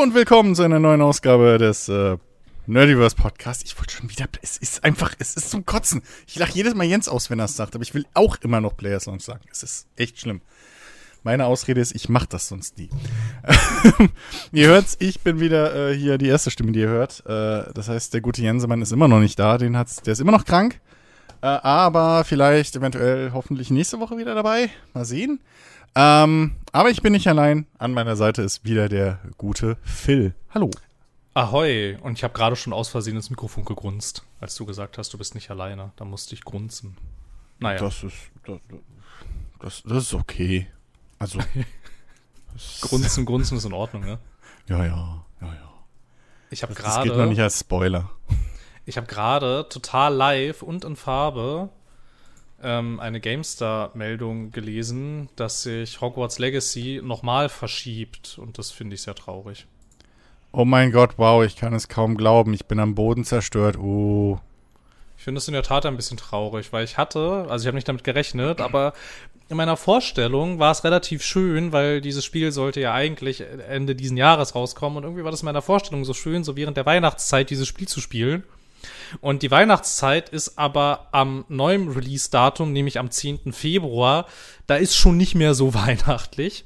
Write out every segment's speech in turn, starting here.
Und willkommen zu einer neuen Ausgabe des äh, Nerdiverse Podcast. Ich wollte schon wieder, es ist einfach, es ist zum Kotzen. Ich lache jedes Mal Jens aus, wenn er es sagt, aber ich will auch immer noch Players Launch sagen. Es ist echt schlimm. Meine Ausrede ist, ich mache das sonst nie. ihr hört's, ich bin wieder äh, hier die erste Stimme, die ihr hört. Äh, das heißt, der gute Jensemann ist immer noch nicht da, den hat's, der ist immer noch krank. Äh, aber vielleicht, eventuell, hoffentlich nächste Woche wieder dabei. Mal sehen. Ähm, aber ich bin nicht allein. An meiner Seite ist wieder der gute Phil. Hallo. Ahoi. Und ich habe gerade schon aus Versehen ins Mikrofon gegrunzt, als du gesagt hast, du bist nicht alleine. Da musste ich grunzen. Naja. Das ist, das, das, das ist okay. Also. grunzen, grunzen ist in Ordnung, ne? Ja, ja, ja, ja. Ich habe gerade. Das geht noch nicht als Spoiler. Ich habe gerade total live und in Farbe ähm, eine GameStar-Meldung gelesen, dass sich Hogwarts Legacy nochmal verschiebt. Und das finde ich sehr traurig. Oh mein Gott, wow, ich kann es kaum glauben. Ich bin am Boden zerstört. Uh. Ich finde es in der Tat ein bisschen traurig, weil ich hatte, also ich habe nicht damit gerechnet, aber in meiner Vorstellung war es relativ schön, weil dieses Spiel sollte ja eigentlich Ende diesen Jahres rauskommen und irgendwie war das in meiner Vorstellung so schön, so während der Weihnachtszeit dieses Spiel zu spielen. Und die Weihnachtszeit ist aber am neuen Release-Datum, nämlich am 10. Februar, da ist schon nicht mehr so weihnachtlich.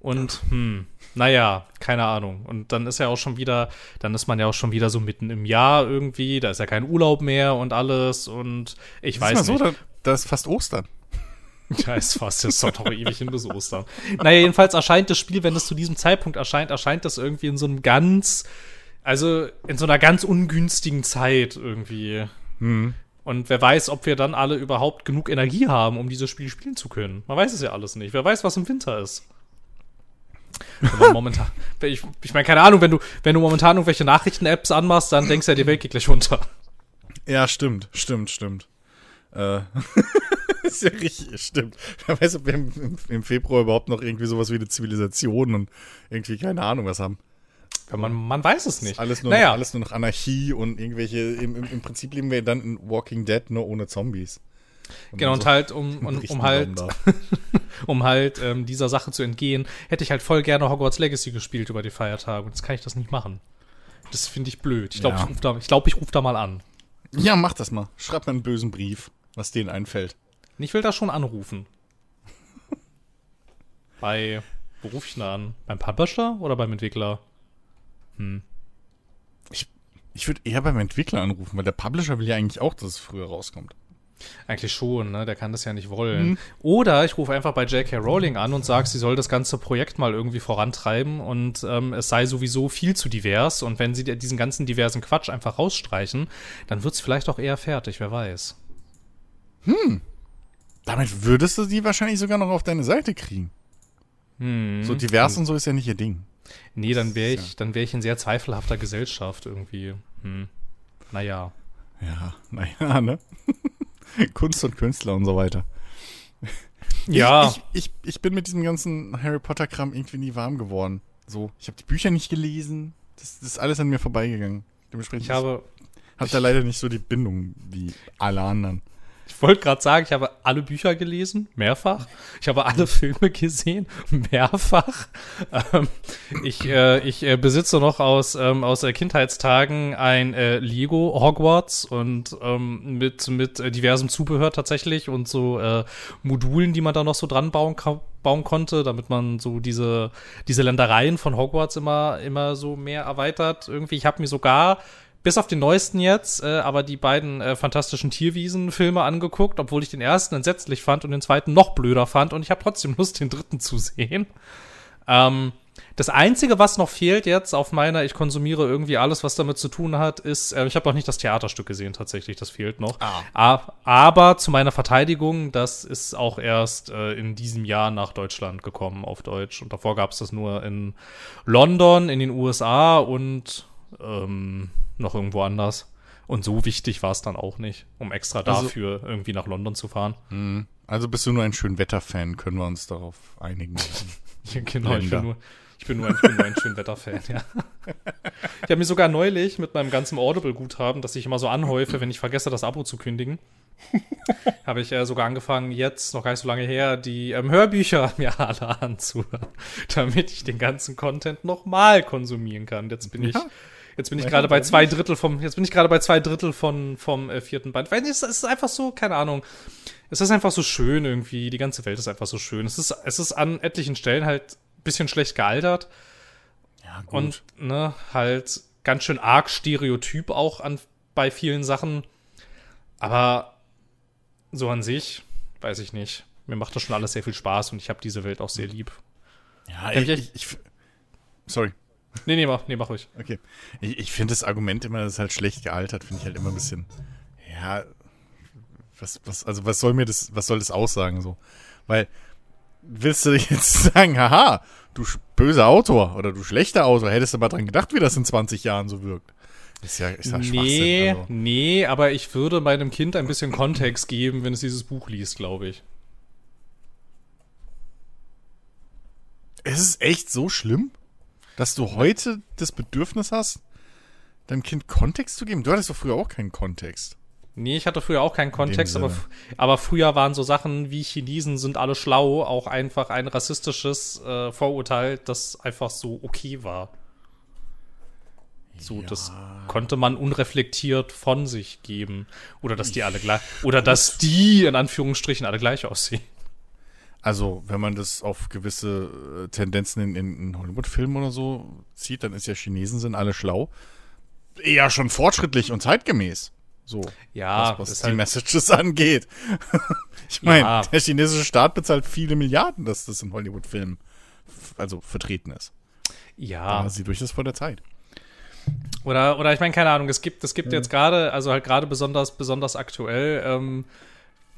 Und, hm, naja, keine Ahnung. Und dann ist ja auch schon wieder, dann ist man ja auch schon wieder so mitten im Jahr irgendwie, da ist ja kein Urlaub mehr und alles und ich das weiß ist mal nicht. So, da, da ist fast Ostern. Ja, ist fast, das ist doch noch ewig hin bis Ostern. Naja, jedenfalls erscheint das Spiel, wenn es zu diesem Zeitpunkt erscheint, erscheint das irgendwie in so einem ganz, also in so einer ganz ungünstigen Zeit irgendwie. Mhm. Und wer weiß, ob wir dann alle überhaupt genug Energie haben, um dieses Spiel spielen zu können. Man weiß es ja alles nicht. Wer weiß, was im Winter ist. momentan, ich, ich meine, keine Ahnung, wenn du, wenn du momentan irgendwelche Nachrichten-Apps anmachst, dann denkst du ja, die Welt geht gleich runter. Ja, stimmt, stimmt, stimmt. Äh. ist ja richtig, stimmt. Wer weiß, ob wir im, im, Februar überhaupt noch irgendwie sowas wie eine Zivilisation und irgendwie keine Ahnung was haben. Man, man weiß es nicht. Alles nur, naja. noch, alles nur noch Anarchie und irgendwelche, im, im, Prinzip leben wir dann in Walking Dead nur ohne Zombies. genau, und halt, um, um, um halt, um halt ähm, dieser Sache zu entgehen, hätte ich halt voll gerne Hogwarts Legacy gespielt über die Feiertage. Und jetzt kann ich das nicht machen. Das finde ich blöd. Ich glaube, ja. ich rufe da, glaub, ich ruf da mal an. Ja, mach das mal. Schreib mir einen bösen Brief, was denen einfällt. Ich will da schon anrufen. Bei, wo rufe ich da an? Beim Publisher oder beim Entwickler? Hm. Ich, ich würde eher beim Entwickler anrufen, weil der Publisher will ja eigentlich auch, dass es früher rauskommt. Eigentlich schon, ne? Der kann das ja nicht wollen. Mhm. Oder ich rufe einfach bei J.K. Rowling an und sage, sie soll das ganze Projekt mal irgendwie vorantreiben und ähm, es sei sowieso viel zu divers. Und wenn sie diesen ganzen diversen Quatsch einfach rausstreichen, dann wird es vielleicht auch eher fertig, wer weiß. Hm. Damit würdest du die wahrscheinlich sogar noch auf deine Seite kriegen. Hm. So divers und so ist ja nicht ihr Ding. Nee, dann wäre ich, dann wäre ich in sehr zweifelhafter Gesellschaft irgendwie. Hm. Naja. Ja, naja, ne? Kunst und Künstler und so weiter. Ja. Ich, ich, ich, ich bin mit diesem ganzen Harry Potter-Kram irgendwie nie warm geworden. So, ich habe die Bücher nicht gelesen. Das, das, ist alles an mir vorbeigegangen. Dementsprechend ich habe. Hat da leider nicht so die Bindung wie alle anderen. Ich wollte gerade sagen, ich habe alle Bücher gelesen, mehrfach. Ich habe alle Filme gesehen, mehrfach. Ähm, ich äh, ich äh, besitze noch aus, ähm, aus äh, Kindheitstagen ein äh, Lego Hogwarts und ähm, mit, mit äh, diversem Zubehör tatsächlich und so äh, Modulen, die man da noch so dran bauen, bauen konnte, damit man so diese, diese Ländereien von Hogwarts immer, immer so mehr erweitert. Irgendwie, ich habe mir sogar bis auf den neuesten jetzt, äh, aber die beiden äh, fantastischen Tierwiesen-Filme angeguckt, obwohl ich den ersten entsetzlich fand und den zweiten noch blöder fand und ich habe trotzdem Lust, den dritten zu sehen. Ähm, das Einzige, was noch fehlt jetzt auf meiner, ich konsumiere irgendwie alles, was damit zu tun hat, ist, äh, ich habe noch nicht das Theaterstück gesehen tatsächlich, das fehlt noch. Ah. Aber zu meiner Verteidigung, das ist auch erst äh, in diesem Jahr nach Deutschland gekommen auf Deutsch. Und davor gab es das nur in London, in den USA und ähm, noch irgendwo anders. Und so wichtig war es dann auch nicht, um extra also, dafür irgendwie nach London zu fahren. Mhm. Also bist du nur ein Schönwetter-Fan, können wir uns darauf einigen. ja, genau, ich bin, nur, ich bin nur ein, ich ein Schönwetter-Fan, ja. Ich habe mir sogar neulich mit meinem ganzen Audible-Guthaben, das ich immer so anhäufe, wenn ich vergesse, das Abo zu kündigen, habe ich äh, sogar angefangen, jetzt, noch gar nicht so lange her, die ähm, Hörbücher mir alle anzuhören, damit ich den ganzen Content nochmal konsumieren kann. Jetzt bin ich, jetzt bin ich gerade bei zwei Drittel vom, jetzt bin ich gerade bei zwei Drittel von, vom äh, vierten Band. Weil es, es ist einfach so, keine Ahnung, es ist einfach so schön irgendwie, die ganze Welt ist einfach so schön. Es ist, es ist an etlichen Stellen halt ein bisschen schlecht gealtert. Ja, gut. Und, ne, halt ganz schön arg Stereotyp auch an, bei vielen Sachen. Aber so an sich, weiß ich nicht. Mir macht das schon alles sehr viel Spaß und ich habe diese Welt auch sehr lieb. ja, ich- ich, ich, sorry. Nee, nee, mach, nee, mach ruhig. Okay. Ich, ich finde das Argument immer, das ist halt schlecht gealtert, finde ich halt immer ein bisschen, ja, was, was, also was soll mir das, was soll das aussagen so? Weil, willst du jetzt sagen, haha, du böser Autor oder du schlechter Autor, hättest du mal dran gedacht, wie das in 20 Jahren so wirkt? Ist ja, ist ja Nee. Also. nee, aber ich würde meinem Kind ein bisschen Kontext geben, wenn es dieses Buch liest, glaube ich. Es ist echt so schlimm, dass du heute das Bedürfnis hast, deinem Kind Kontext zu geben? Du hattest doch früher auch keinen Kontext. Nee, ich hatte früher auch keinen Kontext, aber, aber früher waren so Sachen wie Chinesen sind alle schlau auch einfach ein rassistisches äh, Vorurteil, das einfach so okay war. So, das konnte man unreflektiert von sich geben. Oder dass die alle gleich, oder dass die in Anführungsstrichen alle gleich aussehen. Also, wenn man das auf gewisse äh, Tendenzen in, in, Hollywood-Filmen oder so zieht, dann ist ja Chinesen sind alle schlau. Eher schon fortschrittlich und zeitgemäß. So. Ja, was, was die halt- Messages angeht. ich meine, Ja. der chinesische Staat bezahlt viele Milliarden, dass das in Hollywood-Filmen also vertreten ist. Ja. Da sie durch das vor der Zeit. Oder, oder ich meine, keine Ahnung, es gibt, es gibt jetzt gerade, also halt gerade besonders, besonders aktuell, ähm,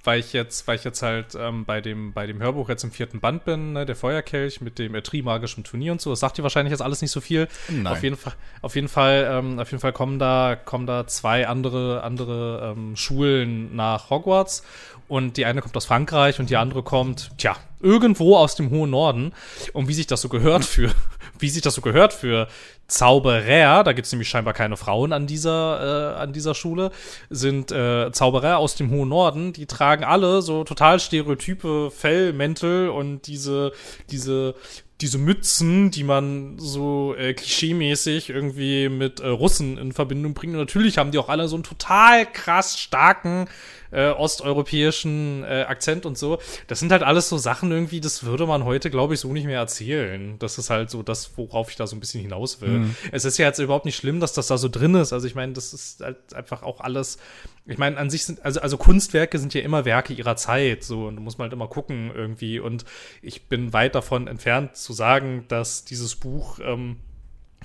weil ich jetzt, weil ich jetzt halt ähm, bei dem, bei dem Hörbuch jetzt im vierten Band bin, ne, der Feuerkelch mit dem äh, Trimagischen Turnier und so, das sagt dir wahrscheinlich jetzt alles nicht so viel. Nein. Auf jeden Fall, auf jeden Fall, ähm, auf jeden Fall kommen da, kommen da zwei andere, andere ähm, Schulen nach Hogwarts und die eine kommt aus Frankreich und die andere kommt, tja, irgendwo aus dem hohen Norden. Und wie sich das so gehört für, wie sich das so gehört für Zauberer, da gibt es nämlich scheinbar keine Frauen an dieser, äh, an dieser Schule, sind äh, Zauberer aus dem hohen Norden, die tragen alle so total stereotype Fellmäntel und diese, diese, diese Mützen, die man so äh, klischeemäßig irgendwie mit äh, Russen in Verbindung bringt. Und natürlich haben die auch alle so einen total krass starken äh, osteuropäischen äh, Akzent und so. Das sind halt alles so Sachen irgendwie, das würde man heute, glaube ich, so nicht mehr erzählen. Das ist halt so das, worauf ich da so ein bisschen hinaus will. Es ist ja jetzt überhaupt nicht schlimm, dass das da so drin ist. Also ich meine, das ist halt einfach auch alles. Ich meine, an sich sind, also, also Kunstwerke sind ja immer Werke ihrer Zeit, so, und da muss man halt immer gucken irgendwie. Und ich bin weit davon entfernt zu sagen, dass dieses Buch ähm,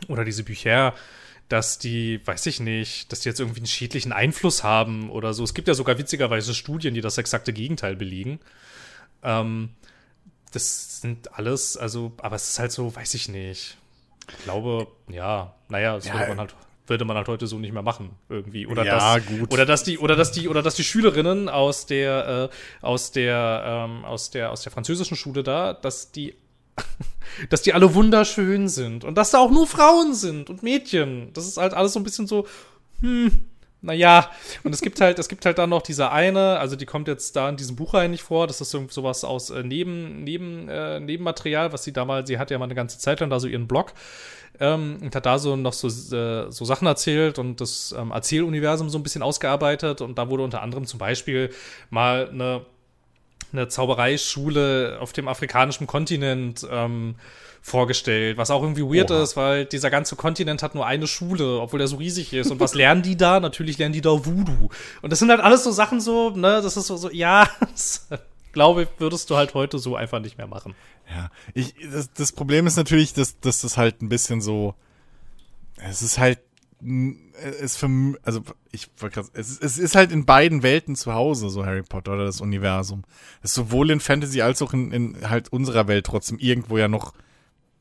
oder diese Bücher, dass die, weiß ich nicht, dass die jetzt irgendwie einen schädlichen Einfluss haben oder so. Es gibt ja sogar witzigerweise Studien, die das exakte Gegenteil belegen. Ähm, das sind alles, also, aber es ist halt so, weiß ich nicht. Ich glaube, ja, naja, das Ja, würde man halt würde man halt heute so nicht mehr machen irgendwie oder Ja, dass, gut. oder dass die oder dass die oder dass die Schülerinnen aus der äh, aus der ähm, aus der aus der französischen Schule da dass die dass die alle wunderschön sind und dass da auch nur Frauen sind und Mädchen. Das ist halt alles so ein bisschen so, hm, naja. Und es gibt halt, es gibt halt dann noch diese eine, also die kommt jetzt da in diesem Buch rein nicht vor, das ist so sowas aus äh, Neben, Neben, äh, Nebenmaterial, was sie damals, sie hat ja mal eine ganze Zeit lang da so ihren Blog ähm, und hat da so noch so, äh, so Sachen erzählt und das ähm, Erzähluniversum so ein bisschen ausgearbeitet und da wurde unter anderem zum Beispiel mal eine eine Zaubereischule auf dem afrikanischen Kontinent ähm, vorgestellt, was auch irgendwie weird Oha. ist, weil dieser ganze Kontinent hat nur eine Schule, obwohl der so riesig ist. Und was lernen die da? Natürlich lernen die da Voodoo. Und das sind halt alles so Sachen so, ne, das ist so, so ja, glaube, würdest du halt heute so einfach nicht mehr machen. Ja, ich, das, das Problem ist natürlich, dass, dass das halt ein bisschen so, es ist halt, es für, also ich es, ist- es ist halt in beiden Welten zu Hause, so Harry Potter oder das Universum. Es ist sowohl in Fantasy als auch in, in halt unserer Welt trotzdem irgendwo ja noch,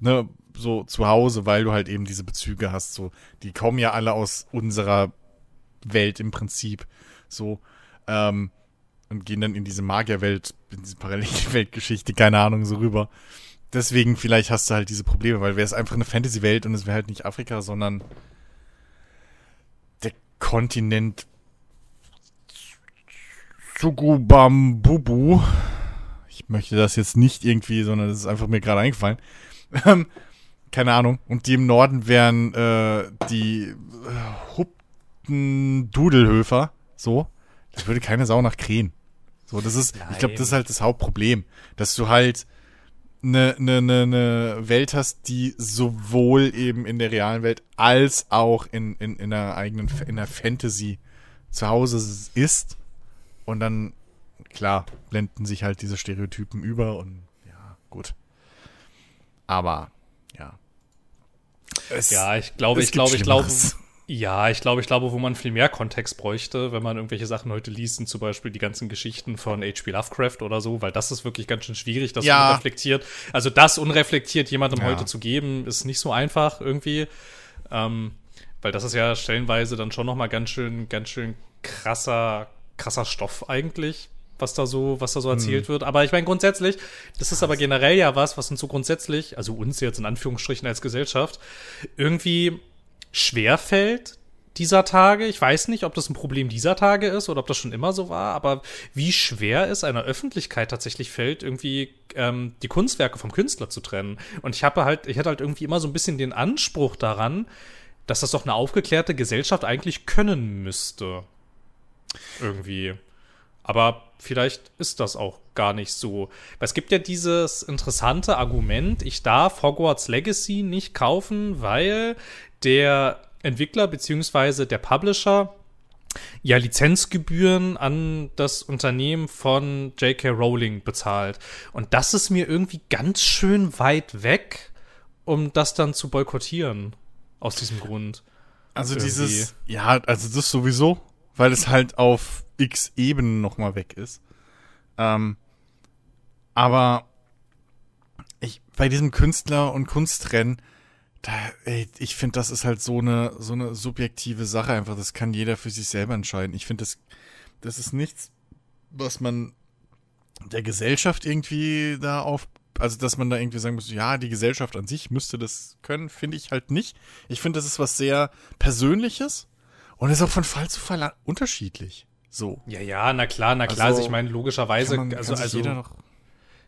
ne, so zu Hause, weil du halt eben diese Bezüge hast, so, die kommen ja alle aus unserer Welt im Prinzip, so, ähm, und gehen dann in diese Magierwelt, in diese Parallelweltgeschichte, keine Ahnung, so rüber. Deswegen vielleicht hast du halt diese Probleme, weil wäre es einfach eine Fantasy-Welt und es wäre halt nicht Afrika, sondern Chugubambubu. Ich möchte das jetzt nicht irgendwie, sondern das ist einfach mir gerade eingefallen. Ähm, keine Ahnung. Und die im Norden wären äh, die äh, Hupten Dudelhöfer. So. Da würde keine Sau nach Krähen. So, das ist, ich glaube, das ist halt das Hauptproblem. Dass du halt eine, eine, eine, eine Welt hast, die sowohl eben in der realen Welt als auch in, in, in der eigenen, in der Fantasy zu Hause ist. Und dann, klar, blenden sich halt diese Stereotypen über und ja, gut. Aber, ja. Es, ja, ich glaube, ich glaube, ich glaube. Ja, ich glaube, ich glaube, wo man viel mehr Kontext bräuchte, wenn man irgendwelche Sachen heute liest, sind zum Beispiel die ganzen Geschichten von H.P. Lovecraft oder so, weil das ist wirklich ganz schön schwierig, das ja. unreflektiert. Also das unreflektiert jemandem ja. heute zu geben, ist nicht so einfach irgendwie. Ähm, weil das ist ja stellenweise dann schon nochmal ganz schön, ganz schön krasser, krasser Stoff eigentlich, was da so, was da so hm. erzählt hm. wird. Aber ich meine, grundsätzlich, das ist aber generell ja was, was uns so grundsätzlich, also uns jetzt in Anführungsstrichen als Gesellschaft, irgendwie schwerfällt dieser Tage. Ich weiß nicht, ob das ein Problem dieser Tage ist oder ob das schon immer so war, aber wie schwer es einer Öffentlichkeit tatsächlich fällt, irgendwie ähm, die Kunstwerke vom Künstler zu trennen. Und ich habe halt, ich hatte halt irgendwie immer so ein bisschen den Anspruch daran, dass das doch eine aufgeklärte Gesellschaft eigentlich können müsste. Irgendwie. Aber vielleicht ist das auch gar nicht so. Es gibt ja dieses interessante Argument, ich darf Hogwarts Legacy nicht kaufen, weil der Entwickler bzw. der Publisher ja Lizenzgebühren an das Unternehmen von J.K. Rowling bezahlt. Und das ist mir irgendwie ganz schön weit weg, um das dann zu boykottieren. Aus diesem Grund. Also irgendwie. dieses, ja, also das sowieso, weil es halt auf x Ebenen nochmal weg ist. Ähm, aber ich, bei diesem Künstler- und Kunstrennen, da, ey, ich finde, das ist halt so eine, so eine subjektive Sache einfach. Das kann jeder für sich selber entscheiden. Ich finde, das, das ist nichts, was man der Gesellschaft irgendwie da auf, also dass man da irgendwie sagen muss, ja, die Gesellschaft an sich müsste das können, finde ich halt nicht. Ich finde, das ist was sehr Persönliches und ist auch von Fall zu Fall unterschiedlich. So. Ja, ja, na klar, na klar. Also, also ich meine, logischerweise, man, also, also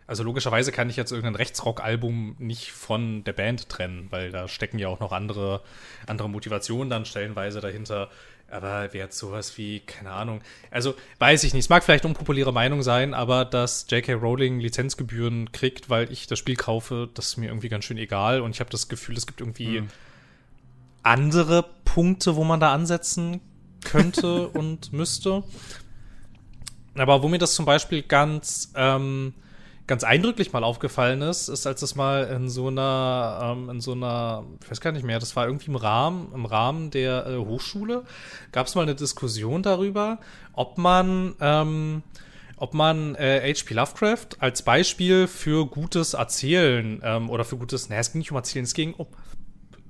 also logischerweise kann ich jetzt irgendein Rechtsrock-Album nicht von der Band trennen, weil da stecken ja auch noch andere, andere Motivationen dann stellenweise dahinter. Aber wer jetzt sowas wie, keine Ahnung, also weiß ich nicht, es mag vielleicht unpopuläre Meinung sein, aber dass J.K. Rowling Lizenzgebühren kriegt, weil ich das Spiel kaufe, das ist mir irgendwie ganz schön egal und ich habe das Gefühl, es gibt irgendwie hm. Andere Punkte, wo man da ansetzen könnte und müsste. Aber wo mir das zum Beispiel ganz ähm, ganz eindrücklich mal aufgefallen ist, ist, als es mal in so einer, ähm, in so einer, ich weiß gar nicht mehr, das war irgendwie im Rahmen, im Rahmen der äh, Hochschule, gab es mal eine Diskussion darüber, ob man, ähm, ob man äh, H.P. Lovecraft als Beispiel für gutes Erzählen ähm, oder für gutes, naja, es ging nicht um Erzählen, es ging um,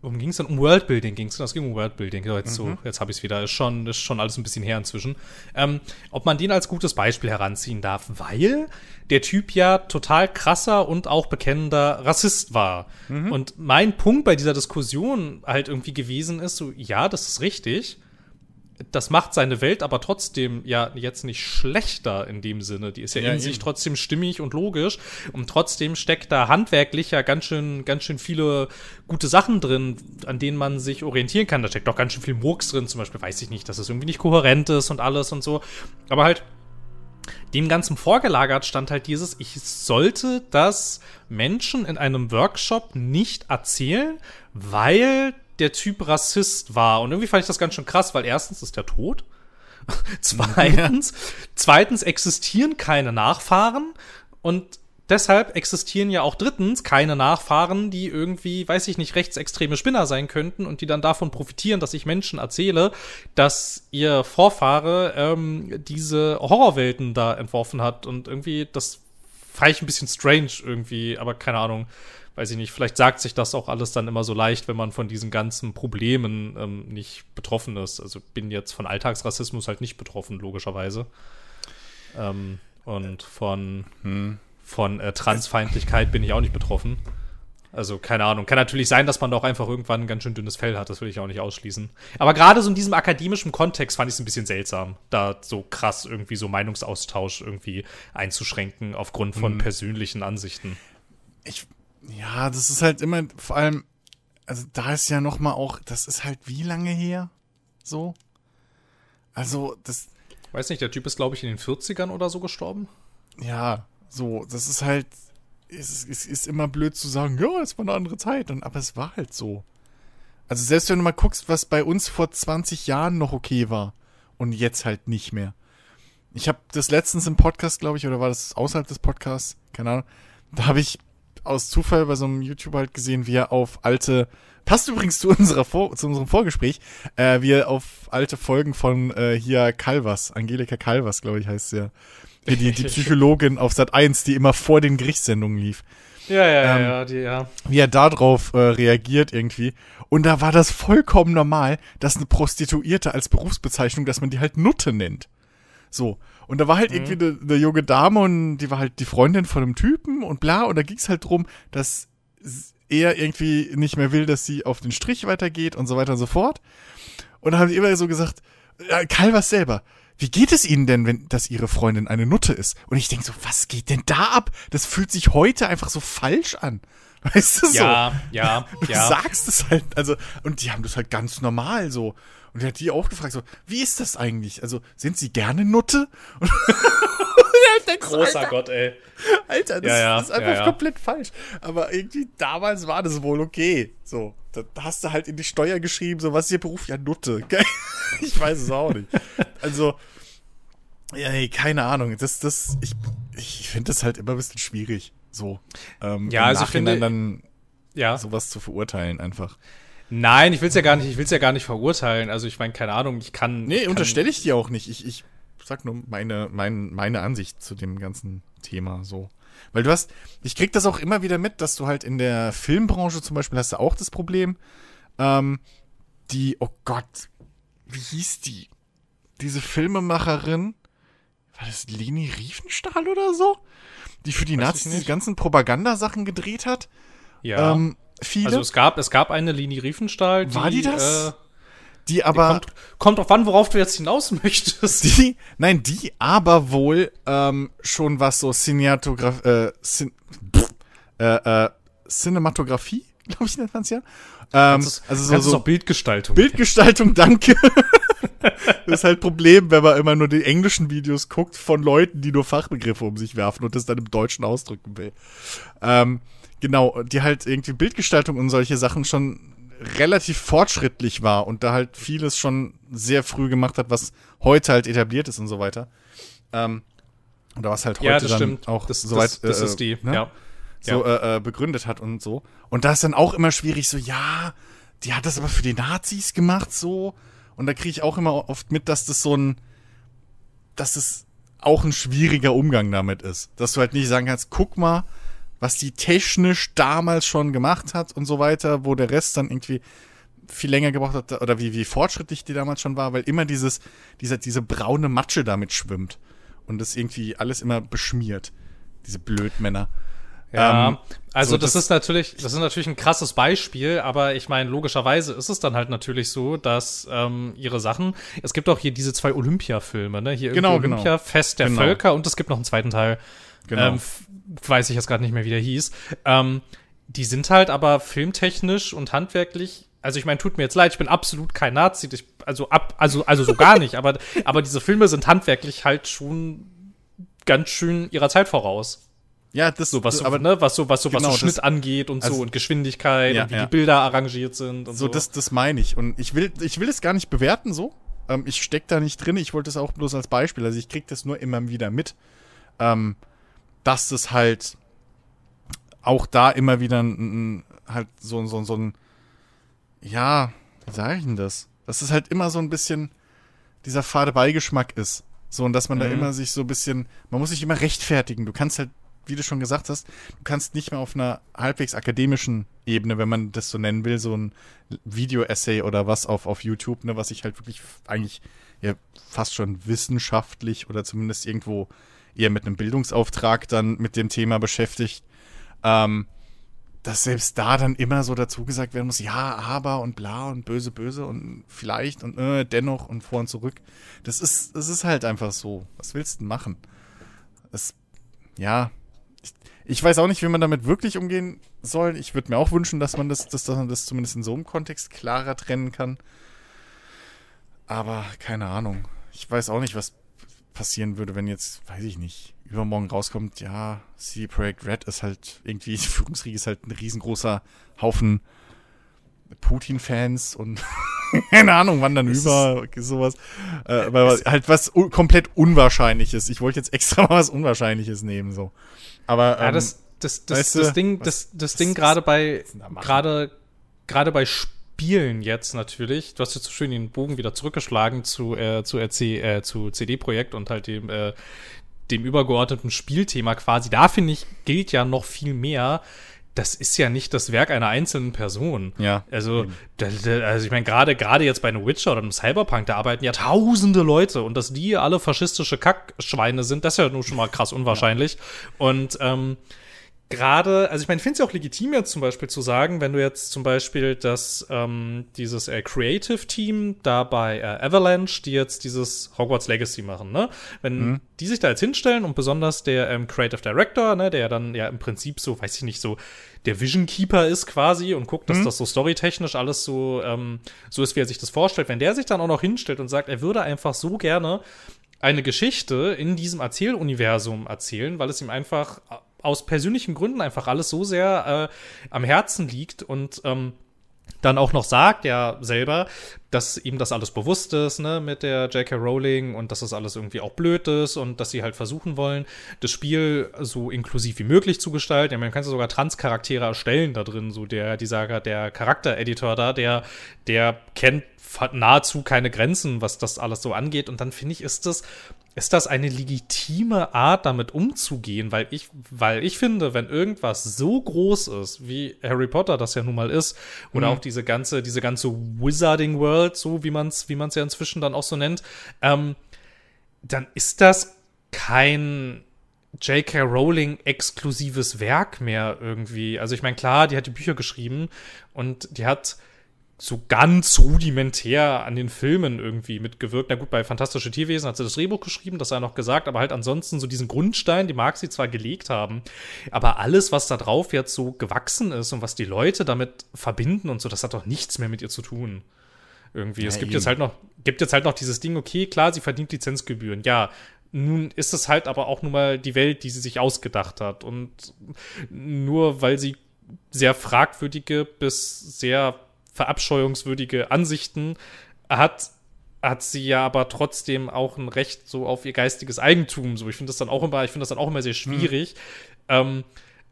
um ging es dann um Worldbuilding ging es das ging um Worldbuilding. So, jetzt, mhm. so, jetzt habe ich es wieder. Ist schon ist schon alles ein bisschen her inzwischen. Ähm, ob man den als gutes Beispiel heranziehen darf weil der Typ ja total krasser und auch bekennender Rassist war. Mhm. und mein Punkt bei dieser Diskussion halt irgendwie gewesen ist so ja das ist richtig das macht seine Welt aber trotzdem ja jetzt nicht schlechter in dem Sinne. Die ist ja, ja in eben. sich trotzdem stimmig und logisch. Und trotzdem steckt da handwerklich ja ganz schön, ganz schön viele gute Sachen drin, an denen man sich orientieren kann. Da steckt doch ganz schön viel Murks drin. Zum Beispiel weiß ich nicht, dass es irgendwie nicht kohärent ist und alles und so. Aber halt, dem Ganzen vorgelagert stand halt dieses, ich sollte das Menschen in einem Workshop nicht erzählen, weil der Typ Rassist war. Und irgendwie fand ich das ganz schön krass, weil erstens ist er tot. zweitens, zweitens existieren keine Nachfahren und deshalb existieren ja auch drittens keine Nachfahren, die irgendwie, weiß ich nicht, rechtsextreme Spinner sein könnten und die dann davon profitieren, dass ich Menschen erzähle, dass ihr Vorfahre ähm, diese Horrorwelten da entworfen hat und irgendwie das fand ich ein bisschen strange irgendwie, aber keine Ahnung weiß ich nicht, vielleicht sagt sich das auch alles dann immer so leicht, wenn man von diesen ganzen Problemen ähm, nicht betroffen ist. Also bin jetzt von Alltagsrassismus halt nicht betroffen, logischerweise. Ähm, und von, hm. von äh, Transfeindlichkeit bin ich auch nicht betroffen. Also, keine Ahnung. Kann natürlich sein, dass man da auch einfach irgendwann ein ganz schön dünnes Fell hat. Das will ich auch nicht ausschließen. Aber gerade so in diesem akademischen Kontext fand ich es ein bisschen seltsam, da so krass irgendwie so Meinungsaustausch irgendwie einzuschränken aufgrund von mhm. persönlichen Ansichten. Ich, ja, das ist halt immer, vor allem, also da ist ja noch mal auch, das ist halt wie lange her? So? Also, das. Weiß nicht, der Typ ist, glaube ich, in den 40ern oder so gestorben. Ja, so, das ist halt, es, es ist immer blöd zu sagen, ja, es war eine andere Zeit, und, aber es war halt so. Also selbst wenn du mal guckst, was bei uns vor 20 Jahren noch okay war und jetzt halt nicht mehr. Ich habe das letztens im Podcast, glaube ich, oder war das außerhalb des Podcasts? Keine Ahnung. Da habe ich aus Zufall bei so einem YouTuber halt gesehen, wie er auf alte, passt übrigens zu unserer Vor zu unserem Vorgespräch, äh, wie er auf alte Folgen von äh, hier Calvas, Angelika Calvas, glaube ich, heißt sie ja, hier die, die Psychologin auf Sat 1, die immer vor den Gerichtssendungen lief. Ja, ja, ähm, ja, die, ja. Wie er darauf äh, reagiert irgendwie. Und da war das vollkommen normal, dass eine Prostituierte als Berufsbezeichnung, dass man die halt Nutte nennt. So. Und da war halt mhm. irgendwie eine, eine junge Dame und die war halt die Freundin von einem Typen und bla. Und da ging es halt drum, dass er irgendwie nicht mehr will, dass sie auf den Strich weitergeht und so weiter und so fort. Und da haben sie immer so gesagt, ja, Karl was selber wie geht es Ihnen denn, wenn das Ihre Freundin eine Nutte ist? Und ich denke so, was geht denn da ab? Das fühlt sich heute einfach so falsch an. Weißt du so? Ja, ja, du ja. sagst es halt, also, und die haben das halt ganz normal so. Und er hat die auch gefragt, so, wie ist das eigentlich? Also, sind Sie gerne Nutte? Und Großer Alter, Gott, ey. Alter, das, ja, ja, das ist einfach ja, komplett falsch. Aber irgendwie damals war das wohl okay. So, da hast du halt in die Steuer geschrieben, so, was ist Ihr Beruf? Ja, Nutte. ich weiß es auch nicht. Also, ey, keine Ahnung. Das, das, ich, ich finde das halt immer ein bisschen schwierig. So. Ähm, ja, also ich finde, dann ja. sowas zu verurteilen einfach. Nein, ich will es ja gar nicht, ich will es ja gar nicht verurteilen. Also ich meine, keine Ahnung, ich kann. Nee, unterstelle ich dir auch nicht. Ich, ich sag nur meine, mein, meine Ansicht zu dem ganzen Thema so. Weil du hast, ich krieg das auch immer wieder mit, dass du halt in der Filmbranche zum Beispiel hast du auch das Problem, ähm, die, oh Gott, wie hieß die? Diese Filmemacherin, war das Leni Riefenstahl oder so? Die für die Weiß Nazis diese ganzen Propagandasachen gedreht hat. Ja. Ähm, viele. Also es gab, es gab eine Leni Riefenstahl, die, War die das? Äh, die aber. Die kommt, kommt drauf an, worauf du jetzt hinaus möchtest. Die, nein, die aber wohl ähm, schon was so Cinematograf, äh, Cin, äh, äh, Cinematografie, glaube ich, nennt man es ja. Ähm, also so, so Bildgestaltung. Bildgestaltung, danke. das ist halt Problem, wenn man immer nur die englischen Videos guckt von Leuten, die nur Fachbegriffe um sich werfen und das dann im Deutschen ausdrücken will. Ähm, genau, die halt irgendwie Bildgestaltung und solche Sachen schon relativ fortschrittlich war und da halt vieles schon sehr früh gemacht hat, was heute halt etabliert ist und so weiter. Ähm, oder was halt heute ja, dann stimmt. auch das, so weit, das, das äh, ist die, ne? ja. so. Äh, äh, begründet hat und so. Und da ist dann auch immer schwierig, so, ja, die hat das aber für die Nazis gemacht, so. Und da kriege ich auch immer oft mit, dass das so ein, dass es auch ein schwieriger Umgang damit ist. Dass du halt nicht sagen kannst, guck mal, was die technisch damals schon gemacht hat und so weiter, wo der Rest dann irgendwie viel länger gebraucht hat oder wie, wie fortschrittlich die damals schon war, weil immer dieses, dieser, diese braune Matsche damit schwimmt und das irgendwie alles immer beschmiert. Diese Blödmänner. Ja, ähm, also so das, das, ist natürlich, das ist natürlich ein krasses Beispiel, aber ich meine, logischerweise ist es dann halt natürlich so, dass ähm, ihre Sachen, es gibt auch hier diese zwei Olympia-Filme, ne? Hier genau. Olympia, genau. Fest der genau. Völker und es gibt noch einen zweiten Teil. Genau. Ähm, weiß ich jetzt gerade nicht mehr, wie der hieß. Ähm, die sind halt aber filmtechnisch und handwerklich also ich meine, tut mir jetzt leid, ich bin absolut kein Nazi, ich, also ab, also also so gar nicht, aber aber diese Filme sind handwerklich halt schon ganz schön ihrer Zeit voraus. Ja, das so was, aber ne, was so was so genau, was so Schnitt das, angeht und also, so und Geschwindigkeit ja, und wie ja. die Bilder arrangiert sind und so. So das das meine ich und ich will ich will es gar nicht bewerten so. Ähm, ich steck da nicht drin, ich wollte es auch bloß als Beispiel, also ich krieg das nur immer wieder mit. Ähm, dass das halt auch da immer wieder ein, ein, halt so, so, so ein, ja, wie sage ich denn das? Dass es halt immer so ein bisschen dieser fade Beigeschmack ist. So, und dass man mhm. da immer sich so ein bisschen, man muss sich immer rechtfertigen. Du kannst halt wie du schon gesagt hast, du kannst nicht mehr auf einer halbwegs akademischen Ebene, wenn man das so nennen will, so ein Video-Essay oder was auf, auf YouTube, ne, was sich halt wirklich eigentlich ja fast schon wissenschaftlich oder zumindest irgendwo eher mit einem Bildungsauftrag dann mit dem Thema beschäftigt. Ähm, dass selbst da dann immer so dazu gesagt werden muss, ja, aber und bla und böse, böse und vielleicht und äh, dennoch und vor und zurück. Das ist, das ist halt einfach so. Was willst du denn machen? Es, ja, ich, ich weiß auch nicht, wie man damit wirklich umgehen soll. Ich würde mir auch wünschen, dass man das, dass man das zumindest in so einem Kontext klarer trennen kann. Aber keine Ahnung. Ich weiß auch nicht, was passieren würde, wenn jetzt, weiß ich nicht, übermorgen rauskommt, ja, CD Projekt Red ist halt irgendwie, die Führungsriege ist halt ein riesengroßer Haufen Putin-Fans und keine Ahnung, wann dann über, sowas. Äh, weil halt was un komplett Unwahrscheinliches. Ich wollte jetzt extra mal was Unwahrscheinliches nehmen, so. Aber, ja, ähm, das, das, das, weißt du, das Ding, was, das, das Ding gerade bei, gerade, gerade bei Spielen jetzt natürlich, du hast jetzt so schön den Bogen wieder zurückgeschlagen zu, äh, zu, RC, äh, zu CD-Projekt und halt dem, äh, dem übergeordneten Spielthema quasi. Da finde ich, gilt ja noch viel mehr, das ist ja nicht das Werk einer einzelnen Person. Ja. Also, da, da, also ich meine, gerade gerade jetzt bei einem Witcher oder einem Cyberpunk, da arbeiten ja tausende Leute und dass die alle faschistische Kackschweine sind, das ist ja nur schon mal krass unwahrscheinlich. Ja. Und ähm, gerade, also ich meine, ich finde es ja auch legitim jetzt zum Beispiel zu sagen, wenn du jetzt zum Beispiel das, ähm, dieses äh, Creative Team da bei äh, Avalanche, die jetzt dieses Hogwarts Legacy machen, ne? Wenn mhm. die sich da jetzt hinstellen und besonders der ähm, Creative Director, ne, der dann ja im Prinzip so, weiß ich nicht, so der Vision Keeper ist quasi und guckt, dass mhm. das so storytechnisch alles so, ähm, so ist, wie er sich das vorstellt. Wenn der sich dann auch noch hinstellt und sagt, er würde einfach so gerne eine Geschichte in diesem Erzähluniversum erzählen, weil es ihm einfach aus persönlichen Gründen einfach alles so sehr äh, am Herzen liegt und ähm, dann auch noch sagt ja selber, dass ihm das alles bewusst ist, ne, mit der J.K. Rowling und dass das alles irgendwie auch blöd ist und dass sie halt versuchen wollen, das Spiel so inklusiv wie möglich zu gestalten. Ja, man kann sogar Trans-Charaktere erstellen da drin, so der, dieser, der Charaktereditor da, der, der kennt nahezu keine Grenzen, was das alles so angeht. Und dann finde ich, ist das ist das eine legitime Art, damit umzugehen? Weil ich, weil ich finde, wenn irgendwas so groß ist, wie Harry Potter das ja nun mal ist, oder mhm. auch diese ganze, diese ganze Wizarding World, so wie man es, wie man es ja inzwischen dann auch so nennt, ähm, dann ist das kein J.K. Rowling exklusives Werk mehr irgendwie. Also ich meine, klar, die hat die Bücher geschrieben und die hat so ganz rudimentär an den Filmen irgendwie mitgewirkt. Na gut, bei Fantastische Tierwesen hat sie das Drehbuch geschrieben, das sei noch gesagt, aber halt ansonsten so diesen Grundstein, die mag sie zwar gelegt haben, aber alles, was da drauf jetzt so gewachsen ist und was die Leute damit verbinden und so, das hat doch nichts mehr mit ihr zu tun. Irgendwie. Ja, es gibt eben. jetzt halt noch, gibt jetzt halt noch dieses Ding, okay, klar, sie verdient Lizenzgebühren. Ja, nun ist es halt aber auch nun mal die Welt, die sie sich ausgedacht hat. Und nur weil sie sehr fragwürdige bis sehr verabscheuungswürdige Ansichten hat, hat sie ja aber trotzdem auch ein Recht so auf ihr geistiges Eigentum. So, ich finde das dann auch immer, ich finde das dann auch immer sehr schwierig, mhm. ähm,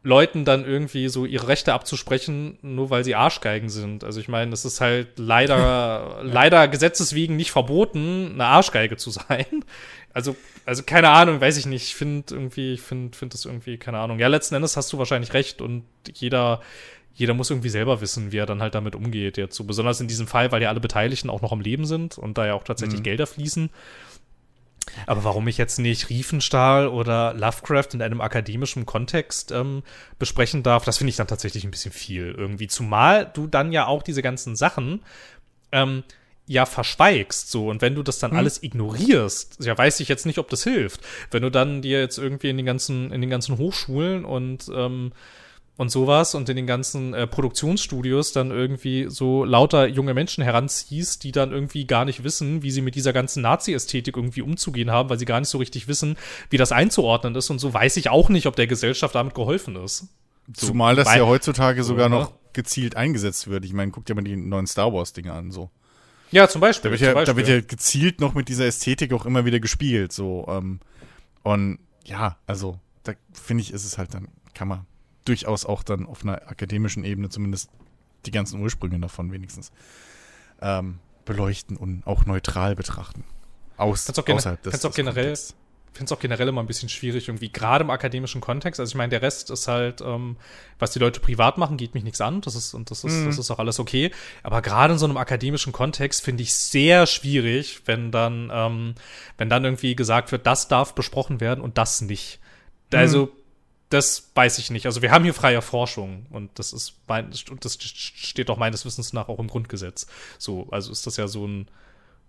Leuten dann irgendwie so ihre Rechte abzusprechen, nur weil sie Arschgeigen sind. Also ich meine, es ist halt leider, ja. leider gesetzeswegen nicht verboten, eine Arschgeige zu sein. Also, also keine Ahnung, weiß ich nicht. Ich finde irgendwie, ich finde, finde das irgendwie, keine Ahnung. Ja, letzten Endes hast du wahrscheinlich recht und jeder, jeder muss irgendwie selber wissen, wie er dann halt damit umgeht. Jetzt so besonders in diesem Fall, weil ja alle Beteiligten auch noch am Leben sind und da ja auch tatsächlich mhm. Gelder fließen. Aber warum ich jetzt nicht Riefenstahl oder Lovecraft in einem akademischen Kontext ähm, besprechen darf, das finde ich dann tatsächlich ein bisschen viel irgendwie. Zumal du dann ja auch diese ganzen Sachen ähm, ja verschweigst so und wenn du das dann hm. alles ignorierst, ja weiß ich jetzt nicht, ob das hilft. Wenn du dann dir jetzt irgendwie in den ganzen in den ganzen Hochschulen und ähm, und sowas und in den ganzen äh, Produktionsstudios dann irgendwie so lauter junge Menschen heranziehst, die dann irgendwie gar nicht wissen, wie sie mit dieser ganzen Nazi-Ästhetik irgendwie umzugehen haben, weil sie gar nicht so richtig wissen, wie das einzuordnen ist. Und so weiß ich auch nicht, ob der Gesellschaft damit geholfen ist. So, Zumal das ja heutzutage sogar so, noch gezielt eingesetzt wird. Ich meine, guck dir mal die neuen Star Wars-Dinge an, so. Ja, zum Beispiel. Da wird, ja, Beispiel. da wird ja gezielt noch mit dieser Ästhetik auch immer wieder gespielt, so. Ähm, und ja, also, da finde ich, ist es halt dann, kann man durchaus auch dann auf einer akademischen Ebene zumindest die ganzen Ursprünge davon wenigstens ähm, beleuchten und auch neutral betrachten. Aus, kannst auch außerhalb des, kannst auch generell, finde es auch generell immer ein bisschen schwierig, irgendwie, gerade im akademischen Kontext. Also ich meine, der Rest ist halt, ähm, was die Leute privat machen, geht mich nichts an. Das ist, und das ist, mm. das ist auch alles okay. Aber gerade in so einem akademischen Kontext finde ich sehr schwierig, wenn dann, ähm, wenn dann irgendwie gesagt wird, das darf besprochen werden und das nicht. Also, das weiß ich nicht. Also wir haben hier freie Forschung und das ist mein, und das steht auch meines Wissens nach auch im Grundgesetz. So, also ist das ja so ein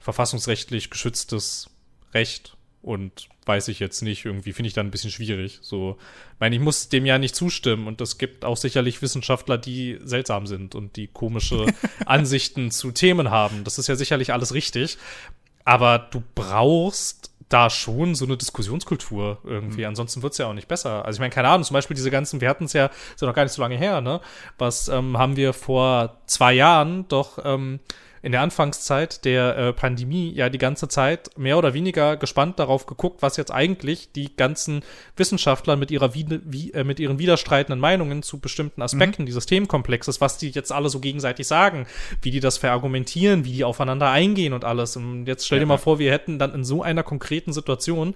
verfassungsrechtlich geschütztes Recht und weiß ich jetzt nicht, irgendwie finde ich dann ein bisschen schwierig. So, ich meine, ich muss dem ja nicht zustimmen und es gibt auch sicherlich Wissenschaftler, die seltsam sind und die komische Ansichten zu Themen haben. Das ist ja sicherlich alles richtig, aber du brauchst da schon so eine Diskussionskultur irgendwie. Mhm. Ansonsten wird's ja auch nicht besser. Also ich meine, keine Ahnung, zum Beispiel diese ganzen, wir hatten es ja, ist ja noch gar nicht so lange her, ne? Was ähm, haben wir vor zwei Jahren doch ähm, in der Anfangszeit der äh, Pandemie ja die ganze Zeit mehr oder weniger gespannt darauf geguckt, was jetzt eigentlich die ganzen Wissenschaftler mit ihrer wie, äh, mit ihren widerstreitenden Meinungen zu bestimmten Aspekten mhm. dieses Themenkomplexes, was die jetzt alle so gegenseitig sagen, wie die das verargumentieren, wie die aufeinander eingehen und alles. Und jetzt stell dir mal vor, wir hätten dann in so einer konkreten Situation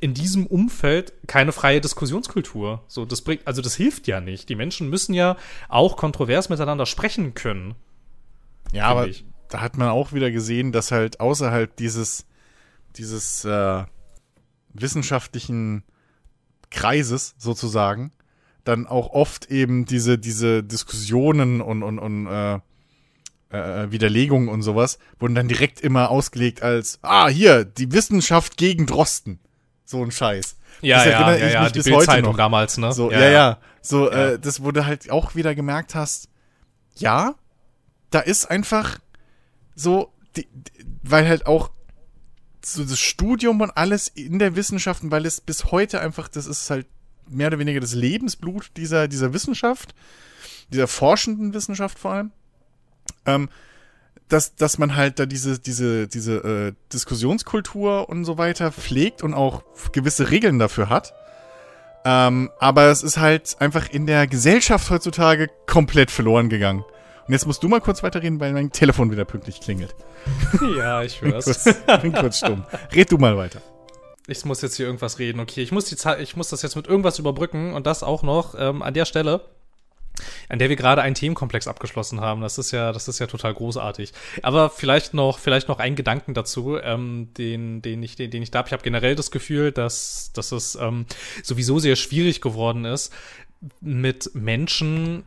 in diesem Umfeld keine freie Diskussionskultur. So, das bringt, also das hilft ja nicht. Die Menschen müssen ja auch kontrovers miteinander sprechen können. Ja, aber ich da hat man auch wieder gesehen, dass halt außerhalb dieses, dieses äh, wissenschaftlichen Kreises sozusagen dann auch oft eben diese, diese Diskussionen und, und, und äh, äh, Widerlegungen und sowas wurden dann direkt immer ausgelegt als, ah, hier, die Wissenschaft gegen Drosten. So ein Scheiß. Ja, das ja, ja, ja, die Bildzeitung damals, ne? So, ja, ja, ja. So, ja. Äh, das wurde halt auch wieder gemerkt hast, ja, da ist einfach so, die, weil halt auch so das Studium und alles in der Wissenschaft, weil es bis heute einfach, das ist halt mehr oder weniger das Lebensblut dieser, dieser Wissenschaft, dieser forschenden Wissenschaft vor allem, ähm, dass, dass man halt da diese, diese, diese äh, Diskussionskultur und so weiter pflegt und auch gewisse Regeln dafür hat. Ähm, aber es ist halt einfach in der Gesellschaft heutzutage komplett verloren gegangen. Und jetzt musst du mal kurz weiterreden, weil mein Telefon wieder pünktlich klingelt. Ja, ich hör's. Ich bin kurz stumm. Red du mal weiter. Ich muss jetzt hier irgendwas reden. Okay, ich muss, die Zeit, ich muss das jetzt mit irgendwas überbrücken und das auch noch ähm, an der Stelle an der wir gerade einen Themenkomplex abgeschlossen haben. Das ist ja, das ist ja total großartig. Aber vielleicht noch, vielleicht noch ein Gedanken dazu, ähm, den, den ich, den, den ich da habe. Ich habe generell das Gefühl, dass, dass es ähm, sowieso sehr schwierig geworden ist, mit Menschen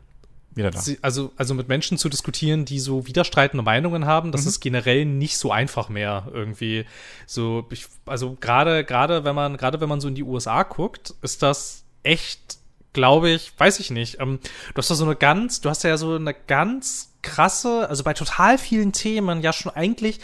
wieder da. Also, also mit Menschen zu diskutieren, die so widerstreitende Meinungen haben, das mhm. ist generell nicht so einfach mehr irgendwie. So, ich, also gerade, gerade wenn man, gerade wenn man so in die USA guckt, ist das echt, glaube ich, weiß ich nicht. Ähm, du hast da so eine ganz, du hast ja so eine ganz krasse, also bei total vielen Themen ja schon eigentlich,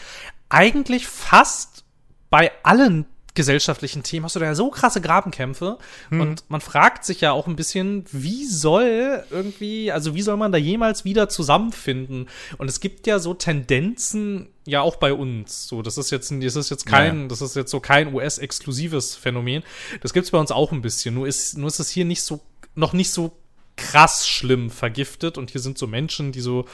eigentlich fast bei allen gesellschaftlichen Themen hast du da ja so krasse Grabenkämpfe hm. und man fragt sich ja auch ein bisschen, wie soll irgendwie, also wie soll man da jemals wieder zusammenfinden? Und es gibt ja so Tendenzen ja auch bei uns. So, das ist jetzt, das ist jetzt kein, ja. das ist jetzt so kein US-exklusives Phänomen. Das gibt's bei uns auch ein bisschen. Nur ist, nur ist es hier nicht so, noch nicht so krass schlimm vergiftet und hier sind so Menschen, die so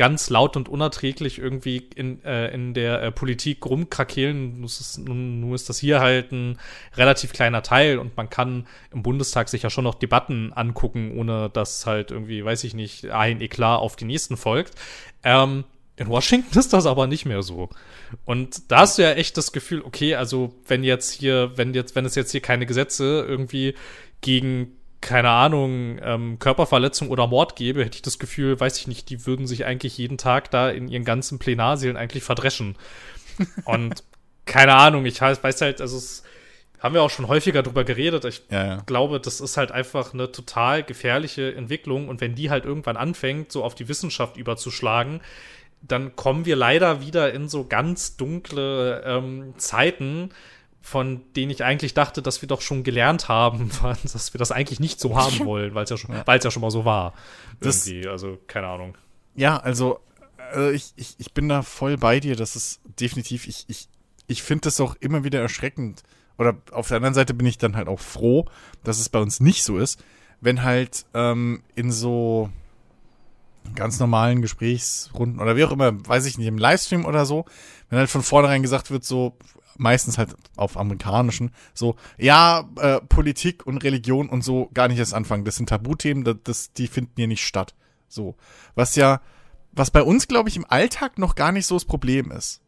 ganz laut und unerträglich irgendwie in, äh, in der äh, Politik rumkrakehlen. Nun nun ist das hier halt ein relativ kleiner Teil und man kann im Bundestag sich ja schon noch Debatten angucken, ohne dass halt irgendwie, weiß ich nicht, ein Eklat auf die nächsten folgt. Ähm, in Washington ist das aber nicht mehr so. Und da hast du ja echt das Gefühl, okay, also wenn jetzt hier, wenn jetzt, wenn es jetzt hier keine Gesetze irgendwie gegen keine Ahnung, ähm, Körperverletzung oder Mord gäbe, hätte ich das Gefühl, weiß ich nicht, die würden sich eigentlich jeden Tag da in ihren ganzen Plenarseelen eigentlich verdreschen. Und keine Ahnung, ich weiß halt, also es haben wir auch schon häufiger drüber geredet. Ich ja, ja. glaube, das ist halt einfach eine total gefährliche Entwicklung. Und wenn die halt irgendwann anfängt, so auf die Wissenschaft überzuschlagen, dann kommen wir leider wieder in so ganz dunkle ähm, Zeiten, von denen ich eigentlich dachte, dass wir doch schon gelernt haben, dass wir das eigentlich nicht so haben wollen, weil es ja schon, ja. ja schon mal so war. Das, irgendwie, also keine Ahnung. Ja, also äh, ich, ich, ich bin da voll bei dir. Das ist definitiv, ich, ich, ich finde das auch immer wieder erschreckend. Oder auf der anderen Seite bin ich dann halt auch froh, dass es bei uns nicht so ist, wenn halt ähm, in so ganz normalen Gesprächsrunden oder wie auch immer, weiß ich nicht, im Livestream oder so, wenn halt von vornherein gesagt wird, so, meistens halt auf amerikanischen, so, ja, äh, Politik und Religion und so gar nicht erst anfangen. Das sind Tabuthemen, das, das, die finden hier nicht statt. So. Was ja, was bei uns, glaube ich, im Alltag noch gar nicht so das Problem ist.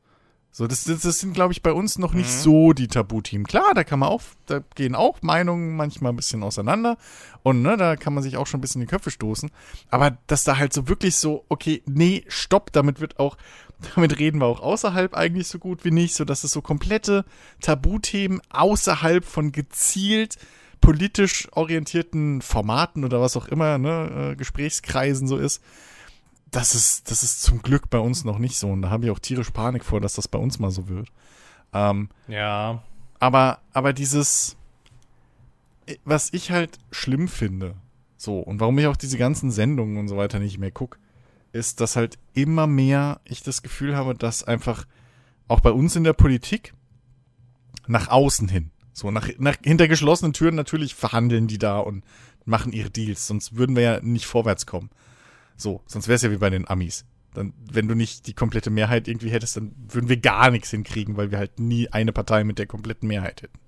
So, das, das, das sind, glaube ich, bei uns noch nicht mhm. so die Tabuthemen. Klar, da kann man auch, da gehen auch Meinungen manchmal ein bisschen auseinander und ne, da kann man sich auch schon ein bisschen in die Köpfe stoßen. Aber dass da halt so wirklich so, okay, nee, stopp, damit wird auch, damit reden wir auch außerhalb eigentlich so gut wie nicht, so dass es so komplette Tabuthemen außerhalb von gezielt politisch orientierten Formaten oder was auch immer, ne, äh, Gesprächskreisen so ist das ist, das ist zum Glück bei uns noch nicht so. Und da habe ich auch tierisch Panik vor, dass das bei uns mal so wird. Ähm, ja. Aber, aber dieses, was ich halt schlimm finde, so, und warum ich auch diese ganzen Sendungen und so weiter nicht mehr gucke, ist, dass halt immer mehr ich das Gefühl habe, dass einfach auch bei uns in der Politik nach außen hin, so nach, nach hinter geschlossenen Türen natürlich verhandeln die da und machen ihre Deals, sonst würden wir ja nicht vorwärts kommen. So, sonst wäre es ja wie bei den Amis. Dann, wenn du nicht die komplette Mehrheit irgendwie hättest, dann würden wir gar nichts hinkriegen, weil wir halt nie eine Partei mit der kompletten Mehrheit hätten.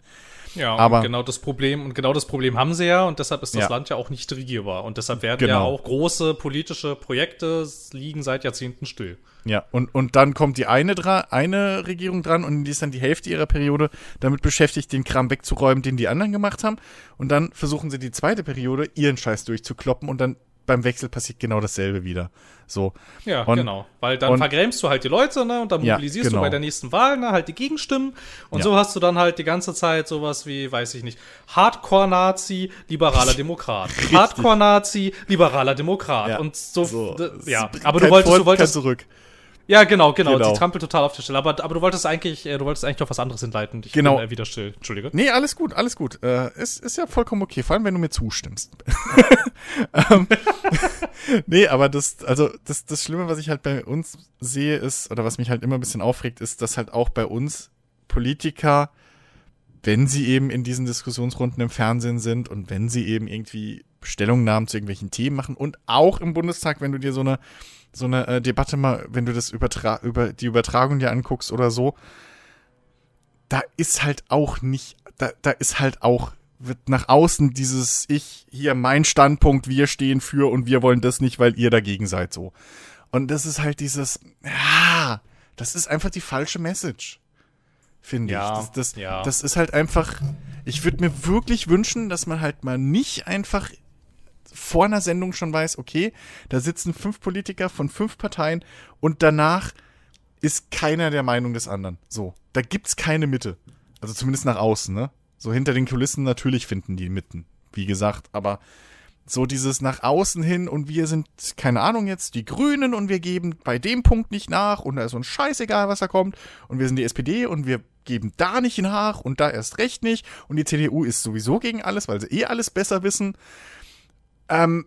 Ja, aber genau das Problem und genau das Problem haben sie ja und deshalb ist das ja. Land ja auch nicht regierbar und deshalb werden genau. ja auch große politische Projekte liegen seit Jahrzehnten still. Ja, und, und dann kommt die eine, eine Regierung dran und die ist dann die Hälfte ihrer Periode damit beschäftigt, den Kram wegzuräumen, den die anderen gemacht haben. Und dann versuchen sie die zweite Periode ihren Scheiß durchzukloppen und dann beim Wechsel passiert genau dasselbe wieder. So. Ja, und, genau. Weil dann und, vergrämst du halt die Leute, ne? Und dann mobilisierst ja, genau. du bei der nächsten Wahl, ne, halt die Gegenstimmen. Und ja. so hast du dann halt die ganze Zeit sowas wie, weiß ich nicht, Hardcore-Nazi, liberaler Demokrat. Hardcore-Nazi, liberaler Demokrat. Ja. Und so, so ja. Aber du wolltest, du wolltest. Zurück. Ja, genau, genau, genau. Die trampelt total auf der Stelle. Aber, aber du wolltest eigentlich, äh, du wolltest eigentlich auf was anderes hinleiten. Ich genau. bin äh, wieder still. Entschuldige. Nee, alles gut, alles gut. Äh, ist, ist ja vollkommen okay, vor allem wenn du mir zustimmst. ähm, nee, aber das, also das, das Schlimme, was ich halt bei uns sehe, ist, oder was mich halt immer ein bisschen aufregt, ist, dass halt auch bei uns Politiker, wenn sie eben in diesen Diskussionsrunden im Fernsehen sind und wenn sie eben irgendwie Stellungnahmen zu irgendwelchen Themen machen und auch im Bundestag, wenn du dir so eine so eine äh, Debatte mal, wenn du das übertra über die Übertragung dir anguckst oder so, da ist halt auch nicht, da, da ist halt auch, wird nach außen dieses Ich, hier mein Standpunkt, wir stehen für und wir wollen das nicht, weil ihr dagegen seid so. Und das ist halt dieses, ja, das ist einfach die falsche Message. Finde ja, ich. Das, das, ja. das ist halt einfach, ich würde mir wirklich wünschen, dass man halt mal nicht einfach vor einer Sendung schon weiß, okay, da sitzen fünf Politiker von fünf Parteien und danach ist keiner der Meinung des anderen. So, da gibt's keine Mitte. Also zumindest nach außen, ne? So hinter den Kulissen natürlich finden die Mitten, wie gesagt, aber so dieses nach außen hin und wir sind, keine Ahnung jetzt, die Grünen und wir geben bei dem Punkt nicht nach und da ist uns scheißegal, was da kommt und wir sind die SPD und wir geben da nicht nach und da erst recht nicht und die CDU ist sowieso gegen alles, weil sie eh alles besser wissen. Ähm,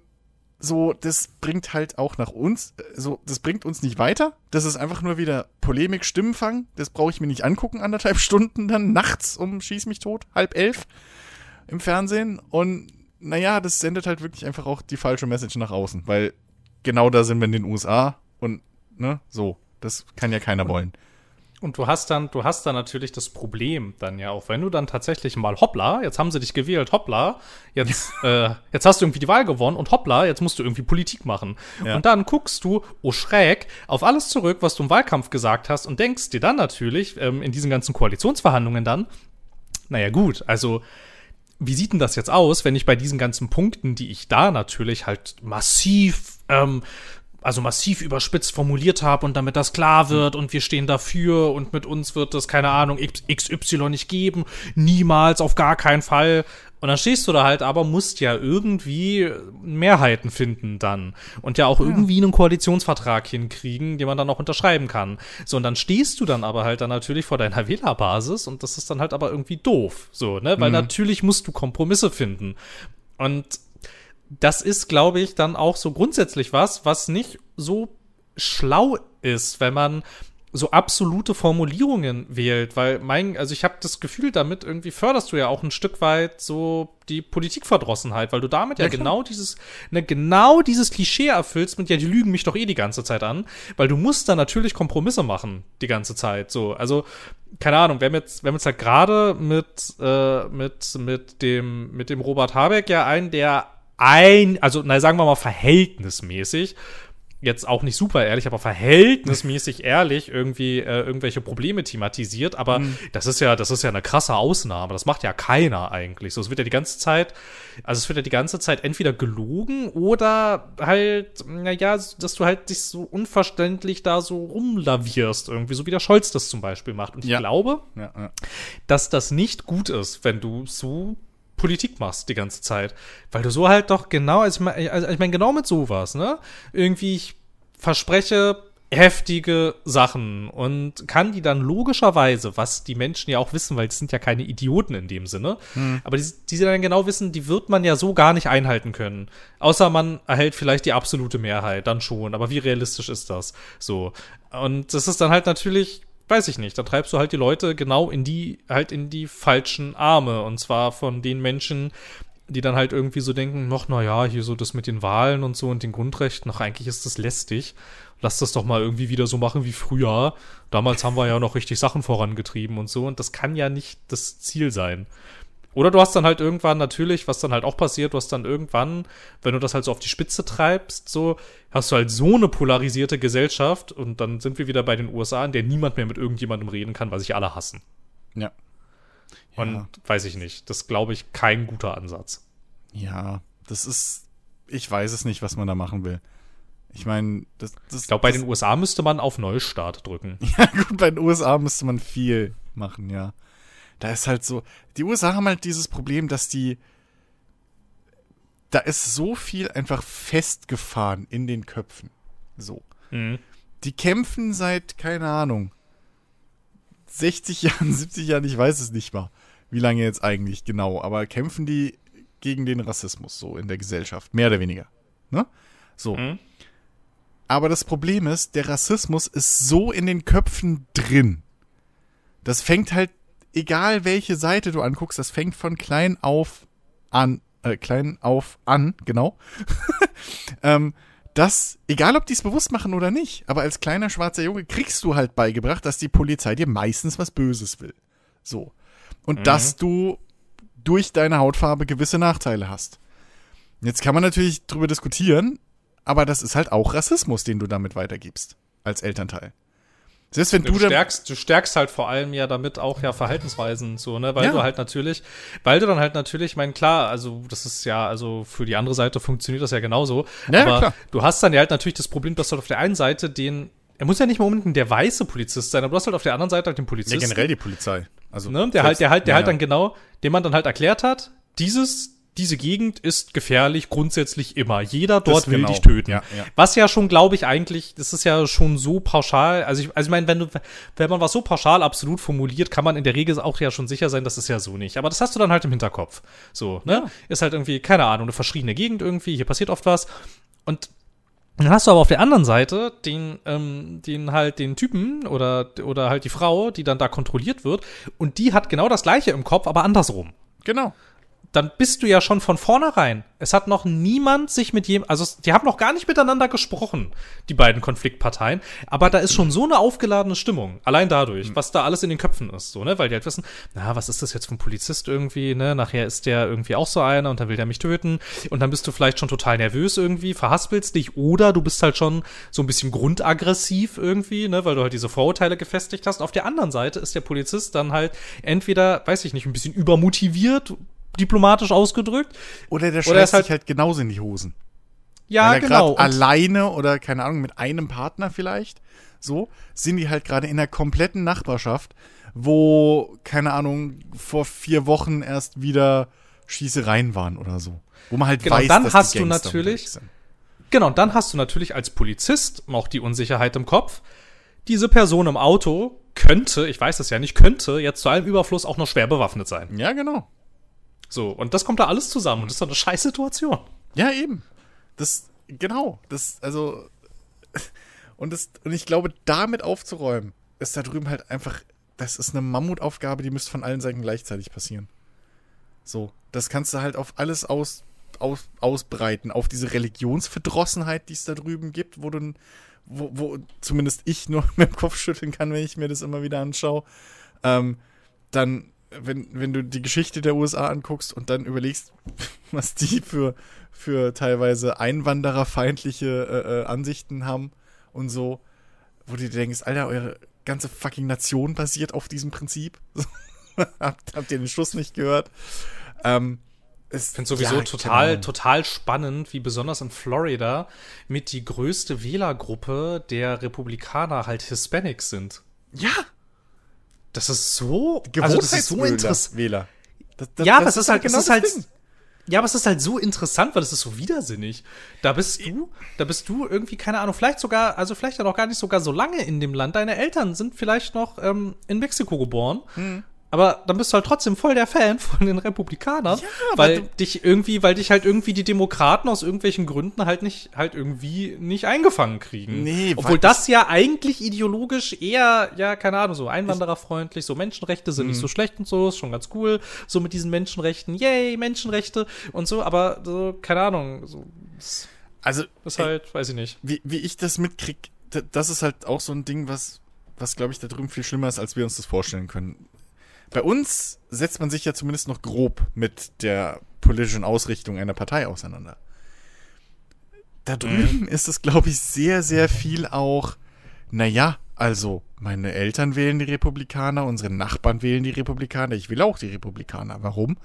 so, das bringt halt auch nach uns, äh, so, das bringt uns nicht weiter. Das ist einfach nur wieder Polemik, Stimmenfang. Das brauche ich mir nicht angucken, anderthalb Stunden dann nachts um Schieß mich tot, halb elf im Fernsehen. Und naja, das sendet halt wirklich einfach auch die falsche Message nach außen, weil genau da sind wir in den USA und, ne, so. Das kann ja keiner wollen. Und du hast dann, du hast dann natürlich das Problem dann ja auch, wenn du dann tatsächlich mal hoppla, jetzt haben sie dich gewählt, hoppla, jetzt, äh, jetzt hast du irgendwie die Wahl gewonnen und hoppla, jetzt musst du irgendwie Politik machen. Ja. Und dann guckst du, oh schräg, auf alles zurück, was du im Wahlkampf gesagt hast und denkst dir dann natürlich, ähm, in diesen ganzen Koalitionsverhandlungen dann, naja gut, also wie sieht denn das jetzt aus, wenn ich bei diesen ganzen Punkten, die ich da natürlich halt massiv ähm, also massiv überspitzt formuliert habe und damit das klar wird und wir stehen dafür und mit uns wird es, keine Ahnung, XY nicht geben, niemals, auf gar keinen Fall. Und dann stehst du da halt, aber musst ja irgendwie Mehrheiten finden dann. Und ja auch ja. irgendwie einen Koalitionsvertrag hinkriegen, den man dann auch unterschreiben kann. So, und dann stehst du dann aber halt dann natürlich vor deiner Wählerbasis und das ist dann halt aber irgendwie doof. So, ne? Weil mhm. natürlich musst du Kompromisse finden. Und das ist, glaube ich, dann auch so grundsätzlich was, was nicht so schlau ist, wenn man so absolute Formulierungen wählt, weil mein, also ich habe das Gefühl, damit irgendwie förderst du ja auch ein Stück weit so die Politikverdrossenheit, weil du damit ja, ja genau dieses, ne, genau dieses Klischee erfüllst mit, ja, die lügen mich doch eh die ganze Zeit an, weil du musst da natürlich Kompromisse machen die ganze Zeit, so, also keine Ahnung, wir haben jetzt, wir haben jetzt halt gerade mit, äh, mit, mit dem, mit dem Robert Habeck ja einen, der ein, also na, sagen wir mal verhältnismäßig, jetzt auch nicht super ehrlich, aber verhältnismäßig ehrlich irgendwie äh, irgendwelche Probleme thematisiert. Aber mhm. das ist ja, das ist ja eine krasse Ausnahme. Das macht ja keiner eigentlich. So, es wird ja die ganze Zeit, also es wird ja die ganze Zeit entweder gelogen oder halt, naja, dass du halt dich so unverständlich da so rumlavierst, irgendwie, so wie der Scholz das zum Beispiel macht. Und ich ja. glaube, ja, ja. dass das nicht gut ist, wenn du so Politik machst die ganze Zeit. Weil du so halt doch genau, also ich meine, also ich mein, genau mit sowas, ne? Irgendwie, ich verspreche heftige Sachen und kann die dann logischerweise, was die Menschen ja auch wissen, weil es sind ja keine Idioten in dem Sinne, hm. aber die, die sie dann genau wissen, die wird man ja so gar nicht einhalten können. Außer man erhält vielleicht die absolute Mehrheit, dann schon. Aber wie realistisch ist das? So. Und das ist dann halt natürlich weiß ich nicht, da treibst du halt die Leute genau in die, halt in die falschen Arme. Und zwar von den Menschen, die dann halt irgendwie so denken, noch, na ja, hier so das mit den Wahlen und so und den Grundrechten, ach, eigentlich ist das lästig. Lass das doch mal irgendwie wieder so machen wie früher. Damals haben wir ja noch richtig Sachen vorangetrieben und so. Und das kann ja nicht das Ziel sein. Oder du hast dann halt irgendwann natürlich, was dann halt auch passiert, du hast dann irgendwann, wenn du das halt so auf die Spitze treibst, so, hast du halt so eine polarisierte Gesellschaft und dann sind wir wieder bei den USA, in der niemand mehr mit irgendjemandem reden kann, weil sich alle hassen. Ja. Und ja. weiß ich nicht. Das glaube ich kein guter Ansatz. Ja, das ist, ich weiß es nicht, was man da machen will. Ich meine, das, das. Ich glaube, bei den USA müsste man auf Neustart drücken. Ja, gut, bei den USA müsste man viel machen, ja da ist halt so, die USA haben halt dieses Problem, dass die, da ist so viel einfach festgefahren in den Köpfen. So. Mhm. Die kämpfen seit, keine Ahnung, 60 Jahren, 70 Jahren, ich weiß es nicht mal, wie lange jetzt eigentlich genau, aber kämpfen die gegen den Rassismus so in der Gesellschaft, mehr oder weniger. Ne? So. Mhm. Aber das Problem ist, der Rassismus ist so in den Köpfen drin. Das fängt halt egal welche Seite du anguckst, das fängt von klein auf an, äh, klein auf an, genau. ähm, das, egal ob die es bewusst machen oder nicht, aber als kleiner schwarzer Junge kriegst du halt beigebracht, dass die Polizei dir meistens was Böses will. So. Und mhm. dass du durch deine Hautfarbe gewisse Nachteile hast. Jetzt kann man natürlich drüber diskutieren, aber das ist halt auch Rassismus, den du damit weitergibst, als Elternteil. Selbst wenn du, du stärkst, du stärkst halt vor allem ja damit auch ja Verhaltensweisen so, ne, weil ja. du halt natürlich, weil du dann halt natürlich, ich meine, klar, also das ist ja, also für die andere Seite funktioniert das ja genauso, ja, aber klar. du hast dann ja halt natürlich das Problem, dass du halt auf der einen Seite den er muss ja nicht mal unbedingt der weiße Polizist sein, aber du hast halt auf der anderen Seite halt den Polizisten. Ja, generell die Polizei. Also, ne, der halt, der halt, der ja, halt dann genau, dem man dann halt erklärt hat, dieses, diese Gegend ist gefährlich grundsätzlich immer. Jeder dort das will genau. dich töten. Ja, ja. Was ja schon, glaube ich, eigentlich, das ist ja schon so pauschal. Also ich, also ich meine, wenn du, wenn man was so pauschal absolut formuliert, kann man in der Regel auch ja schon sicher sein, das ist ja so nicht. Aber das hast du dann halt im Hinterkopf. So, ne? Ja. Ist halt irgendwie, keine Ahnung, eine verschriene Gegend irgendwie, hier passiert oft was. Und dann hast du aber auf der anderen Seite den, ähm, den halt den Typen oder, oder halt die Frau, die dann da kontrolliert wird, und die hat genau das gleiche im Kopf, aber andersrum. Genau dann bist du ja schon von vornherein. Es hat noch niemand sich mit jedem, also die haben noch gar nicht miteinander gesprochen, die beiden Konfliktparteien, aber da ist schon so eine aufgeladene Stimmung, allein dadurch, mhm. was da alles in den Köpfen ist, so, ne, weil die halt wissen, na, was ist das jetzt für ein Polizist irgendwie, ne, nachher ist der irgendwie auch so einer und dann will der mich töten und dann bist du vielleicht schon total nervös irgendwie, verhaspelst dich oder du bist halt schon so ein bisschen grundaggressiv irgendwie, ne, weil du halt diese Vorurteile gefestigt hast. Auf der anderen Seite ist der Polizist dann halt entweder, weiß ich nicht, ein bisschen übermotiviert, diplomatisch ausgedrückt. Oder der scheißt halt, sich halt genauso in die Hosen. Ja, Weil er genau. Alleine oder keine Ahnung, mit einem Partner vielleicht, so, sind die halt gerade in der kompletten Nachbarschaft, wo, keine Ahnung, vor vier Wochen erst wieder Schießereien waren oder so. Wo man halt genau, weiß, dann dass hast die du natürlich, Genau, dann hast du natürlich als Polizist auch die Unsicherheit im Kopf. Diese Person im Auto könnte, ich weiß das ja nicht, könnte jetzt zu allem Überfluss auch noch schwer bewaffnet sein. Ja, genau. So, und das kommt da alles zusammen und das ist doch eine scheiß Situation. Ja, eben. Das, genau, das, also, und das, und ich glaube, damit aufzuräumen, ist da drüben halt einfach, das ist eine Mammutaufgabe, die müsste von allen Seiten gleichzeitig passieren. So, das kannst du halt auf alles aus, aus, ausbreiten, auf diese Religionsverdrossenheit, die es da drüben gibt, wo du, wo, wo zumindest ich nur mit dem Kopf schütteln kann, wenn ich mir das immer wieder anschaue. Ähm, dann wenn, wenn du die Geschichte der USA anguckst und dann überlegst, was die für, für teilweise einwandererfeindliche äh, äh, Ansichten haben und so, wo du dir denkst, Alter, eure ganze fucking Nation basiert auf diesem Prinzip. habt, habt ihr den Schluss nicht gehört? Ähm, ich finde sowieso ja, total, genau. total spannend, wie besonders in Florida mit die größte Wählergruppe der Republikaner halt Hispanics sind. Ja. Das ist so, also das ist so interessant. Wähler. Das, das, ja, aber es ist halt, genau es ist halt, ja, aber es ist halt so interessant, weil es ist so widersinnig. Da bist du, da bist du irgendwie, keine Ahnung, vielleicht sogar, also vielleicht ja noch gar nicht sogar so lange in dem Land. Deine Eltern sind vielleicht noch ähm, in Mexiko geboren. Mhm. Aber dann bist du halt trotzdem voll der Fan von den Republikanern, ja, weil dich irgendwie, weil dich halt irgendwie die Demokraten aus irgendwelchen Gründen halt nicht, halt irgendwie nicht eingefangen kriegen. Nee, Obwohl das ja eigentlich ideologisch eher, ja, keine Ahnung, so einwandererfreundlich, so Menschenrechte sind mhm. nicht so schlecht und so, ist schon ganz cool, so mit diesen Menschenrechten, yay, Menschenrechte und so, aber so, keine Ahnung, so. Also, ist halt, ey, weiß ich nicht. Wie, wie ich das mitkrieg, das ist halt auch so ein Ding, was, was glaube ich da drüben viel schlimmer ist, als wir uns das vorstellen können bei uns setzt man sich ja zumindest noch grob mit der politischen Ausrichtung einer Partei auseinander. Da drüben mhm. ist es, glaube ich, sehr, sehr viel auch, naja, also meine Eltern wählen die Republikaner, unsere Nachbarn wählen die Republikaner, ich will auch die Republikaner. Warum?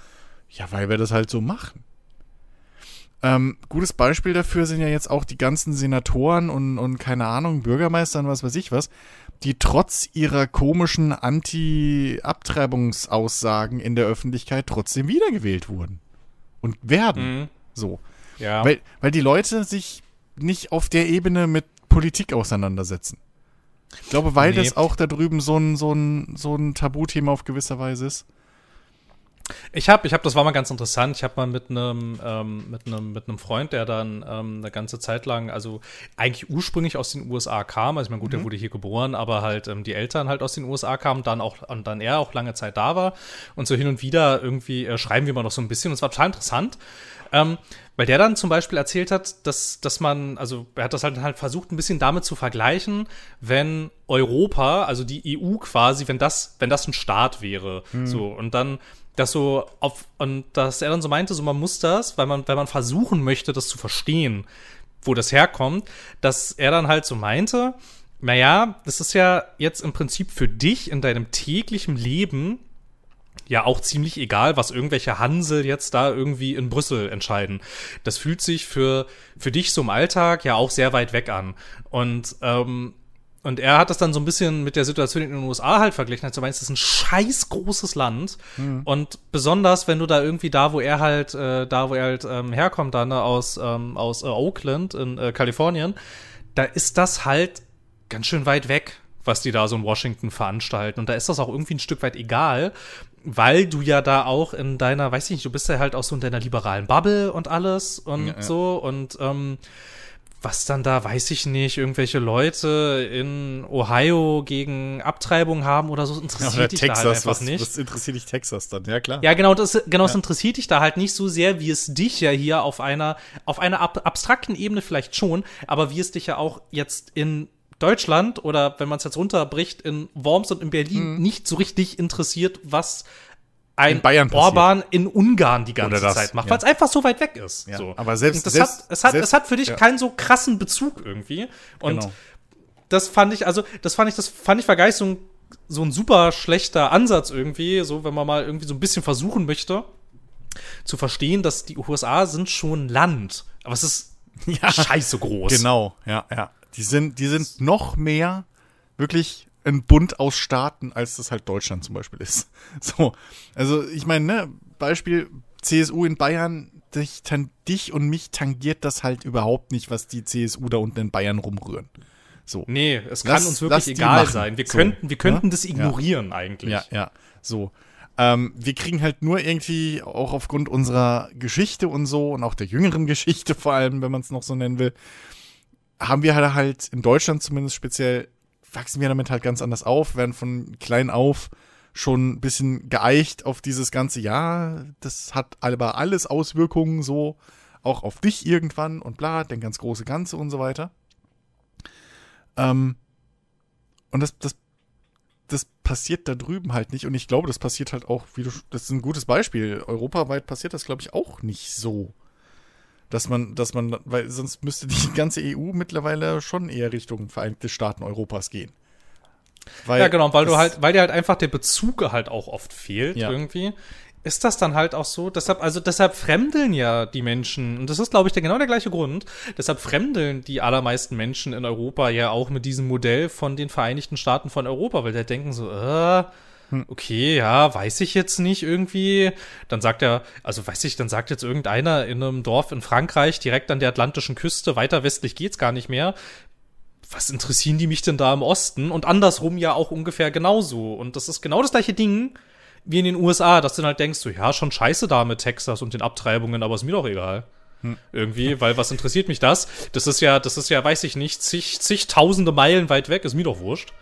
Ja, weil wir das halt so machen. Ähm, gutes Beispiel dafür sind ja jetzt auch die ganzen Senatoren und, und keine Ahnung, Bürgermeistern, was weiß ich was, die trotz ihrer komischen Anti-Abtreibungsaussagen in der Öffentlichkeit trotzdem wiedergewählt wurden. Und werden. Mhm. So. Ja. Weil, weil die Leute sich nicht auf der Ebene mit Politik auseinandersetzen. Ich glaube, weil nee. das auch da drüben so ein, so ein, so ein Tabuthema auf gewisser Weise ist. Ich habe, ich habe, das war mal ganz interessant. Ich habe mal mit einem, ähm, mit einem, mit einem Freund, der dann ähm, eine ganze Zeit lang, also eigentlich ursprünglich aus den USA kam. Also ich meine, gut, mhm. der wurde hier geboren, aber halt ähm, die Eltern halt aus den USA kamen, dann auch und dann er auch lange Zeit da war und so hin und wieder irgendwie äh, schreiben wir mal noch so ein bisschen. Und es war total interessant. Ähm, weil der dann zum Beispiel erzählt hat, dass, dass man, also er hat das halt, halt versucht, ein bisschen damit zu vergleichen, wenn Europa, also die EU quasi, wenn das, wenn das ein Staat wäre. Mhm. So, und dann dass so auf und dass er dann so meinte, so man muss das, weil man, wenn man versuchen möchte, das zu verstehen, wo das herkommt, dass er dann halt so meinte, naja, das ist ja jetzt im Prinzip für dich in deinem täglichen Leben ja auch ziemlich egal, was irgendwelche Hansel jetzt da irgendwie in Brüssel entscheiden. Das fühlt sich für, für dich so im Alltag ja auch sehr weit weg an. Und ähm, und er hat das dann so ein bisschen mit der Situation in den USA halt verglichen. Hat so meinst, das ist ein scheiß großes Land. Mhm. Und besonders, wenn du da irgendwie da, wo er halt, äh, da, wo er halt ähm, herkommt, dann ne, aus, ähm, aus äh, Oakland in äh, Kalifornien, da ist das halt ganz schön weit weg, was die da so in Washington veranstalten. Und da ist das auch irgendwie ein Stück weit egal, weil du ja da auch in deiner, weiß ich nicht, du bist ja halt auch so in deiner liberalen Bubble und alles und ja, ja. so und ähm, was dann da, weiß ich nicht, irgendwelche Leute in Ohio gegen Abtreibung haben oder so, interessiert oder dich Texas, da halt einfach was, nicht. Was interessiert dich Texas dann? Ja, klar. Ja, genau, das, genau, ja. interessiert dich da halt nicht so sehr, wie es dich ja hier auf einer, auf einer ab abstrakten Ebene vielleicht schon, aber wie es dich ja auch jetzt in Deutschland oder wenn man es jetzt runterbricht, in Worms und in Berlin mhm. nicht so richtig interessiert, was ein in Orban in Ungarn die ganze Zeit macht, weil es einfach so weit weg ist. Ja, so. Aber selbst, das selbst, hat, es, hat, selbst, es hat für dich ja. keinen so krassen Bezug irgendwie. Und genau. das fand ich, also das fand ich, das fand ich ein, so ein super schlechter Ansatz irgendwie, so wenn man mal irgendwie so ein bisschen versuchen möchte zu verstehen, dass die USA sind schon Land, aber es ist ja, scheiße groß. Genau, ja, ja. Die sind, die sind noch mehr wirklich ein Bund aus Staaten, als das halt Deutschland zum Beispiel ist. So, also ich meine, ne, Beispiel CSU in Bayern, dich, dich und mich tangiert das halt überhaupt nicht, was die CSU da unten in Bayern rumrühren. So. Nee, es lass, kann uns wirklich egal sein. Wir so, könnten, wir könnten ne? das ignorieren ja. eigentlich. Ja, ja, so. Ähm, wir kriegen halt nur irgendwie, auch aufgrund unserer Geschichte und so und auch der jüngeren Geschichte vor allem, wenn man es noch so nennen will, haben wir halt, halt in Deutschland zumindest speziell wachsen wir damit halt ganz anders auf, werden von klein auf schon ein bisschen geeicht auf dieses ganze Jahr. Das hat aber alles Auswirkungen so auch auf dich irgendwann und bla, den ganz große Ganze und so weiter. Ähm, und das, das, das passiert da drüben halt nicht. Und ich glaube, das passiert halt auch, wie du, das ist ein gutes Beispiel. Europaweit passiert das, glaube ich, auch nicht so. Dass man, dass man, weil sonst müsste die ganze EU mittlerweile schon eher Richtung Vereinigte Staaten Europas gehen. Weil ja, genau, weil du halt, weil dir halt einfach der Bezug halt auch oft fehlt Ja. irgendwie. Ist das dann halt auch so? Deshalb, also deshalb fremdeln ja die Menschen, und das ist, glaube ich, der, genau der gleiche Grund. Deshalb fremdeln die allermeisten Menschen in Europa ja auch mit diesem Modell von den Vereinigten Staaten von Europa, weil die denken so, äh, okay, ja, weiß ich jetzt nicht irgendwie. Dann sagt er, also weiß ich, dann sagt jetzt irgendeiner in einem Dorf in Frankreich, direkt an der atlantischen Küste, weiter westlich geht's gar nicht mehr. Was interessieren die mich denn da im Osten? Und andersrum ja auch ungefähr genauso. Und das ist genau das gleiche Ding wie in den USA, dass du dann halt denkst, so, ja, schon scheiße da mit Texas und den Abtreibungen, aber ist mir doch egal. Irgendwie, weil was interessiert mich das? Das ist ja, das ist ja, weiß ich nicht, zig, zigtausende Meilen weit weg, ist mir doch wurscht.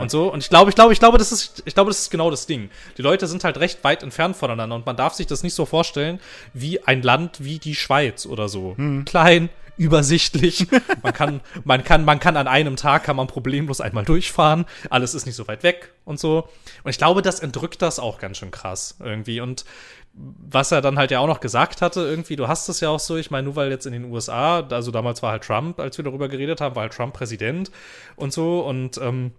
Und so. Und ich glaube, ich glaube, ich glaube, das ist, ich glaube, das ist genau das Ding. Die Leute sind halt recht weit entfernt voneinander und man darf sich das nicht so vorstellen wie ein Land wie die Schweiz oder so. Klein, übersichtlich. man kann, man kann, man kann an einem Tag kann man problemlos einmal durchfahren. Alles ist nicht so weit weg und so. Und ich glaube, das entrückt das auch ganz schön krass irgendwie. Und was er dann halt ja auch noch gesagt hatte, irgendwie, du hast es ja auch so, ich meine, nur weil jetzt in den USA, also damals war halt Trump, als wir darüber geredet haben, war halt Trump Präsident und so. Und ähm,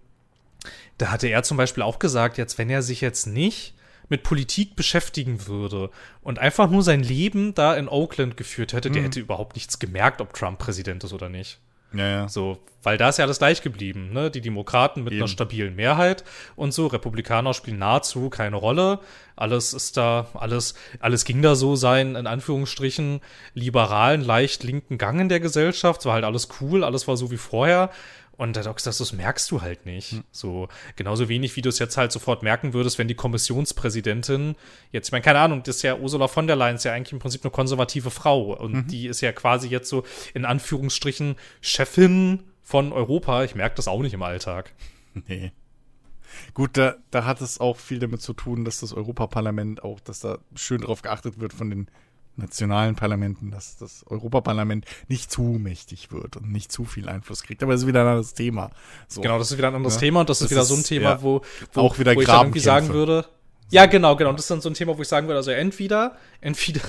da hatte er zum Beispiel auch gesagt, jetzt, wenn er sich jetzt nicht mit Politik beschäftigen würde und einfach nur sein Leben da in Oakland geführt hätte, der hätte überhaupt nichts gemerkt, ob Trump Präsident ist oder nicht. Ja, ja. So, weil da ist ja alles gleich geblieben, ne? Die Demokraten mit Eben. einer stabilen Mehrheit und so, Republikaner spielen nahezu keine Rolle. Alles ist da, alles, alles ging da so sein, in Anführungsstrichen, liberalen, leicht linken Gang in der Gesellschaft. Es war halt alles cool, alles war so wie vorher. Und da sagst du, das merkst du halt nicht. So, genauso wenig, wie du es jetzt halt sofort merken würdest, wenn die Kommissionspräsidentin jetzt, ich meine, keine Ahnung, das ist ja Ursula von der Leyen, ist ja eigentlich im Prinzip eine konservative Frau. Und die ist ja quasi jetzt so in Anführungsstrichen Chefin von Europa. Ich merke das auch nicht im Alltag. Nee. Gut, da, da hat es auch viel damit zu tun, dass das Europaparlament auch, dass da schön drauf geachtet wird von den nationalen Parlamenten, dass das Europaparlament nicht zu mächtig wird und nicht zu viel Einfluss kriegt. Aber das ist wieder ein anderes Thema. So. Genau, das ist wieder ein anderes Ja. Thema und das, Das ist wieder so ein Thema, ja, wo, wo, auch wieder wo ich dann irgendwie sagen würde. Ja, genau, genau. Und das ist dann so ein Thema, wo ich sagen würde, also entweder, entweder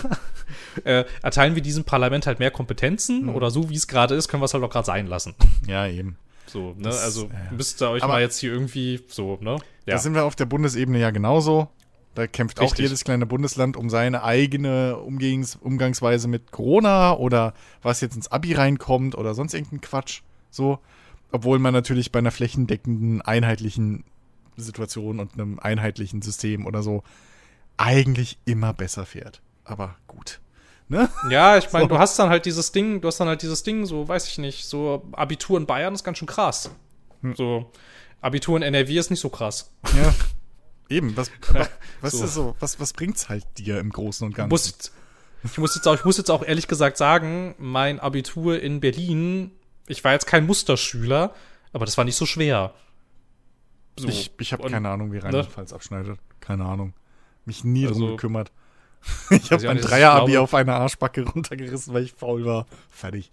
äh, erteilen wir diesem Parlament halt mehr Kompetenzen Mhm. oder so, wie es gerade ist, können wir es halt auch gerade sein lassen. Ja, eben. So, ne? Das- also ja. müsst ihr euch Aber- mal jetzt hier irgendwie so, ne? Da sind wir auf der Bundesebene ja genauso. Da kämpft auch Richtig. jedes kleine Bundesland um seine eigene Umgangs Umgangsweise mit Corona oder was jetzt ins Abi reinkommt oder sonst irgendein Quatsch. So. Obwohl man natürlich bei einer flächendeckenden, einheitlichen Situation und einem einheitlichen System oder so eigentlich immer besser fährt. Aber gut. Ne? Ja, ich meine, So. du hast dann halt dieses Ding, du hast dann halt dieses Ding, so, weiß ich nicht, so Abitur in Bayern ist ganz schön krass. Hm. So, Abitur in NRW ist nicht so krass. Ja. Eben, was, was, So. ist so, was, was bringt's halt dir im Großen und Ganzen? muss ich muss jetzt auch, ich muss jetzt auch ehrlich gesagt sagen, mein Abitur in Berlin, ich war jetzt kein Musterschüler, aber das war nicht so schwer. So. Ich, ich habe keine Ahnung, wie ne? Rheinland-Pfalz abschneidet. Keine Ahnung. Mich nie Also- drum gekümmert. Ich habe mein Dreier-Abi auf eine Arschbacke runtergerissen, weil ich faul war. Fertig.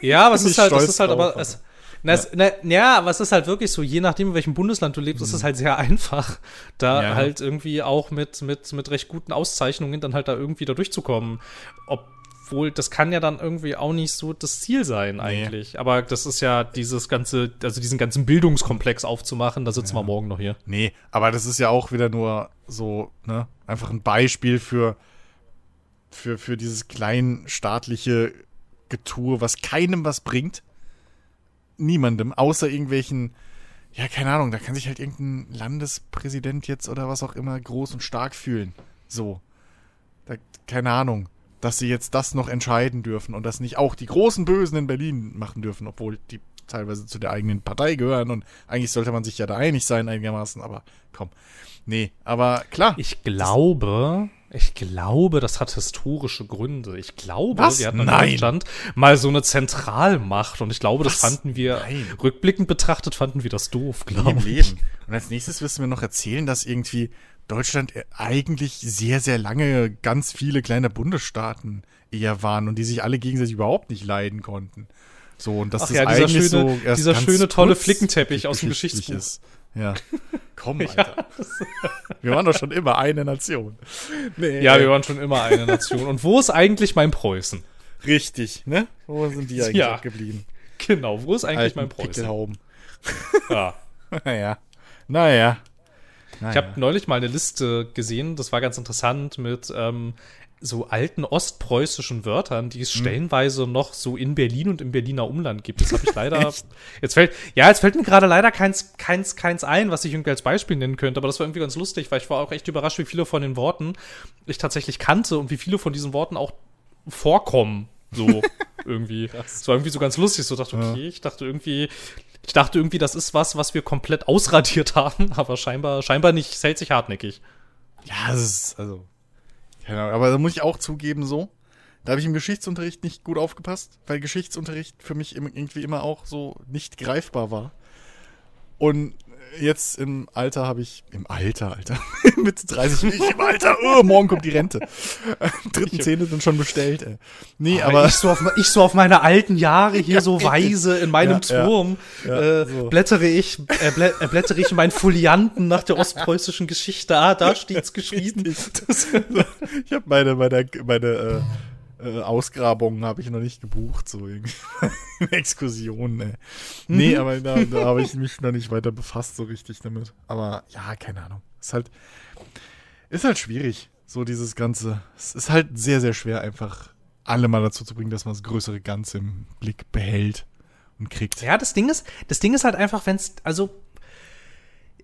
Ja, aber es ist halt, es ist halt aber- es, na, es, na, ja, aber es ist halt wirklich so, je nachdem, in welchem Bundesland du lebst, ist es halt sehr einfach, da Ja. halt irgendwie auch mit, mit, mit recht guten Auszeichnungen dann halt da irgendwie da durchzukommen. Obwohl, das kann ja dann irgendwie auch nicht so das Ziel sein, eigentlich. Aber das ist ja dieses ganze, also diesen ganzen Bildungskomplex aufzumachen, da sitzen wir morgen noch hier. Nee, aber das ist ja auch wieder nur so, ne, einfach ein Beispiel für, für, für dieses kleinstaatliche Getue, was keinem was bringt. Niemandem, außer irgendwelchen, ja, keine Ahnung, da kann sich halt irgendein Landespräsident jetzt oder was auch immer groß und stark fühlen. So. Da, keine Ahnung, dass sie jetzt das noch entscheiden dürfen und das nicht auch die großen Bösen in Berlin machen dürfen, obwohl die teilweise zu der eigenen Partei gehören und eigentlich sollte man sich ja da einig sein einigermaßen, aber komm. Nee, aber klar. Ich glaube, ich glaube, das hat historische Gründe. Ich glaube, Was? wir hatten in Nein. Deutschland mal so eine Zentralmacht und ich glaube, das Was? fanden wir, Nein. rückblickend betrachtet, fanden wir das doof, glaube ich. Leben. Und als nächstes wirst du mir noch erzählen, dass irgendwie Deutschland eigentlich sehr, sehr lange ganz viele kleine Bundesstaaten eher waren und die sich alle gegenseitig überhaupt nicht leiden konnten. So, und dass Ach das ja, dieser eigentlich schöne- so dieser schöne, tolle Flickenteppich aus dem Geschichtsbuch. ist. Ja. Komm, Alter. Wir waren doch schon immer eine Nation. Nee, ja, wir waren schon immer eine Nation. Und wo ist eigentlich mein Preußen? Richtig, ne? Wo sind die eigentlich ja. geblieben? Genau, wo ist eigentlich Alten mein Preußen? Pickelhauben. Ja. naja. Naja. naja. Ich habe neulich mal eine Liste gesehen, das war ganz interessant, mit ähm, so alten ostpreußischen Wörtern, die es hm. stellenweise noch so in Berlin und im Berliner Umland gibt. Das habe ich leider. jetzt fällt, ja, jetzt fällt mir gerade leider keins, keins, keins ein, was ich irgendwie als Beispiel nennen könnte, aber das war irgendwie ganz lustig, weil ich war auch echt überrascht, wie viele von den Worten ich tatsächlich kannte und wie viele von diesen Worten auch vorkommen. So irgendwie. Das war irgendwie so ganz lustig. So dachte, okay, ja. ich dachte irgendwie, ich dachte irgendwie, das ist was, was wir komplett ausradiert haben, aber scheinbar, scheinbar nicht, es hält sich hartnäckig. Ja, das ist, also, keine Ahnung, aber da muss ich auch zugeben, so. Da habe ich im Geschichtsunterricht nicht gut aufgepasst, weil Geschichtsunterricht für mich irgendwie immer auch so nicht greifbar war. Und jetzt im Alter habe ich, im Alter, Alter, mit 30 nicht im Alter, oh, morgen kommt die Rente. Dritten Zähne sind schon bestellt, ey. Nee, aber, aber ich, so auf, ich so auf meine alten Jahre hier so weise in meinem ja, Turm ja, ja, äh, so. blättere ich, äh, blä, äh, blättere ich in meinen Folianten nach der ostpreußischen Geschichte. Ah, da steht's geschrieben. ich habe meine, meine, meine, äh, äh, Ausgrabungen habe ich noch nicht gebucht, so irgendwie. Exkursionen, ey. Nee, mhm. aber da, da habe ich mich noch nicht weiter befasst, so richtig damit. Aber ja, keine Ahnung. Ist halt, ist halt schwierig, so dieses Ganze. Es ist halt sehr, sehr schwer, einfach alle mal dazu zu bringen, dass man das größere Ganze im Blick behält und kriegt. Ja, das Ding ist, das Ding ist halt einfach, wenn es, also,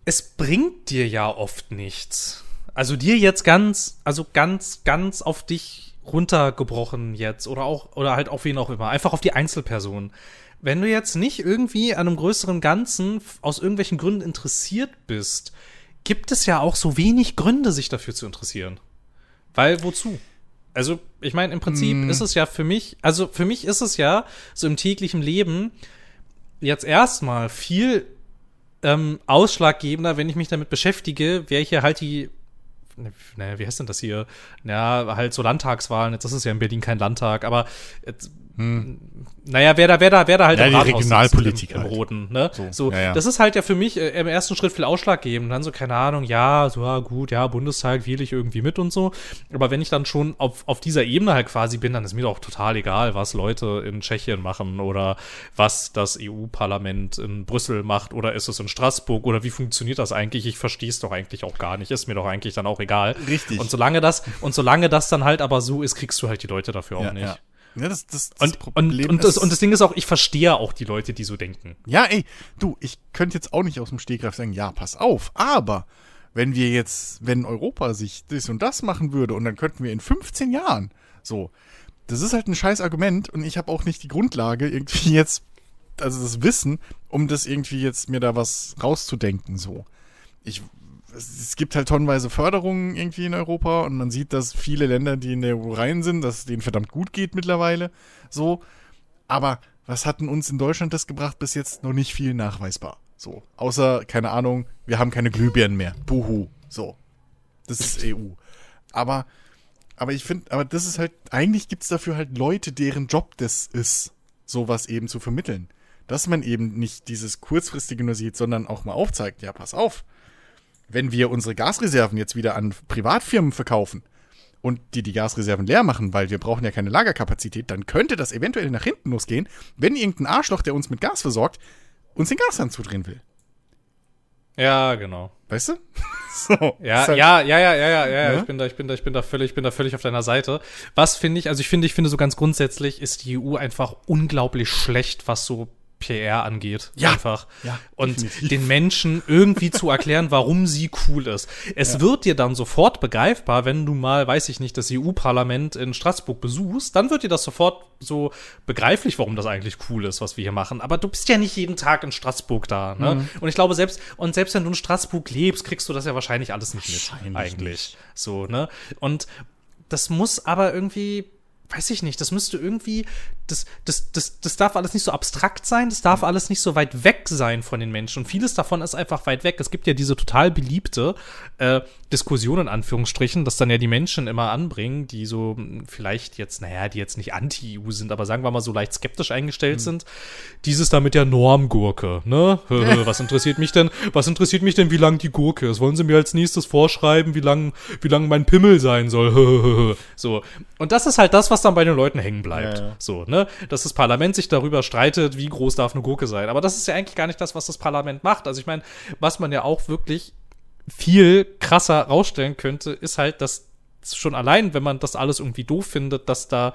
es bringt dir ja oft nichts. Also dir jetzt ganz, also ganz, ganz auf dich runtergebrochen jetzt oder auch oder halt auf wen auch immer, einfach auf die Einzelperson. Wenn du jetzt nicht irgendwie an einem größeren Ganzen aus irgendwelchen Gründen interessiert bist, gibt es ja auch so wenig Gründe, sich dafür zu interessieren. Weil wozu? Also, ich meine, im Prinzip mm. ist es ja für mich, also für mich ist es ja so im täglichen Leben jetzt erstmal viel ähm, ausschlaggebender, wenn ich mich damit beschäftige, welche halt die naja, wie heißt denn das hier? Ja, halt so Landtagswahlen. Jetzt ist es ja in Berlin kein Landtag, aber jetzt, hm. Naja, wer da, wer da, wer da halt ja, im die Regionalpolitik im, im halt. Roten, ne? So, so ja, ja. das ist halt ja für mich äh, im ersten Schritt viel ausschlaggebend. Dann so, keine Ahnung, ja, so, ja, gut, ja, Bundestag wähle ich irgendwie mit und so. Aber wenn ich dann schon auf, auf dieser Ebene halt quasi bin, dann ist mir doch total egal, was Leute in Tschechien machen oder was das EU-Parlament in Brüssel macht oder ist es in Straßburg oder wie funktioniert das eigentlich? Ich verstehe es doch eigentlich auch gar nicht. Ist mir doch eigentlich dann auch egal. Richtig. Und solange das, und solange das dann halt aber so ist, kriegst du halt die Leute dafür auch nicht. Ja. Ja, das, das, das und, Problem und, und, das, und das Ding ist auch, ich verstehe auch die Leute, die so denken. Ja, ey, du, ich könnte jetzt auch nicht aus dem Stegreif sagen, ja, pass auf, aber wenn wir jetzt, wenn Europa sich das und das machen würde und dann könnten wir in 15 Jahren so, das ist halt ein scheiß Argument und ich habe auch nicht die Grundlage irgendwie jetzt, also das Wissen, um das irgendwie jetzt mir da was rauszudenken so. Ich es gibt halt tonnenweise Förderungen irgendwie in Europa und man sieht, dass viele Länder, die in der EU rein sind, dass es denen verdammt gut geht mittlerweile. So. Aber was hat denn uns in Deutschland das gebracht? Bis jetzt noch nicht viel nachweisbar. So. Außer, keine Ahnung, wir haben keine Glühbirnen mehr. Buhu. So. Das ist EU. Aber, aber ich finde, aber das ist halt, eigentlich gibt es dafür halt Leute, deren Job das ist, sowas eben zu vermitteln. Dass man eben nicht dieses kurzfristige nur sieht, sondern auch mal aufzeigt, ja, pass auf wenn wir unsere Gasreserven jetzt wieder an Privatfirmen verkaufen und die die Gasreserven leer machen, weil wir brauchen ja keine Lagerkapazität, dann könnte das eventuell nach hinten losgehen, wenn irgendein Arschloch, der uns mit Gas versorgt, uns den Gashahn zudrehen will. Ja, genau. Weißt du? so, ja, halt ja, ja, ja, ja, ja, ja, ich bin da, ich bin da, ich bin da völlig, ich bin da völlig auf deiner Seite. Was finde ich, also ich finde, ich finde so ganz grundsätzlich ist die EU einfach unglaublich schlecht, was so PR angeht. Ja. Einfach. Ja, und definitiv. den Menschen irgendwie zu erklären, warum sie cool ist. Es ja. wird dir dann sofort begreifbar, wenn du mal, weiß ich nicht, das EU-Parlament in Straßburg besuchst, dann wird dir das sofort so begreiflich, warum das eigentlich cool ist, was wir hier machen. Aber du bist ja nicht jeden Tag in Straßburg da. Ne? Mhm. Und ich glaube, selbst, und selbst wenn du in Straßburg lebst, kriegst du das ja wahrscheinlich alles nicht mit. Eigentlich. Nicht. So, ne? Und das muss aber irgendwie weiß ich nicht, das müsste irgendwie, das, das, das, das darf alles nicht so abstrakt sein, das darf alles nicht so weit weg sein von den Menschen. Und vieles davon ist einfach weit weg. Es gibt ja diese total beliebte äh, Diskussion in Anführungsstrichen, dass dann ja die Menschen immer anbringen, die so hm, vielleicht jetzt, naja, die jetzt nicht anti-EU sind, aber sagen wir mal so leicht skeptisch eingestellt mhm. sind. Dieses da mit der Normgurke, ne? was interessiert mich denn, was interessiert mich denn, wie lang die Gurke ist? Wollen Sie mir als nächstes vorschreiben, wie lang, wie lang mein Pimmel sein soll? so. Und das ist halt das, was dann bei den Leuten hängen bleibt. Ja, ja. So, ne? Dass das Parlament sich darüber streitet, wie groß darf eine Gurke sein. Aber das ist ja eigentlich gar nicht das, was das Parlament macht. Also ich meine, was man ja auch wirklich viel krasser rausstellen könnte, ist halt, dass schon allein, wenn man das alles irgendwie doof findet, dass da,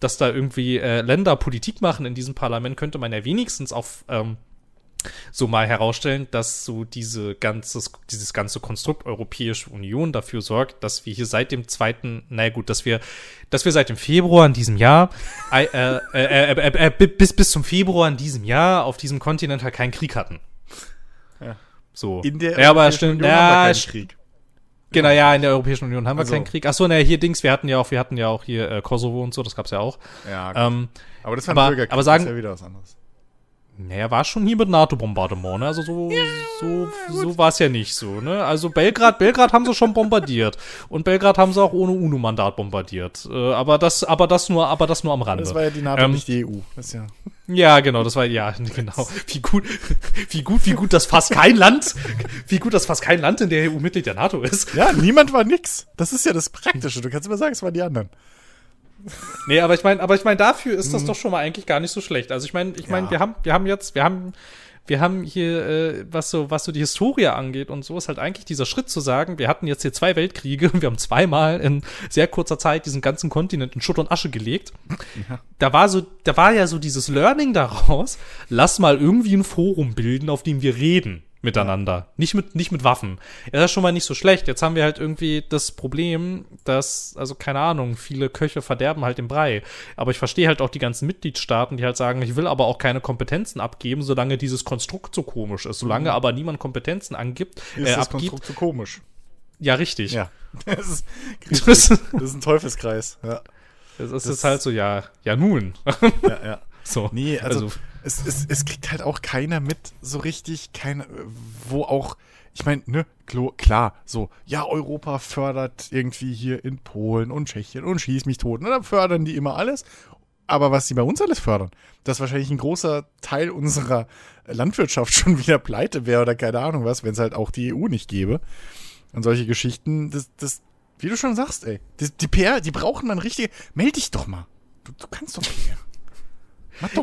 dass da irgendwie äh, Länder Politik machen in diesem Parlament, könnte man ja wenigstens auf ähm, so mal herausstellen, dass so diese ganzes, dieses ganze Konstrukt Europäische Union dafür sorgt, dass wir hier seit dem zweiten, naja gut, dass wir, dass wir seit dem Februar in diesem Jahr, äh, äh, äh, bis, bis zum Februar in diesem Jahr auf diesem Kontinent halt keinen Krieg hatten. Ja. So. In der ja, aber stimmt, Union ja, haben wir keinen Krieg. Genau, ja, in der Europäischen Union haben wir Also- keinen Krieg. Achso, naja, hier Dings, wir hatten ja auch, wir hatten ja auch hier äh, Kosovo und so, das gab's ja auch. Ja. Ähm, aber das war ein aber- Bürgerkrieg, aber sagen- das ist ja wieder was anderes. Naja, war schon hier mit NATO-Bombardement, ne? Also so, so, so war es ja nicht so, ne? Also Belgrad, Belgrad haben sie schon bombardiert. Und Belgrad haben sie auch ohne UNO-Mandat bombardiert. Äh, aber das, aber das nur, aber das nur am Rande. Das war ja die NATO, Ähm, nicht die EU. Das ja. Ja, genau, das war, ja, genau. Wie gut, wie gut, wie gut, dass fast kein Land, wie gut, dass fast kein Land in der EU Mitglied der NATO ist. Ja, niemand war nix. Das ist ja das Praktische. Du kannst immer sagen, es waren die anderen. Nee, aber ich meine, aber ich meine, dafür ist das doch schon mal eigentlich gar nicht so schlecht. Also ich meine, ich meine, Ja. wir haben, wir haben jetzt, wir haben, wir haben hier, äh, was so, was so die Historie angeht und so, ist halt eigentlich dieser Schritt zu sagen, wir hatten jetzt hier zwei Weltkriege und wir haben zweimal in sehr kurzer Zeit diesen ganzen Kontinent in Schutt und Asche gelegt. Da war so, da war ja so dieses Learning daraus, lass mal irgendwie ein Forum bilden, auf dem wir reden miteinander. Nicht mit, nicht mit Waffen. Ja, das ist schon mal nicht so schlecht. Jetzt haben wir halt irgendwie das Problem, dass, also keine Ahnung, viele Köche verderben halt den Brei. Aber ich verstehe halt auch die ganzen Mitgliedstaaten, die halt sagen, ich will aber auch keine Kompetenzen abgeben, solange dieses Konstrukt so komisch ist. Solange aber niemand Kompetenzen angibt, Ist äh, das abgibt. Konstrukt so komisch? Ja, richtig. Ja. Das ist, Das, das ist ein Teufelskreis. Ja, das ist Das- jetzt halt so, ja, ja nun. ja, ja. So. Nee, also, Also- es, es, es kriegt halt auch keiner mit, so richtig, keiner, wo auch, ich meine, ne, klar, so, ja, Europa fördert irgendwie hier in Polen und Tschechien und schieß mich tot. Ne, dann fördern die immer alles. Aber was sie bei uns alles fördern, dass wahrscheinlich ein großer Teil unserer Landwirtschaft schon wieder pleite wäre oder keine Ahnung was, wenn es halt auch die EU nicht gäbe. Und solche Geschichten, das, das, wie du schon sagst, ey, die, die PR, die brauchen man richtig. Meld dich doch mal. Du, du kannst doch mehr.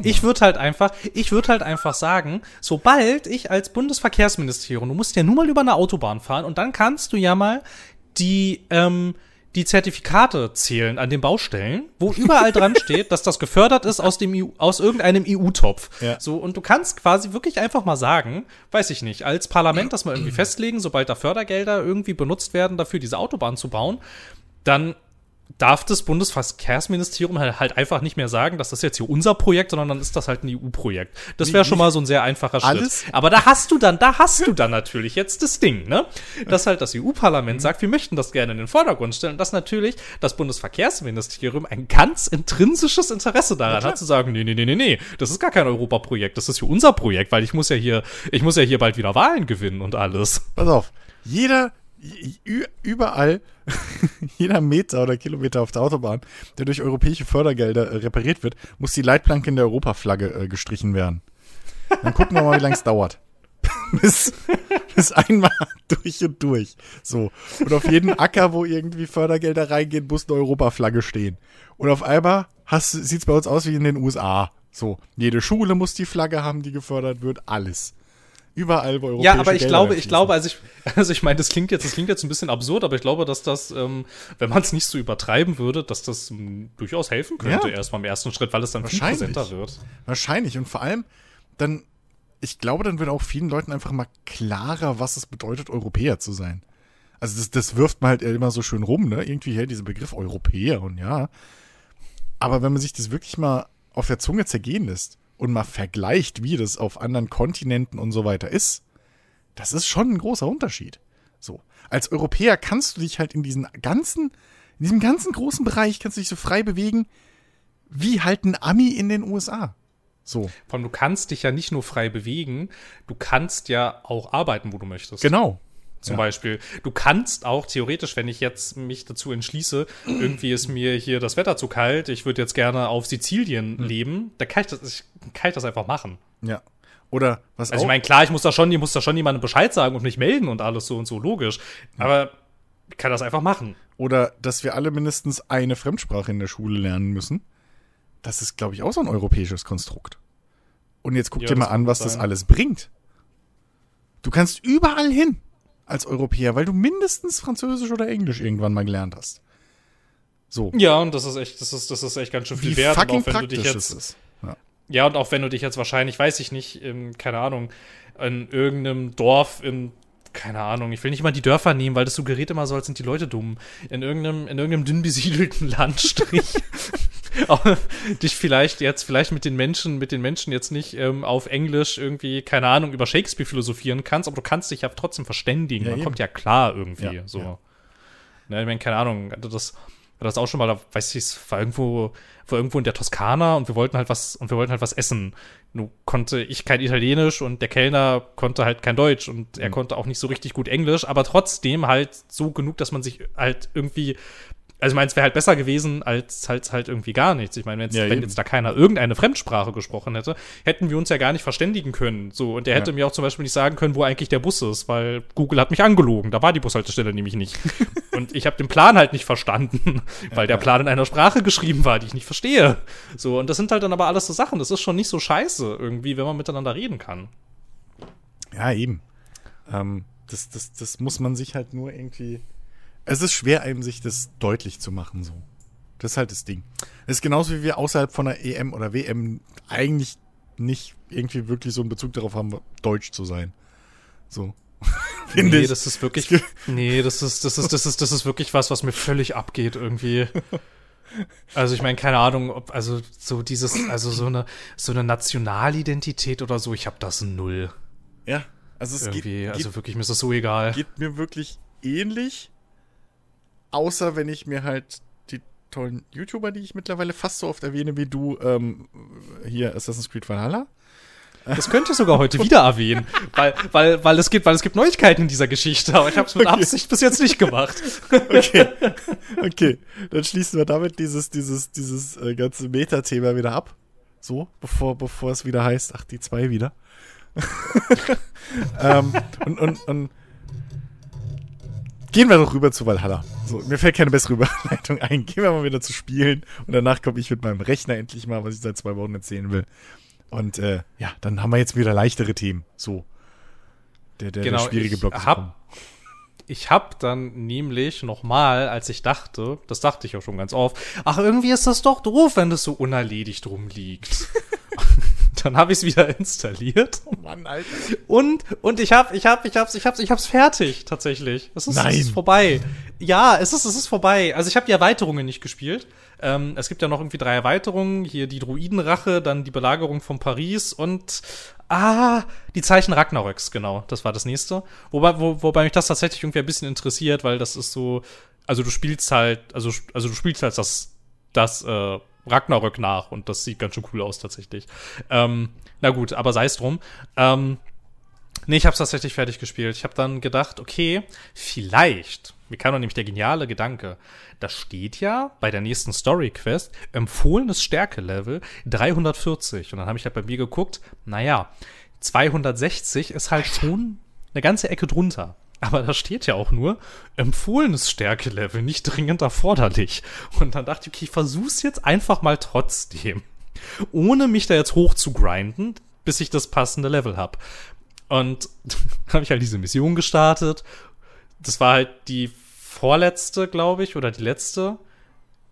Ich würde halt einfach, ich würde halt einfach sagen, sobald ich als Bundesverkehrsministerium, du musst ja nur mal über eine Autobahn fahren und dann kannst du ja mal die, ähm, die Zertifikate zählen an den Baustellen, wo überall dran steht, dass das gefördert ist aus dem EU, aus irgendeinem EU-Topf. Ja. So, und du kannst quasi wirklich einfach mal sagen, weiß ich nicht, als Parlament das mal irgendwie festlegen, sobald da Fördergelder irgendwie benutzt werden, dafür diese Autobahn zu bauen, dann darf das Bundesverkehrsministerium halt, halt einfach nicht mehr sagen, dass das jetzt hier unser Projekt, sondern dann ist das halt ein EU-Projekt. Das wäre schon mal so ein sehr einfacher Schritt. Alles- Aber da hast du dann, da hast du dann natürlich jetzt das Ding, ne? Dass halt das EU-Parlament Mhm. sagt, wir möchten das gerne in den Vordergrund stellen. Dass natürlich das Bundesverkehrsministerium ein ganz intrinsisches Interesse daran hat, zu sagen, nee, nee, nee, nee, nee, das ist gar kein Europaprojekt, das ist hier unser Projekt, weil ich muss ja hier, ich muss ja hier bald wieder Wahlen gewinnen und alles. Pass auf. Jeder, überall, jeder Meter oder Kilometer auf der Autobahn, der durch europäische Fördergelder äh, repariert wird, muss die Leitplanke in der Europaflagge äh, gestrichen werden. Dann gucken wir mal, wie lange es dauert. bis, bis einmal durch und durch. So. Und auf jeden Acker, wo irgendwie Fördergelder reingehen, muss eine Europaflagge stehen. Und auf einmal sieht es bei uns aus wie in den USA. So. Jede Schule muss die Flagge haben, die gefördert wird. Alles. Überall, wo europäische Ja, aber ich Gelder glaube, ich glaube, also ich, also ich meine, das klingt jetzt, das klingt jetzt ein bisschen absurd, aber ich glaube, dass das, ähm, wenn man es nicht so übertreiben würde, dass das ähm, durchaus helfen könnte, Ja. erstmal im ersten Schritt, weil es dann viel Wahrscheinlich. präsenter wird. Wahrscheinlich. Und vor allem, dann, ich glaube, dann wird auch vielen Leuten einfach mal klarer, was es bedeutet, Europäer zu sein. Also das, das wirft man halt immer so schön rum, ne? Irgendwie her, dieser Begriff Europäer und ja. Aber wenn man sich das wirklich mal auf der Zunge zergehen lässt und mal vergleicht, wie das auf anderen Kontinenten und so weiter ist, das ist schon ein großer Unterschied. So. Als Europäer kannst du dich halt in diesen ganzen, in diesem ganzen großen Bereich kannst du dich so frei bewegen, wie halt ein Ami in den USA. So. Vor allem, du kannst dich ja nicht nur frei bewegen, du kannst ja auch arbeiten, wo du möchtest. Genau. Zum Ja. Beispiel. Du kannst auch theoretisch, wenn ich jetzt mich dazu entschließe, irgendwie ist mir hier das Wetter zu kalt, ich würde jetzt gerne auf Sizilien Hm. leben, da kann ich das, ich, kann ich das einfach machen. Ja. Oder was Also auch. ich meine, klar, ich muss da schon, ich muss da schon jemandem Bescheid sagen und mich melden und alles so und so, logisch. Aber ich kann das einfach machen. Oder dass wir alle mindestens eine Fremdsprache in der Schule lernen müssen. Das ist, glaube ich, auch so ein europäisches Konstrukt. Und jetzt guck Ja, dir mal an, was gut das sein. alles bringt. Du kannst überall hin als Europäer, weil du mindestens Französisch oder Englisch irgendwann mal gelernt hast. So. Ja, und das ist echt, das ist, das ist echt ganz schön viel Wie wert. Fucking auch wenn du dich praktisch jetzt, ist. Ja. Ja, und auch wenn du dich jetzt wahrscheinlich, weiß ich nicht, in, keine Ahnung, in irgendeinem Dorf in, keine Ahnung, ich will nicht mal die Dörfer nehmen, weil das suggeriert immer so, als sind die Leute dumm. In irgendeinem, in irgendeinem dünn besiedelten Landstrich. dich vielleicht jetzt, vielleicht mit den Menschen, mit den Menschen jetzt nicht ähm, auf Englisch irgendwie, keine Ahnung, über Shakespeare philosophieren kannst, aber du kannst dich ja trotzdem verständigen. Ja, Man eben. kommt ja klar irgendwie. Ja, so. ja. Ne, ich meine, keine Ahnung, das, war das auch schon mal, weiß ich, es war irgendwo, war irgendwo in der Toskana und wir wollten halt was, und wir wollten halt was essen. Nun konnte ich kein Italienisch und der Kellner konnte halt kein Deutsch und er konnte auch nicht so richtig gut Englisch, aber trotzdem halt so genug, dass man sich halt irgendwie, also ich meine, es wäre halt besser gewesen als halt halt irgendwie gar nichts. Ich meine, Ja, wenn jetzt da keiner irgendeine Fremdsprache gesprochen hätte, hätten wir uns ja gar nicht verständigen können. So, und der hätte Ja. mir auch zum Beispiel nicht sagen können, wo eigentlich der Bus ist, weil Google hat mich angelogen. Da war die Bushaltestelle nämlich nicht. und ich habe den Plan halt nicht verstanden, weil der Plan in einer Sprache geschrieben war, die ich nicht verstehe. So, und das sind halt dann aber alles so Sachen. Das ist schon nicht so scheiße irgendwie, wenn man miteinander reden kann. Ja, eben. Ähm, das, das, das muss man sich halt nur irgendwie. Es ist schwer, einem sich das deutlich zu machen, so. Das ist halt das Ding. Es ist genauso wie wir außerhalb von der EM oder WM eigentlich nicht irgendwie wirklich so einen Bezug darauf haben, deutsch zu sein. So. Finde nee, ich. das ist wirklich. Nee, das ist, das ist, das ist, das ist wirklich was, was mir völlig abgeht irgendwie. Also ich meine, keine Ahnung, ob, also so dieses, also so eine, so eine Nationalidentität oder so, ich habe das null. ja, also es geht, Irgendwie, geht, also wirklich, mir ist das so egal. geht mir wirklich ähnlich. Außer wenn ich mir halt die tollen YouTuber, die ich mittlerweile fast so oft erwähne wie du, ähm, hier Assassin's Creed Valhalla. Das könnte ich sogar heute wieder erwähnen, weil, weil, weil es gibt, weil es gibt Neuigkeiten in dieser Geschichte, aber ich habe es mit Absicht bis jetzt nicht gemacht. Okay. Okay. Dann schließen wir damit dieses, dieses, dieses äh, ganze Meta-Thema wieder ab. So, bevor, bevor es wieder heißt, ach, die zwei wieder. ähm, und, und, und gehen wir doch rüber zu Valhalla. So, mir fällt keine bessere Überleitung ein. Gehen wir mal wieder zu spielen und danach komme ich mit meinem Rechner endlich mal, was ich seit zwei Wochen erzählen will. Und äh, ja, dann haben wir jetzt wieder leichtere Themen. So. Der, der, Genau, der schwierige ich Block ist hab-. Ich habe dann nämlich nochmal, als ich dachte, das dachte ich auch schon ganz oft, ach, irgendwie ist das doch doof, wenn das so unerledigt rumliegt. dann habe ich es wieder installiert Oh Mann, Alter. und und ich habe ich habe ich hab's ich hab's ich hab's fertig tatsächlich. Es ist, Nein. es ist vorbei. Ja, es ist es ist vorbei. Also ich habe die Erweiterungen nicht gespielt. Ähm, es gibt ja noch irgendwie drei Erweiterungen, hier die Druidenrache, dann die Belagerung von Paris und ah, die Zeichen Ragnaröks, genau, das war das nächste. Wobei wo, wobei mich das tatsächlich irgendwie ein bisschen interessiert, weil das ist so also du spielst halt also also du spielst halt das das äh, Ragnarök nach und das sieht ganz schön cool aus tatsächlich. Ähm, na gut, aber sei es drum. Ähm, nee, ich habe es tatsächlich fertig gespielt. Ich habe dann gedacht, okay, vielleicht, mir kam nämlich der geniale Gedanke, da steht ja bei der nächsten Story Quest empfohlenes Stärke-Level 340 und dann habe ich halt bei mir geguckt, naja, 260 ist halt schon eine ganze Ecke drunter. Aber da steht ja auch nur empfohlenes Stärke-Level, nicht dringend erforderlich. Und dann dachte ich, okay, ich versuch's jetzt einfach mal trotzdem. Ohne mich da jetzt hoch zu grinden, bis ich das passende Level hab. Und habe ich halt diese Mission gestartet. Das war halt die vorletzte, glaube ich, oder die letzte.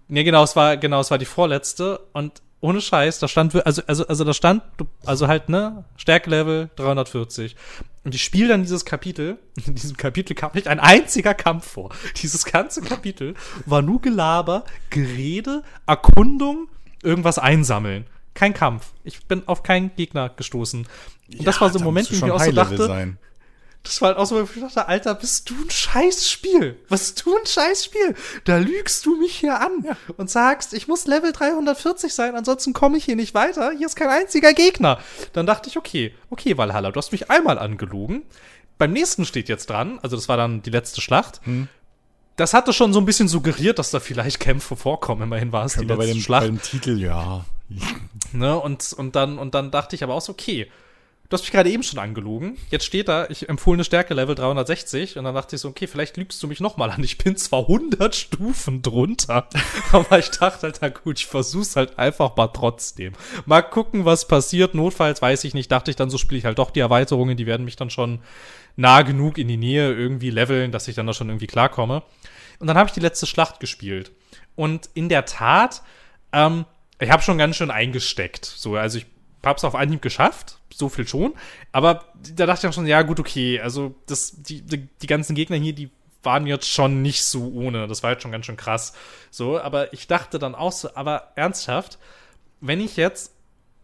Nee, genau, es war, genau, es war die vorletzte. Und ohne Scheiß, da stand, also, also, also da stand, also halt, ne, Stärkelevel 340. Und ich spiele dann dieses Kapitel. In diesem Kapitel kam nicht ein einziger Kampf vor. Dieses ganze Kapitel war nur Gelaber, Gerede, Erkundung, irgendwas einsammeln. Kein Kampf. Ich bin auf keinen Gegner gestoßen. Und das war so ein Moment, in dem ich auch so dachte, sein. Das war halt auch so, ich dachte, Alter, bist du ein Scheißspiel? Was du ein Scheißspiel? Da lügst du mich hier an ja. und sagst, ich muss Level 340 sein, ansonsten komme ich hier nicht weiter. Hier ist kein einziger Gegner. Dann dachte ich, okay, okay, Valhalla, du hast mich einmal angelogen. Beim nächsten steht jetzt dran, also das war dann die letzte Schlacht. Hm. Das hatte schon so ein bisschen suggeriert, dass da vielleicht Kämpfe vorkommen. Immerhin war es die letzte bei dem, Schlacht. Beim Titel, ja. ne, und, und, dann, und dann dachte ich aber auch so, okay, Du hast mich gerade eben schon angelogen. Jetzt steht da, ich empfohlene Stärke Level 360 und dann dachte ich so, okay, vielleicht lügst du mich nochmal an. Ich bin zwar 100 Stufen drunter, aber ich dachte halt, na gut, ich versuch's halt einfach mal trotzdem. Mal gucken, was passiert. Notfalls weiß ich nicht. Dachte ich dann, so spiele ich halt doch die Erweiterungen, die werden mich dann schon nah genug in die Nähe irgendwie leveln, dass ich dann da schon irgendwie klarkomme. Und dann habe ich die letzte Schlacht gespielt. Und in der Tat, ähm, ich habe schon ganz schön eingesteckt. So, also ich hab's auf Anhieb geschafft, so viel schon. Aber da dachte ich auch schon, ja, gut, okay, also das, die, die, die ganzen Gegner hier, die waren jetzt schon nicht so ohne. Das war jetzt schon ganz schön krass. So, aber ich dachte dann auch so, aber ernsthaft, wenn ich jetzt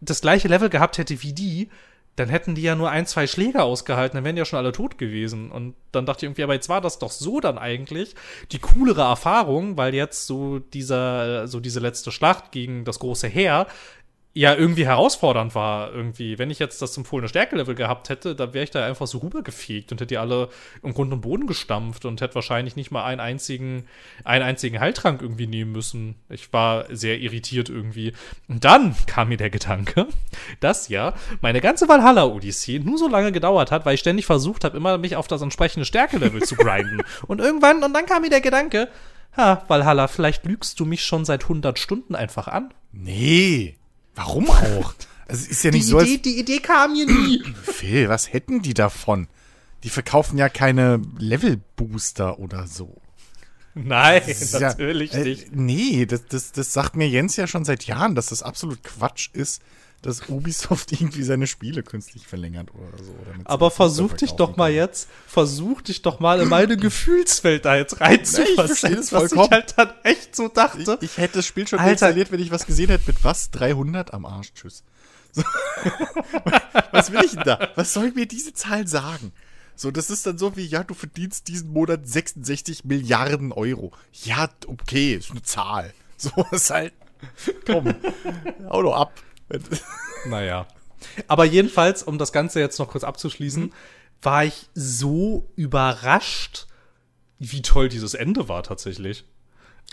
das gleiche Level gehabt hätte wie die, dann hätten die ja nur ein, zwei Schläge ausgehalten, dann wären die ja schon alle tot gewesen. Und dann dachte ich irgendwie, aber jetzt war das doch so dann eigentlich die coolere Erfahrung, weil jetzt so dieser, so diese letzte Schlacht gegen das große Heer ja irgendwie herausfordernd war irgendwie. Wenn ich jetzt das empfohlene Stärkelevel gehabt hätte, da wäre ich da einfach so rübergefegt und hätte die alle im Grund und Boden gestampft und hätte wahrscheinlich nicht mal einen einzigen, einen einzigen Heiltrank irgendwie nehmen müssen. Ich war sehr irritiert irgendwie. Und dann kam mir der Gedanke, dass ja meine ganze Valhalla-Odyssee nur so lange gedauert hat, weil ich ständig versucht habe, immer mich auf das entsprechende Stärkelevel zu grinden. Und irgendwann, und dann kam mir der Gedanke, ha, Valhalla, vielleicht lügst du mich schon seit 100 Stunden einfach an. Nee. Warum auch? Also ist ja nicht die so. Idee, die Idee kam mir nie. Phil, was hätten die davon? Die verkaufen ja keine Level-Booster oder so. Nein, natürlich ja, äh, nicht. Nee, das, das, das sagt mir Jens ja schon seit Jahren, dass das absolut Quatsch ist, dass Ubisoft irgendwie seine Spiele künstlich verlängert oder so. Aber versuch dich doch mal jetzt, versuch dich doch mal in meine Gefühlswelt da jetzt reinzuversetzen, nee, was ich halt dann echt so dachte. Ich, ich hätte das Spiel schon Alter. installiert, wenn ich was gesehen hätte mit was? 300 am Arsch, tschüss. So. was will ich denn da? Was soll mir diese Zahl sagen? So, das ist dann so wie, ja, du verdienst diesen Monat 66 Milliarden Euro. Ja, okay, ist eine Zahl. So ist halt, komm, hau doch ab. naja. Aber jedenfalls, um das Ganze jetzt noch kurz abzuschließen, mhm. war ich so überrascht, wie toll dieses Ende war tatsächlich.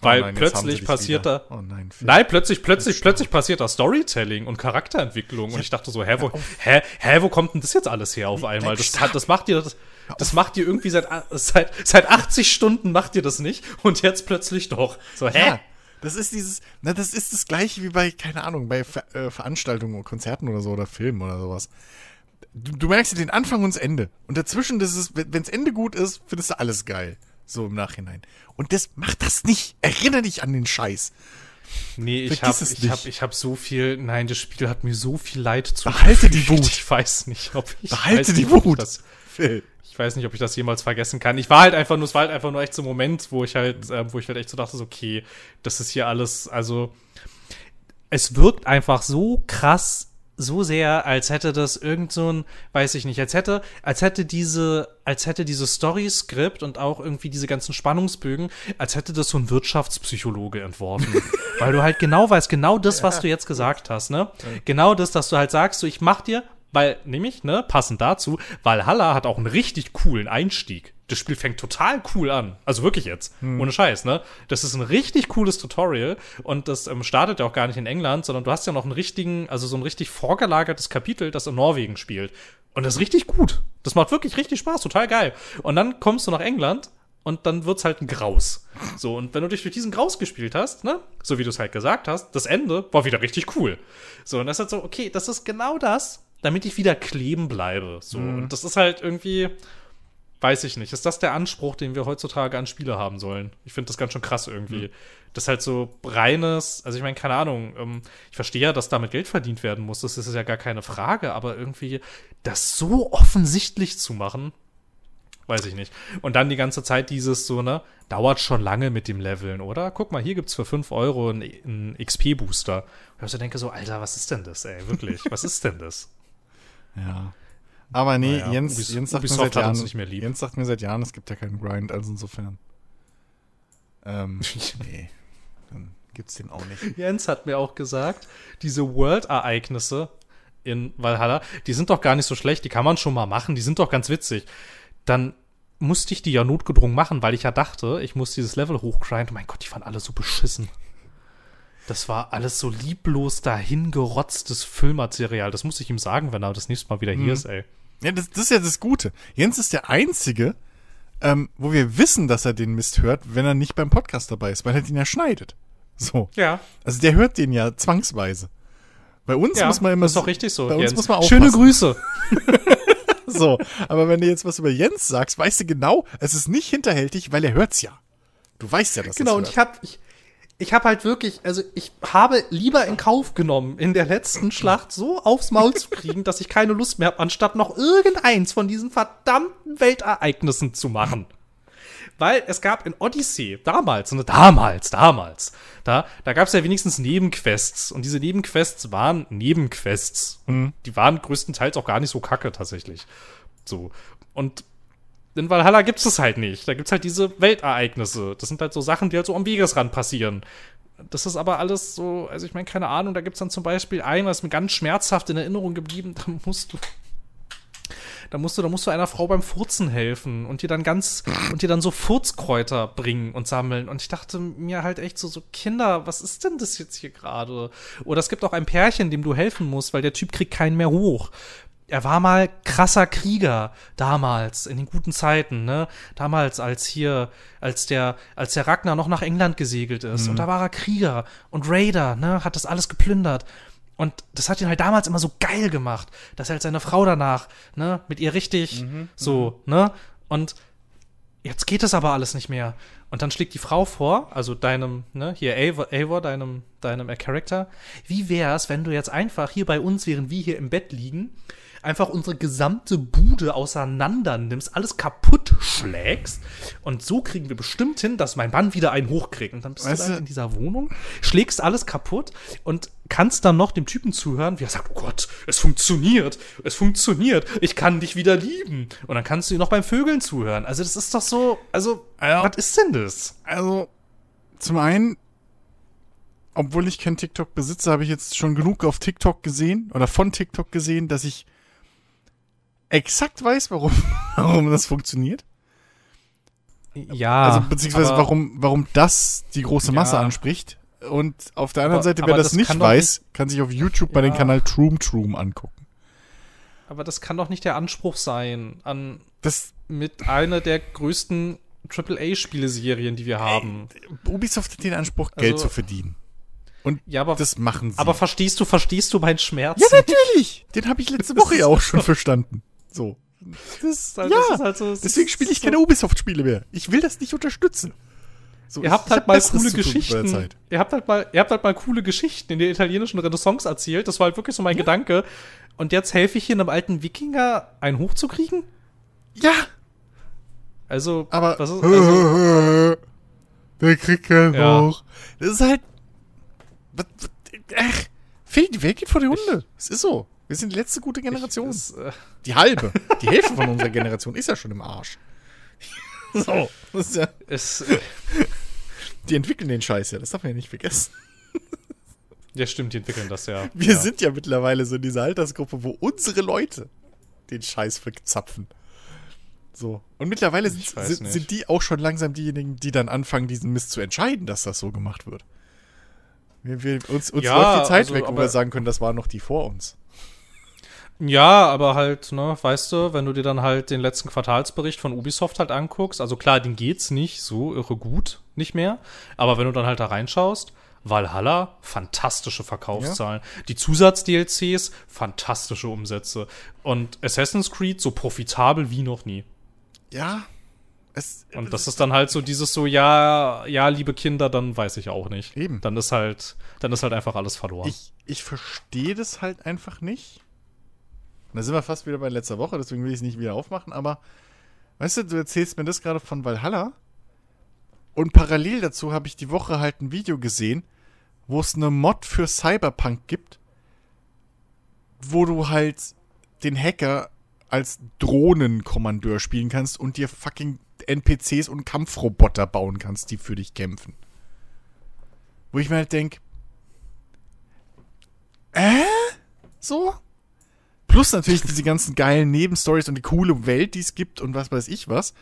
Oh Weil oh nein, plötzlich passiert da. Oh nein, nein, plötzlich, plötzlich, plötzlich passiert da Storytelling und Charakterentwicklung. Ja. Und ich dachte so, hä, wo, hä, hä, wo kommt denn das jetzt alles her auf einmal? Das, hat, das macht dir das, das macht ihr irgendwie seit, seit, seit 80 Stunden macht ihr das nicht und jetzt plötzlich doch. So, hä? Ja. Das ist dieses, na, das ist das gleiche wie bei, keine Ahnung, bei Ver äh, Veranstaltungen, Konzerten oder so oder Filmen oder sowas. Du, du merkst ja den Anfang und das Ende. Und dazwischen, das ist, wenn das Ende gut ist, findest du alles geil. So im Nachhinein. Und das macht das nicht. Erinnere dich an den Scheiß. Nee, ich habe ich hab, ich hab so viel, nein, das Spiel hat mir so viel Leid zu Behalte die Wut. Ich weiß nicht, ob ich Behalte die Wut. Das, Phil ich weiß nicht, ob ich das jemals vergessen kann. Ich war halt einfach nur, es war halt einfach nur echt so ein Moment, wo ich halt, äh, wo ich halt echt so dachte, so, okay, das ist hier alles, also es wirkt einfach so krass, so sehr, als hätte das irgend so ein, weiß ich nicht, als hätte, als hätte diese, als hätte diese Story-Skript und auch irgendwie diese ganzen Spannungsbögen, als hätte das so ein Wirtschaftspsychologe entworfen. Weil du halt genau weißt, genau das, was du jetzt gesagt hast, ne? Genau das, dass du halt sagst, so, ich mach dir weil, nämlich, ne, passend dazu, Valhalla hat auch einen richtig coolen Einstieg. Das Spiel fängt total cool an. Also wirklich jetzt. Hm. Ohne Scheiß, ne? Das ist ein richtig cooles Tutorial und das ähm, startet ja auch gar nicht in England, sondern du hast ja noch einen richtigen, also so ein richtig vorgelagertes Kapitel, das in Norwegen spielt. Und das ist richtig gut. Das macht wirklich richtig Spaß, total geil. Und dann kommst du nach England und dann wird's halt ein Graus. So, und wenn du dich durch diesen Graus gespielt hast, ne, so wie du es halt gesagt hast, das Ende war wieder richtig cool. So, und das ist halt so, okay, das ist genau das, damit ich wieder kleben bleibe. So. Mhm. Und das ist halt irgendwie, weiß ich nicht. Ist das der Anspruch, den wir heutzutage an Spiele haben sollen? Ich finde das ganz schön krass irgendwie. Mhm. Das ist halt so reines, also ich meine, keine Ahnung, ähm, ich verstehe ja, dass damit Geld verdient werden muss, das ist ja gar keine Frage, aber irgendwie das so offensichtlich zu machen, weiß ich nicht. Und dann die ganze Zeit dieses so, ne, dauert schon lange mit dem Leveln, oder? Guck mal, hier gibt's für 5 Euro einen, einen XP-Booster. Und ich so denke so, Alter, was ist denn das, ey? Wirklich, was ist denn das? Ja. Aber nee, Naja, Jens, Ubis- Jens, sagt mir seit Jahren, nicht mehr lieb. Jens sagt mir seit Jahren, es gibt ja keinen Grind, also insofern. Ähm, nee, dann gibt's den auch nicht. Jens hat mir auch gesagt, diese World-Ereignisse in Valhalla, die sind doch gar nicht so schlecht, die kann man schon mal machen, die sind doch ganz witzig. Dann musste ich die ja notgedrungen machen, weil ich ja dachte, ich muss dieses Level hochgrinden. Mein Gott, die waren alle so beschissen. Das war alles so lieblos dahingerotztes Füllmaterial. Das muss ich ihm sagen, wenn er das nächste Mal wieder hier ist, ey. Ja, das, das ist ja das Gute. Jens ist der Einzige, ähm, wo wir wissen, dass er den Mist hört, wenn er nicht beim Podcast dabei ist, weil er den ja schneidet. So. Ja. Also der hört den ja zwangsweise. Bei uns Ja, muss man immer ist doch richtig so. Bei uns Jens. muss man aufpassen. Schöne Grüße. So, aber wenn du jetzt was über Jens sagst, weißt du genau, es ist nicht hinterhältig, weil er hört's ja. Du weißt ja, dass Genau, er und ich habe ich, ich hab halt wirklich, also ich habe lieber in Kauf genommen, in der letzten Schlacht so aufs Maul zu kriegen, dass ich keine Lust mehr habe, anstatt noch irgendeins von diesen verdammten Weltereignissen zu machen. Weil es gab in Odyssey, damals, ne, damals, damals, da, da gab es ja wenigstens Nebenquests. Und diese Nebenquests waren Nebenquests. Und die waren größtenteils auch gar nicht so kacke tatsächlich. So. Und in Valhalla gibt's es halt nicht. Da gibt's halt diese Weltereignisse. Das sind halt so Sachen, die halt so am Wegesrand passieren. Das ist aber alles so, also ich meine, keine Ahnung, da gibt's dann zum Beispiel ein, was mir ganz schmerzhaft in Erinnerung geblieben, da musst du. Da musst du, da musst du einer Frau beim Furzen helfen und dir dann ganz, und dir dann so Furzkräuter bringen und sammeln. Und ich dachte mir halt echt so, so, Kinder, was ist denn das jetzt hier gerade? Oder es gibt auch ein Pärchen, dem du helfen musst, weil der Typ kriegt keinen mehr hoch er war mal krasser Krieger damals in den guten Zeiten, ne? Damals als hier als der als der Ragnar noch nach England gesegelt ist und da war er Krieger und Raider, ne, hat das alles geplündert. Und das hat ihn halt damals immer so geil gemacht, dass er halt seine Frau danach, ne, mit ihr richtig so, ne? Und jetzt geht es aber alles nicht mehr. Und dann schlägt die Frau vor, also deinem, ne, hier Eivor, deinem, deinem Charakter, wie wär's, wenn du jetzt einfach hier bei uns, während wir hier im Bett liegen, einfach unsere gesamte Bude auseinander nimmst, alles kaputt schlägst und so kriegen wir bestimmt hin, dass mein Mann wieder einen hochkriegt. Und dann bist Weißt du du- in dieser Wohnung, schlägst alles kaputt und kannst dann noch dem Typen zuhören, wie er sagt, oh Gott, es funktioniert, es funktioniert, ich kann dich wieder lieben. Und dann kannst du ihm noch beim Vögeln zuhören. Also das ist doch so, also, Ja. was ist denn das? Also, zum einen, obwohl ich kein TikTok besitze, habe ich jetzt schon genug auf TikTok gesehen oder von TikTok gesehen, dass ich exakt weiß, warum, warum das funktioniert. Ja, Also, beziehungsweise aber- warum, warum das die große Masse Ja. anspricht. Und auf der anderen Aber- Seite, wer das, das nicht kann weiß, kann sich auf YouTube bei den Ja. Kanal Troom Troom angucken. Aber das kann doch nicht der Anspruch sein an Das, mit einer der größten AAA-Spieleserien, die wir haben. Ubisoft hat den Anspruch, Geld Also- zu verdienen. Und Ja, aber, das machen sie. aber verstehst du, verstehst du meinen Schmerz? ja, natürlich! Den habe ich letzte Woche ja auch schon verstanden. So. Das, Das ja, ist halt so- deswegen spiele ich so- keine Ubisoft-Spiele mehr. Ich will das nicht unterstützen. So, Ihr habt halt mal coole Geschichten. Ihr habt halt mal, ihr habt halt mal coole Geschichten in der italienischen Renaissance erzählt. Das war halt wirklich so mein Gedanke. Und jetzt helfe ich hier einem alten Wikinger, einen hochzukriegen? Ja, Also, aber was ist, also, der kriegt keinen Ja. hoch. Das ist halt. Ach, Phil, die Welt geht vor die Hunde. Es ist so. Wir sind die letzte gute Generation. ist, äh, die halbe. Die Hälfte von unserer Generation ist ja schon im Arsch. So. Das ist ja, ist, äh, die entwickeln den Scheiß ja. Das darf man ja nicht vergessen. ja, stimmt, die entwickeln das ja. Wir ja. sind ja mittlerweile so in dieser Altersgruppe, wo unsere Leute den Scheiß verzapfen. So. Und mittlerweile sind, Ich sind, sind die auch schon langsam diejenigen, die dann anfangen, diesen Mist zu entscheiden, dass das so gemacht wird. Wir, wir, uns uns Ja, läuft die Zeit also, weg, wo wir sagen können, das waren noch die vor uns. Ja, aber halt, ne, weißt du, wenn du dir dann halt den letzten Quartalsbericht von Ubisoft halt anguckst, also klar, den geht's nicht so irre gut, nicht mehr, aber wenn du dann halt da reinschaust, Valhalla, fantastische Verkaufszahlen. Die Zusatz-DLCs, fantastische Umsätze. Und Assassin's Creed so profitabel wie noch nie. Ja. Es, Und das ist dann halt so dieses so, ja, ja, liebe Kinder, dann weiß ich auch nicht. Eben. Dann ist halt, dann ist halt einfach alles verloren. ich, ich verstehe das halt einfach nicht. Und da sind wir fast wieder bei letzter Woche, deswegen will ich es nicht wieder aufmachen, aber weißt du, du erzählst mir das gerade von Valhalla und parallel dazu habe ich die Woche halt ein Video gesehen, wo es eine Mod für Cyberpunk gibt, wo du halt den Hacker als Drohnenkommandeur spielen kannst und dir fucking NPCs und Kampfroboter bauen kannst, die für dich kämpfen. Wo ich mir halt denke, äh? So? Plus natürlich diese ganzen geilen Nebenstories und die coole Welt, die es gibt und was weiß ich was.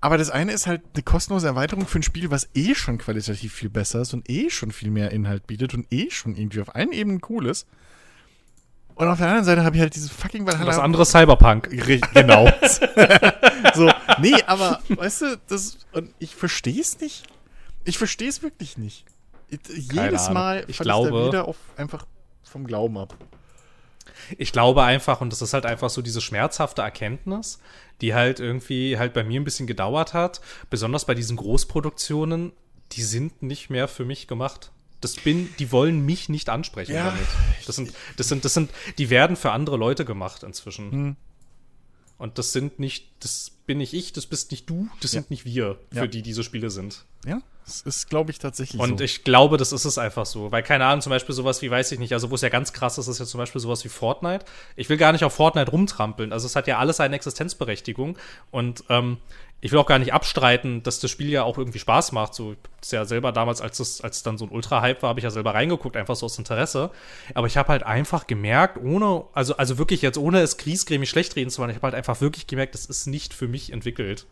Aber das eine ist halt eine kostenlose Erweiterung für ein Spiel, was eh schon qualitativ viel besser ist und eh schon viel mehr Inhalt bietet und eh schon irgendwie auf allen Ebenen cool ist. Und auf der anderen Seite habe ich halt dieses fucking Valhalla. Das andere Cyberpunk. Genau. so, nee, aber weißt du, das und ich verstehe es nicht. Ich verstehe es wirklich nicht. Jedes Mal ich glaube, ich da wieder auf, einfach vom Glauben ab. Ich glaube einfach, und das ist halt einfach so diese schmerzhafte Erkenntnis, die halt irgendwie halt bei mir ein bisschen gedauert hat, besonders bei diesen Großproduktionen, die sind nicht mehr für mich gemacht. Das bin, die wollen mich nicht ansprechen ja, damit. Das sind, das sind, das sind, die werden für andere Leute gemacht inzwischen. Hm. Und das sind nicht, das bin nicht ich, das bist nicht du, das ja. sind nicht wir, für ja. die diese Spiele sind. Ja, das ist, glaube ich, tatsächlich Und so. ich glaube, das ist es einfach so. Weil, keine Ahnung, zum Beispiel sowas wie, weiß ich nicht, also wo es ja ganz krass ist, ist ja zum Beispiel sowas wie Fortnite. Ich will gar nicht auf Fortnite rumtrampeln. Also es hat ja alles eine Existenzberechtigung. Und ähm, ich will auch gar nicht abstreiten, dass das Spiel ja auch irgendwie Spaß macht. So, ist ja selber damals, als es, als dann so ein Ultra-Hype war, habe ich ja selber reingeguckt, einfach so aus Interesse. Aber ich habe halt einfach gemerkt, ohne, also, also wirklich jetzt, ohne es griesgrämig schlecht reden zu wollen, ich habe halt einfach wirklich gemerkt, das ist nicht für mich entwickelt.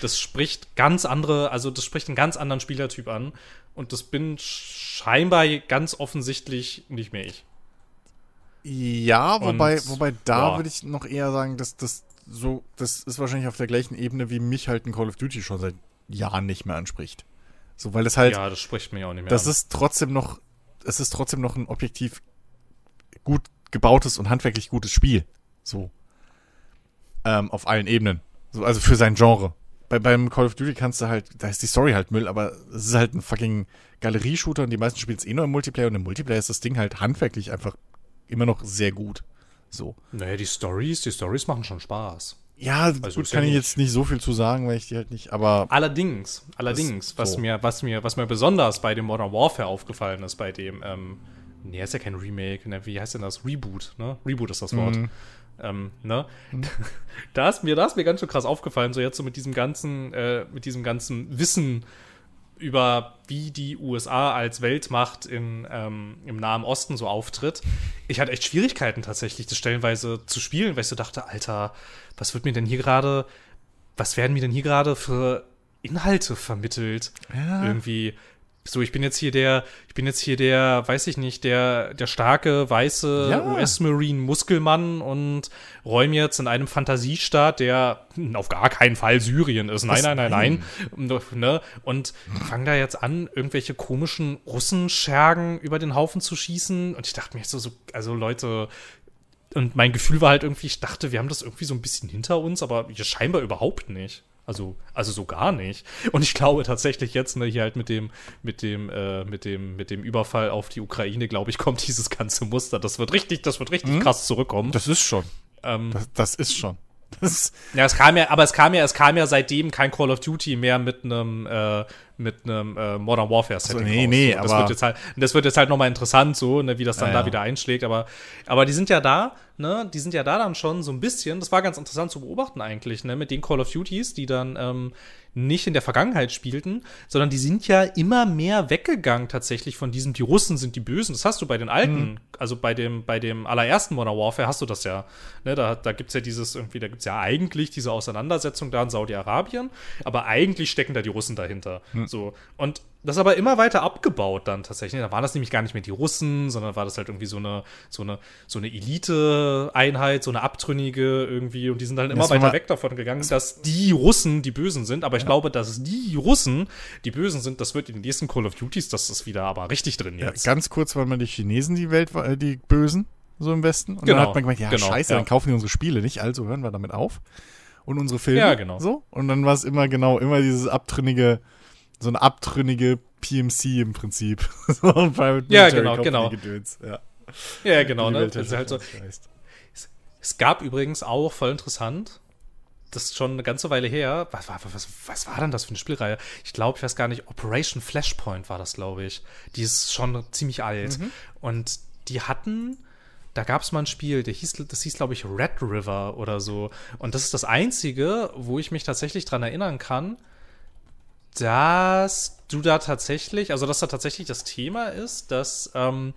Das spricht ganz andere, also das spricht einen ganz anderen Spielertyp an. Und das bin scheinbar ganz offensichtlich nicht mehr ich. Ja, wobei, und, wobei da ja. würde ich noch eher sagen, dass das so, das ist wahrscheinlich auf der gleichen Ebene, wie mich halt ein Call of Duty schon seit Jahren nicht mehr anspricht. So, weil es halt. Ja, das spricht mich auch nicht mehr. Das an. ist trotzdem noch, es ist trotzdem noch ein objektiv gut gebautes und handwerklich gutes Spiel. So. Ähm, auf allen Ebenen. So, also für sein Genre. Bei, beim Call of Duty kannst du halt, da ist die Story halt Müll, aber es ist halt ein fucking Galerie-Shooter und die meisten spielen es eh nur im Multiplayer und im Multiplayer ist das Ding halt handwerklich einfach immer noch sehr gut. So. Naja, die Stories, die Stories machen schon Spaß. Ja, also gut, kann ja ich jetzt nicht so viel zu sagen, weil ich die halt nicht, aber. Allerdings, allerdings, was so. mir, was mir, was mir besonders bei dem Modern Warfare aufgefallen ist, bei dem, ähm, nee, ist ja kein Remake, ne, wie heißt denn das? Reboot, ne? Reboot ist das Wort. Mhm. Ähm, ne? Mhm. da ist mir, da ist mir ganz schön krass aufgefallen, so jetzt so mit diesem ganzen, äh, mit diesem ganzen Wissen, über wie die USA als Weltmacht in, ähm, im Nahen Osten so auftritt. Ich hatte echt Schwierigkeiten tatsächlich, das stellenweise zu spielen, weil ich so dachte, Alter, was wird mir denn hier gerade, was werden mir denn hier gerade für Inhalte vermittelt? Ja. Irgendwie so, ich bin jetzt hier der, ich bin jetzt hier der, weiß ich nicht, der, der starke, weiße ja. US-Marine-Muskelmann und räume jetzt in einem Fantasiestaat, der auf gar keinen Fall Syrien ist. Nein, nein, nein, nein. Ne? Und fange da jetzt an, irgendwelche komischen Russenschergen über den Haufen zu schießen. Und ich dachte mir so, so, also Leute, und mein Gefühl war halt irgendwie, ich dachte, wir haben das irgendwie so ein bisschen hinter uns, aber scheinbar überhaupt nicht. Also, also so gar nicht. Und ich glaube tatsächlich jetzt, ne, hier halt mit dem, mit dem, äh, mit dem, mit dem Überfall auf die Ukraine, glaube ich, kommt dieses ganze Muster. Das wird richtig, das wird richtig mhm. krass zurückkommen. Das ist schon. Ähm, das, das ist schon. Das ja, es kam ja, aber es kam ja, es kam ja seitdem kein Call of Duty mehr mit einem äh, mit einem äh, Modern Warfare Setting. Also, nee, nee, so, das aber wird jetzt halt, das wird jetzt halt nochmal interessant, so, ne, wie das dann ja, da ja. wieder einschlägt. Aber, aber die sind ja da, ne, die sind ja da dann schon so ein bisschen. Das war ganz interessant zu beobachten eigentlich, ne, mit den Call of Duties, die dann ähm, nicht in der Vergangenheit spielten, sondern die sind ja immer mehr weggegangen tatsächlich von diesem, die Russen sind die Bösen. Das hast du bei den alten, mhm. also bei dem, bei dem allerersten Modern Warfare hast du das ja. Ne, da da gibt es ja dieses irgendwie, da gibt es ja eigentlich diese Auseinandersetzung da in Saudi-Arabien, aber eigentlich stecken da die Russen dahinter. Mhm. So. Und das aber immer weiter abgebaut dann tatsächlich. Da waren das nämlich gar nicht mehr die Russen, sondern war das halt irgendwie so eine, so eine, so eine Elite-Einheit, so eine abtrünnige irgendwie. Und die sind dann immer weiter weg davon gegangen, dass die Russen die Bösen sind. Aber ich ja. glaube, dass die Russen die Bösen sind, das wird in den nächsten Call of Duties, das ist wieder aber richtig drin jetzt. Ja, ganz kurz waren mal die Chinesen die Welt, äh, die Bösen, so im Westen. Und genau. dann hat man gemeint, ja, genau, scheiße, ja. dann kaufen die unsere Spiele nicht, also hören wir damit auf. Und unsere Filme. Ja, genau. So. Und dann war es immer genau, immer dieses abtrünnige, so eine abtrünnige PMC im Prinzip. so ein Private ja, genau, genau. Gedöns. Ja. ja, genau. Ne? Also halt so. Es, gab übrigens auch, voll interessant, das ist schon eine ganze Weile her. Was war, was, was war denn das für eine Spielreihe? Ich glaube, ich weiß gar nicht, Operation Flashpoint war das, glaube ich. Die ist schon ziemlich alt. Mhm. Und die hatten da gab es mal ein Spiel, der hieß, das hieß, glaube ich, Red River oder so. Und das ist das Einzige, wo ich mich tatsächlich dran erinnern kann, dass du da tatsächlich, also dass da tatsächlich das Thema ist, dass ähm,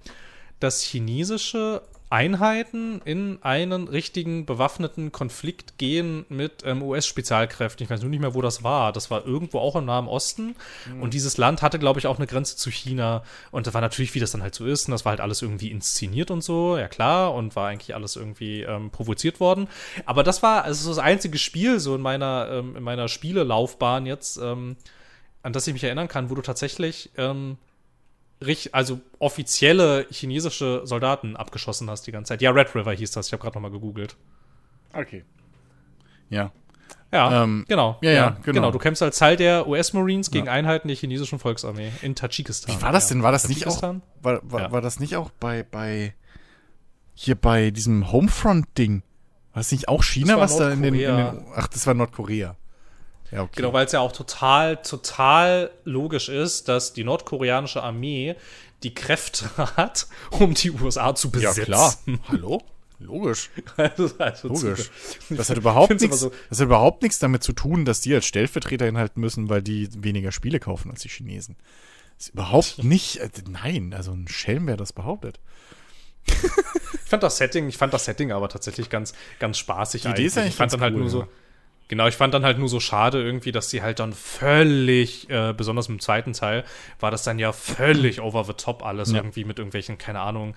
das chinesische Einheiten in einen richtigen bewaffneten Konflikt gehen mit ähm, US-Spezialkräften. Ich weiß nur nicht mehr, wo das war. Das war irgendwo auch im Nahen Osten. Mhm. Und dieses Land hatte, glaube ich, auch eine Grenze zu China. Und das war natürlich, wie das dann halt so ist. Und das war halt alles irgendwie inszeniert und so, ja klar. Und war eigentlich alles irgendwie ähm, provoziert worden. Aber das war also das einzige Spiel so in meiner, ähm, in meiner Spielelaufbahn jetzt, ähm, an das ich mich erinnern kann, wo du tatsächlich ähm, also offizielle chinesische Soldaten abgeschossen hast die ganze Zeit. Ja, Red River hieß das. Ich habe gerade noch mal gegoogelt. Okay. Ja. Ja, ähm, genau. Ja, ja, ja genau. genau. Du kämpfst als Teil der US-Marines gegen ja. Einheiten der chinesischen Volksarmee in Tadschikistan. Wie war das denn? War das nicht auch, war, war, war das nicht auch bei, bei, hier bei diesem Homefront-Ding? War das nicht auch China, was da in den, in den, ach, das war Nordkorea. Ja, okay. Genau, weil es ja auch total, total logisch ist, dass die nordkoreanische Armee die Kräfte hat, um die USA zu besetzen. Ja, klar. Hallo? Logisch. also Logisch. Das hat, überhaupt nichts, so das hat überhaupt nichts damit zu tun, dass die als Stellvertreter hinhalten müssen, weil die weniger Spiele kaufen als die Chinesen. Das ist überhaupt nicht. Äh, nein, also ein Schelm, wer das behauptet. ich fand das Setting, ich fand das Setting aber tatsächlich ganz, ganz spaßig. Die Idee ist eigentlich ich fand dann halt cool, nur so. Genau, ich fand dann halt nur so schade irgendwie, dass sie halt dann völlig, äh, besonders im zweiten Teil, war das dann ja völlig over the top alles ja. irgendwie mit irgendwelchen, keine Ahnung,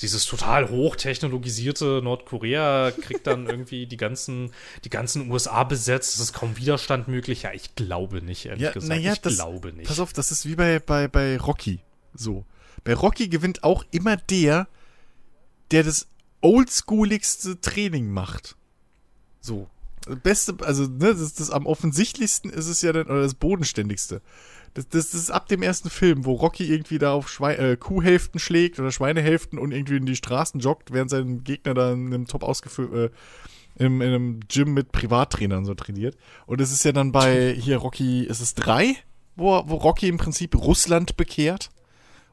dieses total hochtechnologisierte Nordkorea kriegt dann irgendwie die ganzen, die ganzen USA besetzt, es ist kaum Widerstand möglich. Ja, ich glaube nicht, ehrlich ja, gesagt. Ja, ich das, glaube nicht. Pass auf, das ist wie bei, bei, bei Rocky so. Bei Rocky gewinnt auch immer der, der das oldschooligste Training macht. So beste, also ne, das, das am offensichtlichsten ist es ja dann, oder das bodenständigste. Das, das, das ist ab dem ersten Film, wo Rocky irgendwie da auf Schwein, äh, Kuhhälften schlägt oder Schweinehälften und irgendwie in die Straßen joggt, während sein Gegner da in einem top ausgefüllt, äh, in, in einem Gym mit Privattrainern so trainiert. Und es ist ja dann bei hier Rocky, ist es drei, wo, wo Rocky im Prinzip Russland bekehrt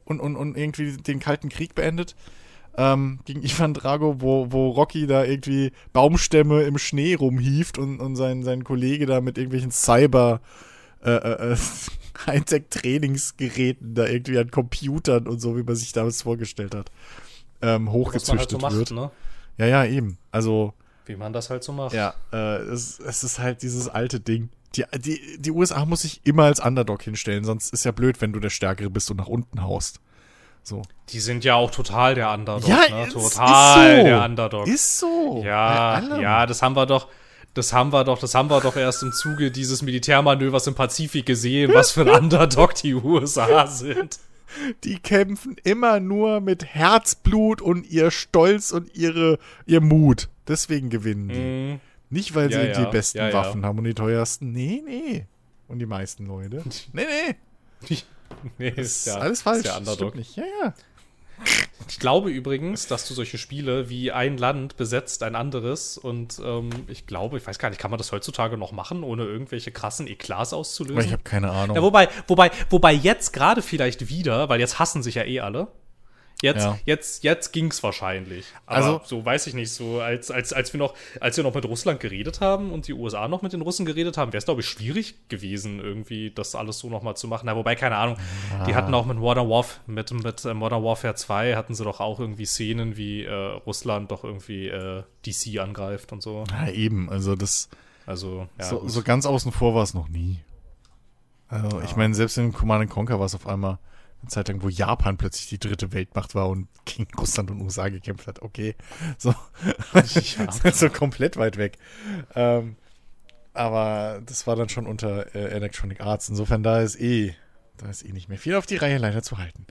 und, und, und irgendwie den Kalten Krieg beendet ähm, gegen Ivan Drago, wo, wo Rocky da irgendwie Baumstämme im Schnee rumhieft und, und sein, sein Kollege da mit irgendwelchen Cyber äh, äh, äh Hightech-Trainingsgeräten da irgendwie an Computern und so, wie man sich damals vorgestellt hat, ähm, hochgezüchtet halt so wird. ne? Ja, ja, eben. Also. Wie man das halt so macht. Ja, äh, es, es ist halt dieses alte Ding. Die, die, die USA muss sich immer als Underdog hinstellen, sonst ist ja blöd, wenn du der Stärkere bist und nach unten haust. So. Die sind ja auch total der Underdog. Ja, ne? total ist so. der Underdog. Ist so. Ja, ja, das haben wir doch. Das haben wir doch, das haben wir doch erst im Zuge dieses Militärmanövers im Pazifik gesehen, was für ein Underdog die USA sind. Die kämpfen immer nur mit Herzblut und ihr Stolz und ihre, ihr Mut. Deswegen gewinnen die. Mm. Nicht, weil ja, sie ja. die besten ja, Waffen haben und die teuersten. Nee, nee. Und die meisten Leute. Nee, nee. nee, ist ja, alles falsch. Ist ja Underdog. Nicht. Ja, ja. Ich glaube übrigens, dass du solche Spiele wie ein Land besetzt ein anderes und ähm, ich glaube, ich weiß gar nicht, kann man das heutzutage noch machen, ohne irgendwelche krassen Eklats auszulösen? Ich habe keine Ahnung. Ja, wobei, wobei, wobei jetzt gerade vielleicht wieder, weil jetzt hassen sich ja eh alle. Jetzt, ja. jetzt, jetzt ging's wahrscheinlich. Aber also, so weiß ich nicht, so als, als, als wir noch, als wir noch mit Russland geredet haben und die USA noch mit den Russen geredet haben, wäre es, glaube ich, schwierig gewesen, irgendwie das alles so nochmal zu machen. Na, wobei, keine Ahnung, ah. die hatten auch mit Modern Warfare, mit, mit äh, Modern Warfare 2 hatten sie doch auch irgendwie Szenen, wie äh, Russland doch irgendwie äh, DC angreift und so. Ja, eben, also das. Also, ja, so, so, ganz außen vor war es noch nie. Also, ja. ich meine, selbst in Command Conquer war es auf einmal eine Zeit lang, wo Japan plötzlich die dritte Weltmacht war und gegen Russland und USA gekämpft hat. Okay, so, so komplett weit weg. Ähm, aber das war dann schon unter äh, Electronic Arts. Insofern da ist eh, da ist eh nicht mehr viel auf die Reihe leider zu halten.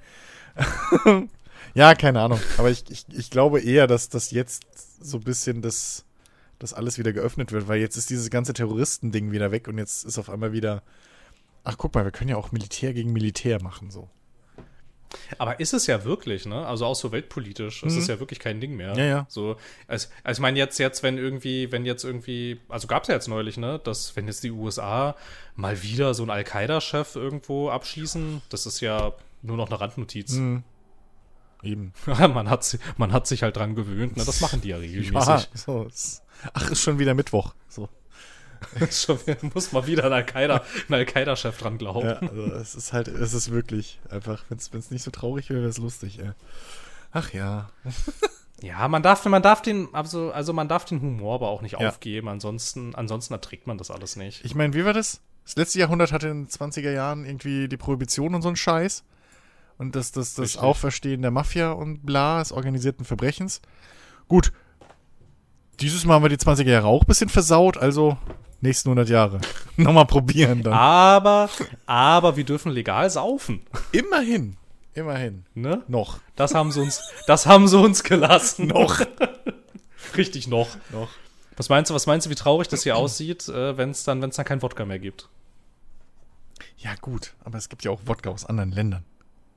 ja, keine Ahnung. Aber ich, ich, ich glaube eher, dass das jetzt so ein bisschen das, das alles wieder geöffnet wird, weil jetzt ist dieses ganze Terroristending wieder weg und jetzt ist auf einmal wieder. Ach, guck mal, wir können ja auch Militär gegen Militär machen, so. Aber ist es ja wirklich, ne? Also auch so weltpolitisch mhm. ist es ja wirklich kein Ding mehr. Ja, ja. So, also, also ich meine jetzt, jetzt, wenn irgendwie, wenn jetzt irgendwie, also gab es ja jetzt neulich, ne, dass wenn jetzt die USA mal wieder so einen Al-Qaida-Chef irgendwo abschießen, das ist ja nur noch eine Randnotiz. Mhm. eben. man, hat, man hat sich halt dran gewöhnt, ne? Das machen die ja regelmäßig. so, ist, ach, ist schon wieder Mittwoch. So. Muss mal wieder ein Al-Qaida- ein Al-Qaida-Chef dran glauben. Ja, also es ist halt, es ist wirklich einfach, wenn es nicht so traurig wäre, wäre es lustig, ey. Ach ja. Ja, man darf, man darf den, also, also man darf den Humor aber auch nicht Ja. aufgeben, ansonsten, ansonsten erträgt man das alles nicht. Ich meine, wie war das? Das letzte Jahrhundert hatte in den 20er Jahren irgendwie die Prohibition und so einen Scheiß. Und das, das, das Richtig. Auferstehen der Mafia und bla, des organisierten Verbrechens. Gut. Dieses Mal haben wir die 20er Jahre auch ein bisschen versaut, also nächsten 100 Jahre. Nochmal probieren dann. Aber, aber wir dürfen legal saufen, Immerhin. Immerhin. ne? Noch. Das haben sie uns, das haben sie uns gelassen. Noch. Richtig noch. Noch. Was meinst du, was meinst du, wie traurig das hier aussieht, äh, wenn es dann, wenn es dann kein Wodka mehr gibt? Ja, gut. Aber es gibt ja auch Wodka aus anderen Ländern.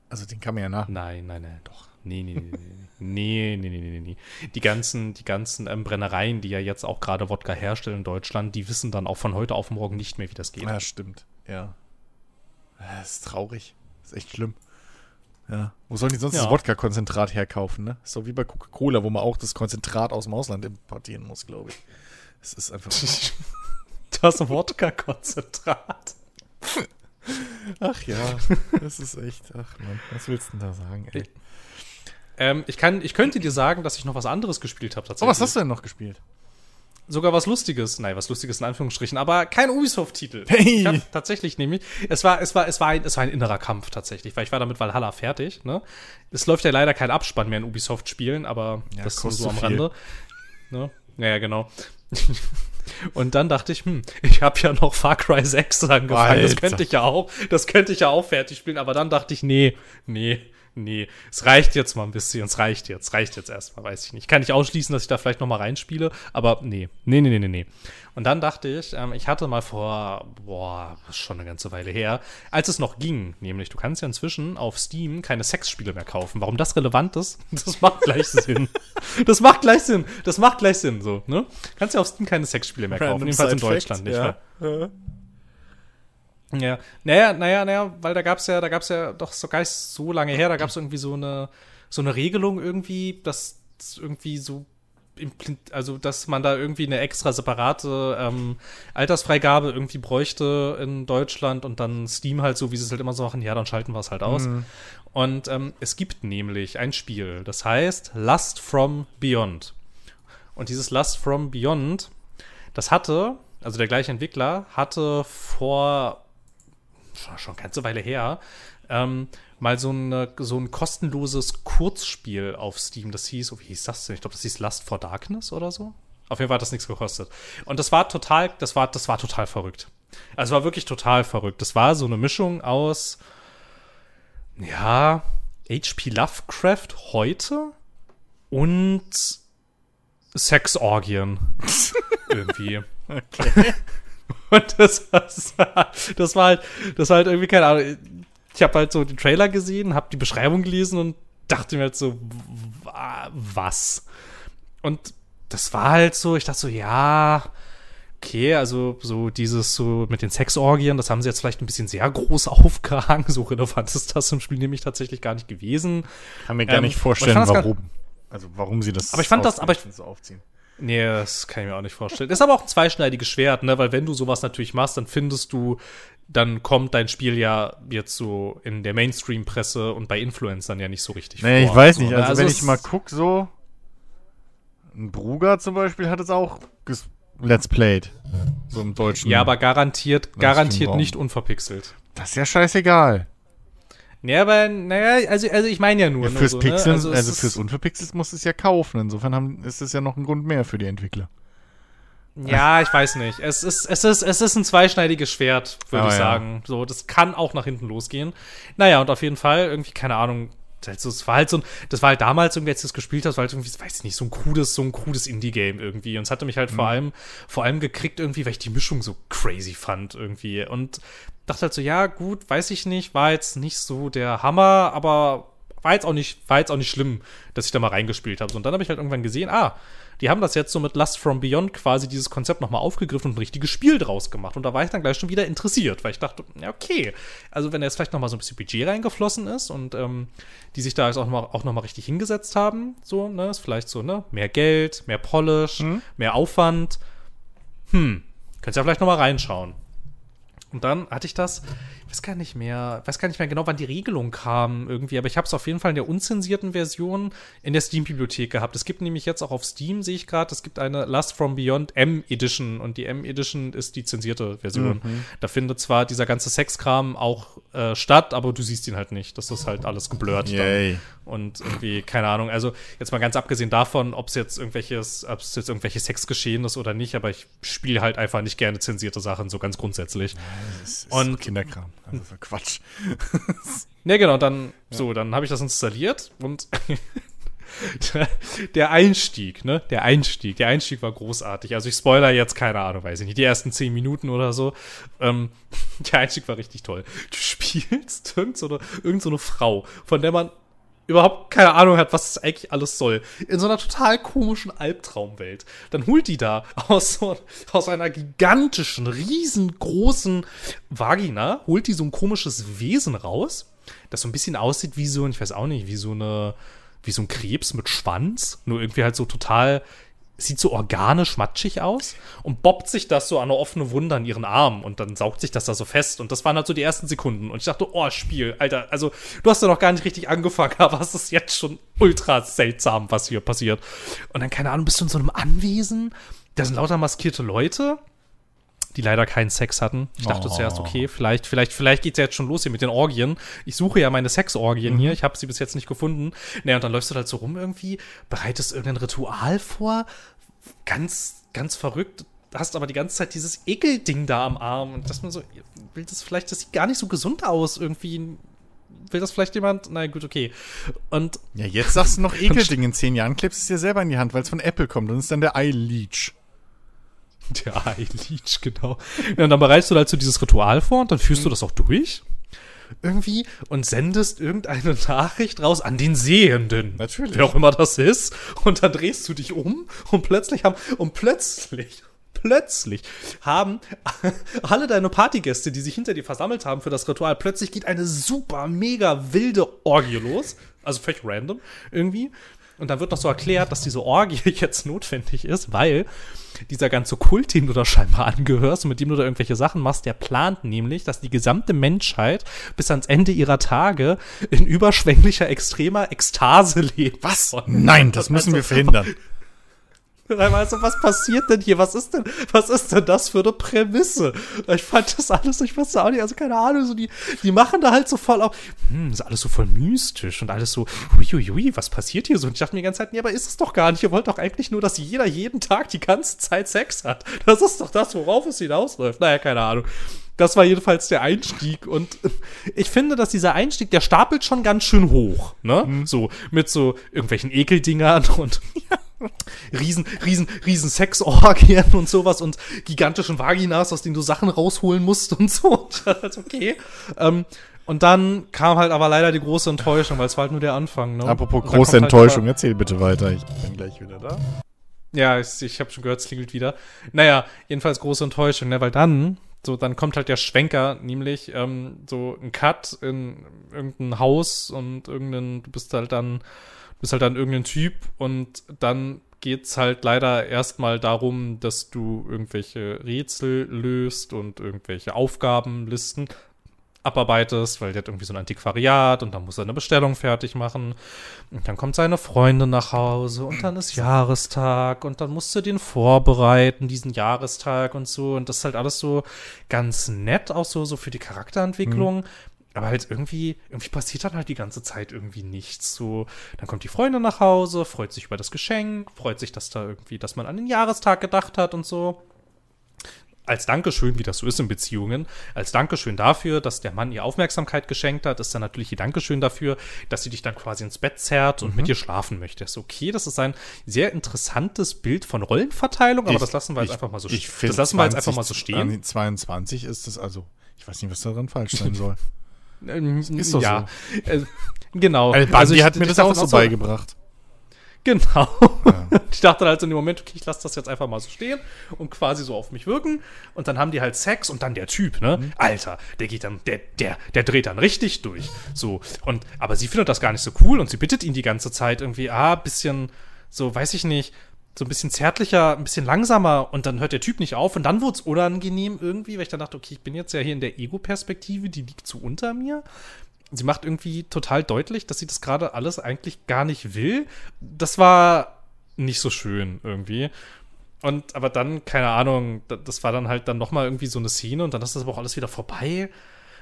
Also den kann man ja nach. Nein, nein, nein, doch. Nee, nee, nee, nee, nee, nee, nee, nee, nee. Die ganzen, die ganzen ähm, Brennereien, die ja jetzt auch gerade Wodka herstellen in Deutschland, die wissen dann auch von heute auf morgen nicht mehr, wie das geht. Ja, stimmt. Ja. Das ist traurig. Das ist echt schlimm. Ja. Wo sollen die sonst Ja. das Wodka-Konzentrat herkaufen, ne? So wie bei Coca-Cola, wo man auch das Konzentrat aus dem Ausland importieren muss, glaube ich. Es ist einfach. Das Wodka-Konzentrat. ach ja, das ist echt. Ach man, was willst du denn da sagen, ey? Ähm, ich, kann, ich könnte dir sagen, dass ich noch was anderes gespielt habe Oh, tatsächlich. was hast du denn noch gespielt? Sogar was Lustiges. Nein, was Lustiges in Anführungsstrichen, aber kein Ubisoft-Titel. Hey! Ich hab tatsächlich nämlich, es war, es war, es war ein, es war ein innerer Kampf tatsächlich, weil ich war damit Valhalla fertig, ne? Es läuft ja leider kein Abspann mehr in Ubisoft-Spielen, aber Ja, das nur kostet so am viel. Rande. Ne? Ja, ja, genau. Und dann dachte ich, hm, ich habe ja noch Far Cry 6 angefangen. Das Alter. könnte ich ja auch, das könnte ich ja auch fertig spielen, aber dann dachte ich, nee, nee, nee, es reicht jetzt mal ein bisschen, es reicht jetzt, reicht jetzt erstmal, weiß ich nicht. Kann ich ausschließen, dass ich da vielleicht noch mal reinspiele, aber nee, nee, nee, nee, nee, nee. Und dann dachte ich, ähm, ich hatte mal vor, boah, schon eine ganze Weile her, als es noch ging, nämlich du kannst ja inzwischen auf Steam keine Sexspiele mehr kaufen. Warum das relevant ist, das macht gleich Sinn. Das macht gleich Sinn, das macht gleich Sinn, so, ne? Kannst ja auf Steam keine Sexspiele mehr kaufen, Random jedenfalls in Deutschland Fact, nicht. ja. ne? Ja, naja, naja, naja, weil da gab's ja, da gab's ja doch so gar nicht so lange her, da gab's irgendwie so eine, so eine Regelung irgendwie, dass das irgendwie so, also dass man da irgendwie eine extra separate ähm, Altersfreigabe irgendwie bräuchte in Deutschland und dann Steam halt so, wie sie es halt immer so machen, ja, dann schalten wir es halt aus. Und ähm, es gibt nämlich ein Spiel, das heißt Lust from Beyond. Und dieses Lust from Beyond, das hatte, also der gleiche Entwickler, hatte vor schon, schon eine ganze Weile her, ähm, mal so, eine, so ein kostenloses Kurzspiel auf Steam. Das hieß, oh, wie hieß das denn? Ich glaube, das hieß Lust for Darkness oder so. Auf jeden Fall hat das nichts gekostet. Und das war total, das war, das war total verrückt. Also war wirklich total verrückt. Das war so eine Mischung aus, ja, H.P. Lovecraft heute und Sexorgien. Irgendwie. Und das, das, war, das war halt, das war halt irgendwie keine Ahnung. Ich habe halt so den Trailer gesehen, habe die Beschreibung gelesen und dachte mir halt so, wa- was? Und das war halt so, ich dachte so, ja, okay, also so dieses so mit den Sexorgien, das haben sie jetzt vielleicht ein bisschen sehr groß aufgehangen. So relevant ist das im Spiel nämlich tatsächlich gar nicht gewesen. Kann mir gar Ähm, nicht vorstellen, gar- warum. Also warum sie das Aber ich fand das- aber ich- so aufziehen. Nee, das kann ich mir auch nicht vorstellen. Ist aber auch ein zweischneidiges Schwert, ne? Weil wenn du sowas natürlich machst, dann findest du, dann kommt dein Spiel ja jetzt so in der Mainstream-Presse und bei Influencern ja nicht so richtig Nee, ich vor. weiß So, nicht. ne? Also, wenn es- ich mal guck, so. Ein Bruger zum Beispiel hat es auch ges Let's Played. So im Deutschen. Ja, aber garantiert, garantiert nicht unverpixelt. Das ist ja scheißegal. Nee, aber, naja, also, also ich meine ja nur. Ja, nur fürs so, Pixeln, ne? also, ist- fürs Unverpixelt musst du es ja kaufen. Insofern haben, ist es ja noch ein Grund mehr für die Entwickler. Ja, ich weiß nicht. Es ist, es ist, es ist ein zweischneidiges Schwert, würde Aber ich ja. sagen. So, das kann auch nach hinten losgehen. Naja, und auf jeden Fall, irgendwie, keine Ahnung, so, es war halt so ein, das war halt damals irgendwie, als ich das gespielt habe, war halt irgendwie, weiß ich nicht, so ein crudes, so ein crudes Indie-Game irgendwie. Und es hatte mich halt vor allem, vor allem gekriegt irgendwie, weil ich die Mischung so crazy fand irgendwie. Und dachte halt so, ja, gut, weiß ich nicht, war jetzt nicht so der Hammer, aber war jetzt auch nicht, war jetzt auch nicht schlimm, dass ich da mal reingespielt habe. So, und dann habe ich halt irgendwann gesehen, ah, die haben das jetzt so mit Lust from Beyond quasi dieses Konzept nochmal aufgegriffen und ein richtiges Spiel draus gemacht. Und da war ich dann gleich schon wieder interessiert, weil ich dachte, ja, okay, also wenn da jetzt vielleicht nochmal so ein bisschen Budget reingeflossen ist und ähm, die sich da jetzt auch nochmal auch noch mal richtig hingesetzt haben, so, ne, ist vielleicht so, ne, mehr Geld, mehr Polish, Mhm. mehr Aufwand, hm, könntest ja vielleicht nochmal reinschauen. Und dann hatte ich das, weiß gar nicht mehr, weiß gar nicht mehr genau, wann die Regelung kam irgendwie, aber ich habe es auf jeden Fall in der unzensierten Version in der Steam-Bibliothek gehabt. Es gibt nämlich jetzt auch auf Steam, sehe ich gerade, es gibt eine Last from Beyond M Edition und die M Edition ist die zensierte Version. Da findet zwar dieser ganze Sexkram auch äh, statt, aber du siehst ihn halt nicht. Das ist halt alles geblurrt. Yay. Und irgendwie, keine Ahnung, also jetzt mal ganz abgesehen davon, ob es jetzt irgendwelches, ob es jetzt irgendwelche Sex geschehen ist oder nicht, aber ich spiele halt einfach nicht gerne zensierte Sachen, so ganz grundsätzlich. Das ist Und- und Also so Quatsch. Ne, genau, dann, so, dann habe ich das installiert und der- Einstieg, ne, der Einstieg, der Einstieg war großartig. Also ich spoiler jetzt, keine Ahnung, weiß ich nicht, die ersten zehn Minuten oder so. Ähm, der Einstieg war richtig toll. Du spielst irgend so irgend so eine Frau, von der man überhaupt keine Ahnung hat, was das eigentlich alles soll. In so einer total komischen Albtraumwelt. Dann holt die da aus, so, aus einer gigantischen, riesengroßen Vagina, holt die so ein komisches Wesen raus, das so ein bisschen aussieht wie so, ich weiß auch nicht, wie so eine, wie so ein Krebs mit Schwanz, nur irgendwie halt so total, sieht so organisch matschig aus und bobbt sich das so an eine offene Wunde an ihren Arm und dann saugt sich das da so fest und das waren halt so die ersten Sekunden und ich dachte, oh, Spiel, Alter, also du hast ja noch gar nicht richtig angefangen, aber es ist jetzt schon ultra seltsam, was hier passiert. Und dann, keine Ahnung, bist du in so einem Anwesen, da sind lauter maskierte Leute, die leider keinen Sex hatten. Ich dachte Oh. zuerst, okay, vielleicht, vielleicht, vielleicht geht's ja jetzt schon los hier mit den Orgien. Ich suche ja meine Sexorgien Mhm. hier. Ich habe sie bis jetzt nicht gefunden. Naja, und dann läufst du halt so rum irgendwie, bereitest irgendein Ritual vor. Ganz, ganz verrückt. Hast aber die ganze Zeit dieses Ekelding da am Arm. Und dass man so, will das vielleicht, das sieht gar nicht so gesund aus. Irgendwie will das vielleicht jemand? Na gut, okay. Und Ja, jetzt sagst du noch Ekelding. In zehn Jahren klebst es dir selber in die Hand, weil es von Apple kommt. Und ist dann der Eye Leech. Der Eye-Leech, genau. Ja, und dann bereitest du halt so dieses Ritual vor und dann führst du das auch durch. Irgendwie und sendest irgendeine Nachricht raus an den Sehenden. Natürlich. Wer auch immer das ist. Und dann drehst du dich um und plötzlich haben, und plötzlich, plötzlich haben alle deine Partygäste, die sich hinter dir versammelt haben für das Ritual, plötzlich geht eine super, mega wilde Orgie los. Also völlig random irgendwie. Und dann wird noch so erklärt, dass diese Orgie jetzt notwendig ist, weil dieser ganze Kult, dem du da scheinbar angehörst und mit dem du da irgendwelche Sachen machst, der plant nämlich, dass die gesamte Menschheit bis ans Ende ihrer Tage in überschwänglicher, extremer Ekstase lebt. Was? Nein, das müssen wir verhindern. Also, was passiert denn hier? Was ist denn, was ist denn das für eine Prämisse? Ich fand das alles, ich weiß auch nicht, also keine Ahnung, so die, die machen da halt so voll auf, hm, ist alles so voll mystisch und alles so, huiuiui, was passiert hier so? Und ich dachte mir die ganze Zeit, nee, aber ist es doch gar nicht. Ihr wollt doch eigentlich nur, dass jeder jeden Tag die ganze Zeit Sex hat. Das ist doch das, worauf es hinausläuft. Naja, keine Ahnung. Das war jedenfalls der Einstieg und ich finde, dass dieser Einstieg, der stapelt schon ganz schön hoch, ne? So, mit so irgendwelchen Ekeldingern und riesen, riesen, riesen Sexorgien und sowas und gigantischen Vaginas, aus denen du Sachen rausholen musst und so. Und das ist okay. Ähm, und dann kam halt aber leider die große Enttäuschung, weil es war halt nur der Anfang. Ne? Apropos große halt Enttäuschung, aber- erzähl bitte weiter. Ich bin gleich wieder da. ja, ich, ich habe schon gehört, es klingelt wieder. Naja, jedenfalls große Enttäuschung, ne? weil dann, so, dann kommt halt der Schwenker, nämlich ähm, so ein Cut in irgendein Haus und irgendein, du bist halt dann, bist halt dann irgendein Typ und dann geht's halt leider erstmal darum, dass du irgendwelche Rätsel löst und irgendwelche Aufgabenlisten abarbeitest, weil der hat irgendwie so ein Antiquariat und dann muss er eine Bestellung fertig machen. Und dann kommt seine Freundin nach Hause und dann ist Jahrestag und dann musst du den vorbereiten, diesen Jahrestag und so. Und das ist halt alles so ganz nett, auch so, so für die Charakterentwicklung. Aber halt irgendwie, irgendwie passiert dann halt die ganze Zeit irgendwie nichts. So, dann kommt die Freundin nach Hause, freut sich über das Geschenk, freut sich, dass da irgendwie, dass man an den Jahrestag gedacht hat und so als Dankeschön, wie das so ist in Beziehungen, als Dankeschön dafür, dass der Mann ihr Aufmerksamkeit geschenkt hat, ist dann natürlich ihr Dankeschön dafür, dass sie dich dann quasi ins Bett zerrt und mit dir schlafen möchte. Ist okay, das ist ein sehr interessantes Bild von Rollenverteilung, aber Ich- das lassen wir jetzt ich- einfach mal so ich stehen. Das lassen wir jetzt 20 einfach mal so stehen. an 22 ist das also, ich weiß nicht, was daran falsch sein soll. Ähm, Ist doch ja. Äh, genau. Also, also ich- hat mir das auch so so- beigebracht. Genau. Ja. Ich dachte halt so in dem Moment, okay, ich lasse das jetzt einfach mal so stehen und quasi so auf mich wirken. Und dann haben die halt Sex und dann der Typ, ne? Mhm. Alter, der geht dann, der, der, der dreht dann richtig durch. So. Und, aber sie findet das gar nicht so cool und sie bittet ihn die ganze Zeit irgendwie, ah, bisschen, so, weiß ich nicht, so ein bisschen zärtlicher, ein bisschen langsamer und dann hört der Typ nicht auf und dann wurde es unangenehm irgendwie, weil ich dann dachte, okay, ich bin jetzt ja hier in der Ego-Perspektive, die liegt so unter mir sie macht irgendwie total deutlich, dass sie das gerade alles eigentlich gar nicht will. Das war nicht so schön irgendwie. Und aber dann, keine Ahnung, da- das war dann halt dann nochmal irgendwie so eine Szene und dann ist das aber auch alles wieder vorbei.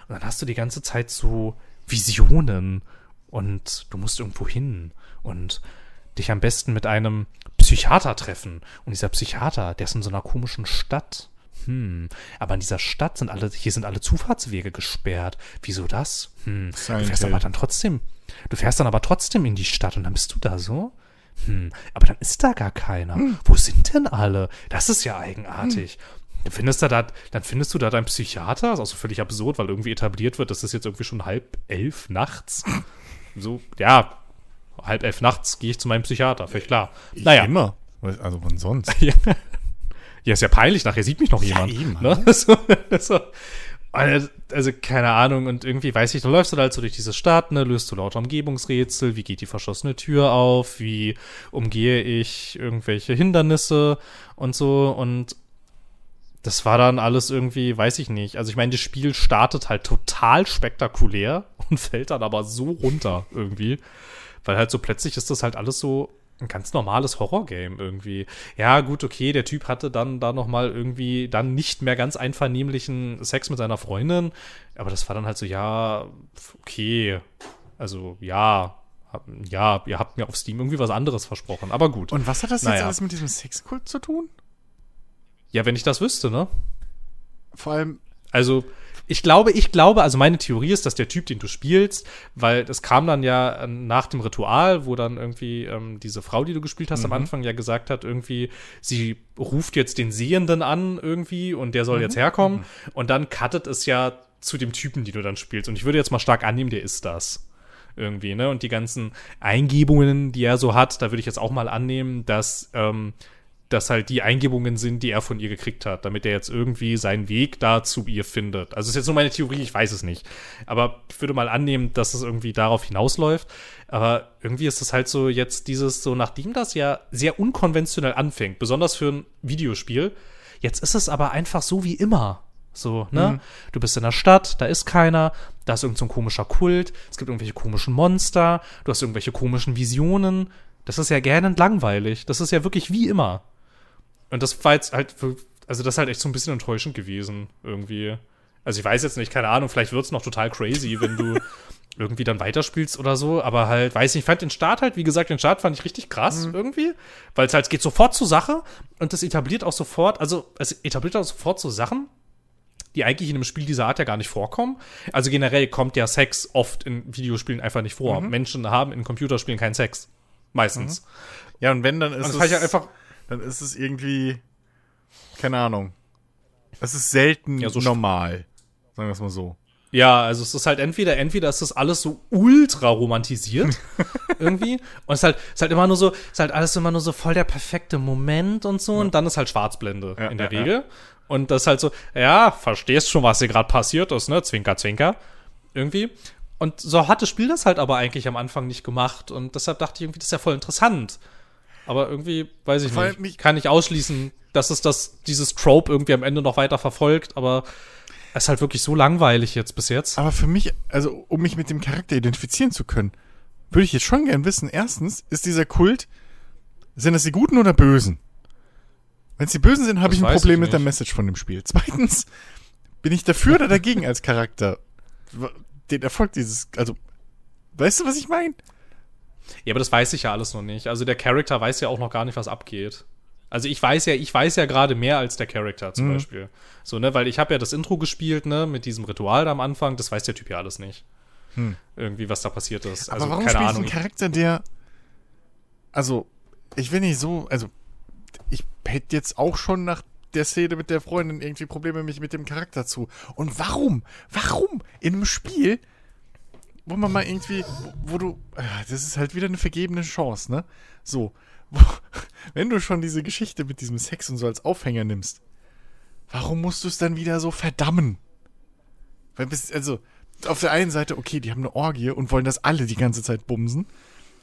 Und dann hast du die ganze Zeit so Visionen und du musst irgendwo hin und dich am besten mit einem Psychiater treffen. Und dieser Psychiater, der ist in so einer komischen Stadt. Hm, aber in dieser Stadt sind alle, hier sind alle Zufahrtswege gesperrt. Wieso das? Hm, du Silent fährst Hill. aber dann trotzdem, du fährst dann aber trotzdem in die Stadt und dann bist du da so? Hm, aber dann ist da gar keiner. Wo sind denn alle? Das ist ja eigenartig. Dann findest, du da, dann findest du da deinen Psychiater, das ist auch so völlig absurd, weil irgendwie etabliert wird, das ist jetzt irgendwie schon halb elf nachts. So, ja, halb elf nachts gehe ich zu meinem Psychiater, völlig klar. Naja, Immer. Also wann sonst? ja. ja, ist ja peinlich, nachher sieht mich noch jemand. eben, ne? so, so. Also, also, keine Ahnung, und irgendwie, weiß ich, dann läufst du da halt so durch diese Stadt, ne, löst du lauter Umgebungsrätsel, wie geht die verschlossene Tür auf, wie umgehe ich irgendwelche Hindernisse und so, und das war dann alles irgendwie, weiß ich nicht. Also ich meine, das Spiel startet halt total spektakulär und fällt dann aber so runter irgendwie. Weil halt so plötzlich ist das halt alles so ein ganz normales Horrorgame irgendwie. Ja, gut, okay, der Typ hatte dann da noch mal irgendwie dann nicht mehr ganz einvernehmlichen Sex mit seiner Freundin, aber das war dann halt so, ja, okay. Also, ja, ja, ihr habt mir auf Steam irgendwie was anderes versprochen, aber gut. Und was hat das jetzt Naja. alles mit diesem Sexkult zu tun? ja, wenn ich das wüsste, ne? Vor allem, Also, ich glaube, ich glaube, also meine Theorie ist, dass der Typ, den du spielst, weil das kam dann ja äh, nach dem Ritual, wo dann irgendwie ähm, diese Frau, die du gespielt hast, am Anfang ja gesagt hat, irgendwie, sie ruft jetzt den Sehenden an irgendwie und der soll jetzt herkommen. Und dann cuttet es ja zu dem Typen, die du dann spielst. Und ich würde jetzt mal stark annehmen, der ist das. Irgendwie, ne? Und die ganzen Eingebungen, die er so hat, da würde ich jetzt auch mal annehmen, dass ähm, das halt die Eingebungen sind, die er von ihr gekriegt hat, damit er jetzt irgendwie seinen Weg da zu ihr findet. Also ist jetzt nur meine Theorie, ich weiß es nicht. Aber ich würde mal annehmen, dass es irgendwie darauf hinausläuft. Aber irgendwie ist es halt so jetzt dieses, so nachdem das ja sehr unkonventionell anfängt, besonders für ein Videospiel, jetzt ist es aber einfach so wie immer. So, ne? Du bist in der Stadt, da ist keiner, da ist irgend so ein komischer Kult, es gibt irgendwelche komischen Monster, du hast irgendwelche komischen Visionen. Das ist ja gähnend langweilig. Das ist ja wirklich wie immer. Und das war jetzt halt, für- also das ist halt echt so ein bisschen enttäuschend gewesen, irgendwie. Also ich weiß jetzt nicht, keine Ahnung, vielleicht wird's noch total crazy, wenn du irgendwie dann weiterspielst oder so, aber halt, weiß nicht, ich fand den Start halt, wie gesagt, den Start fand ich richtig krass irgendwie, weil es halt es geht sofort zur Sache und das etabliert auch sofort, also es etabliert auch sofort so Sachen, die eigentlich in einem Spiel dieser Art ja gar nicht vorkommen. Also generell kommt ja Sex oft in Videospielen einfach nicht vor. Menschen haben in Computerspielen keinen Sex. Meistens. ja, und wenn, dann ist Und das es, fand ich halt einfach, dann ist es irgendwie, keine Ahnung. Es ist selten Ja, so normal. Sagen wir es mal so. Ja, also es ist halt entweder, entweder ist das alles so ultra romantisiert irgendwie und es ist halt, es ist halt immer nur so, es ist halt alles immer nur so voll der perfekte Moment und so und dann ist halt Schwarzblende Ja, in der ja, Regel und das ist halt so, ja, verstehst schon, was hier gerade passiert ist, ne, zwinker, zwinker, irgendwie und so hat das Spiel das halt aber eigentlich am Anfang nicht gemacht und deshalb dachte ich irgendwie, das ist ja voll interessant, aber irgendwie, weiß ich allem nicht, mich- kann nicht ausschließen, dass es das, dieses Trope irgendwie am Ende noch weiter verfolgt, aber es ist halt wirklich so langweilig jetzt bis jetzt. Aber für mich, also um mich mit dem Charakter identifizieren zu können, würde ich jetzt schon gern wissen, erstens, ist dieser Kult, sind das die Guten oder Bösen? Wenn es die Bösen sind, habe ich ein Problem ich mit der. Message von dem Spiel. Zweitens, bin ich dafür oder dagegen als Charakter? Den Erfolg dieses, also, weißt du, was ich meine? Ja, aber das weiß ich ja alles noch nicht. Also der Charakter weiß ja auch noch gar nicht, was abgeht. Also ich weiß ja, ich weiß ja gerade mehr als der Charakter Mhm. zum Beispiel. So, ne, weil ich habe ja das Intro gespielt, ne, mit diesem Ritual da am Anfang, das weiß der Typ ja alles nicht. Irgendwie, was da passiert ist. Also, Hm. Aber warum keine spielst Ahnung. einen Charakter, der, also, ich will nicht so, also, ich hätte jetzt auch schon nach der Szene mit der Freundin irgendwie Probleme, mich mit dem Charakter zu. Und warum? Warum? In einem Spiel, wo man mal irgendwie, wo, wo du, ah, das ist halt wieder eine vergebene Chance, ne? So, wo, wenn du schon diese Geschichte mit diesem Sex und so als Aufhänger nimmst, warum musst du es dann wieder so verdammen? Weil bis, also, auf der einen Seite, okay, die haben eine Orgie und wollen das alle die ganze Zeit bumsen.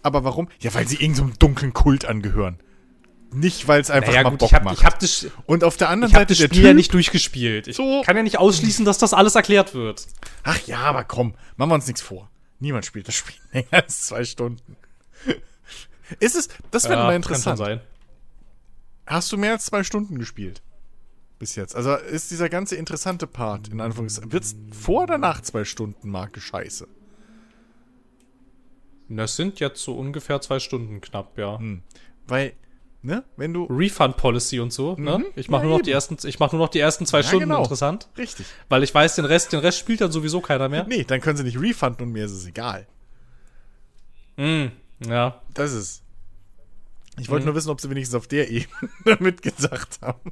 Aber warum? Ja, weil sie irgendeinem so dunklen Kult angehören. Nicht, weil es einfach Naja, mal gut, Bock ich habe macht. ich hab das, und auf der anderen ich hab Seite das der Spiel Typ. ja nicht durchgespielt. Ich So. kann ja nicht ausschließen, dass das alles erklärt wird. Ach ja, aber komm, machen wir uns nichts vor. Niemand spielt das Spiel länger als zwei Stunden. Ist es, das wäre Ja, mal kann interessant. schon sein. Hast du mehr als zwei Stunden gespielt? Bis jetzt. Also ist dieser ganze interessante Part, in Anführungszeichen, wird's vor oder nach zwei Stunden Marke scheiße? Das sind jetzt so ungefähr zwei Stunden knapp, ja. Weil, ne, wenn du. Refund Policy und so, ne? Mhm. Ich mache Ja, nur noch eben. die ersten, ich mache nur noch die ersten zwei Ja, Stunden genau. interessant, Richtig. weil ich weiß, den Rest, den Rest spielt dann sowieso keiner mehr. Nee, dann können sie nicht refunden und mir ist es egal. Mm, ja. Das ist. Ich wollte Mhm. nur wissen, ob sie wenigstens auf der Ebene mitgedacht haben.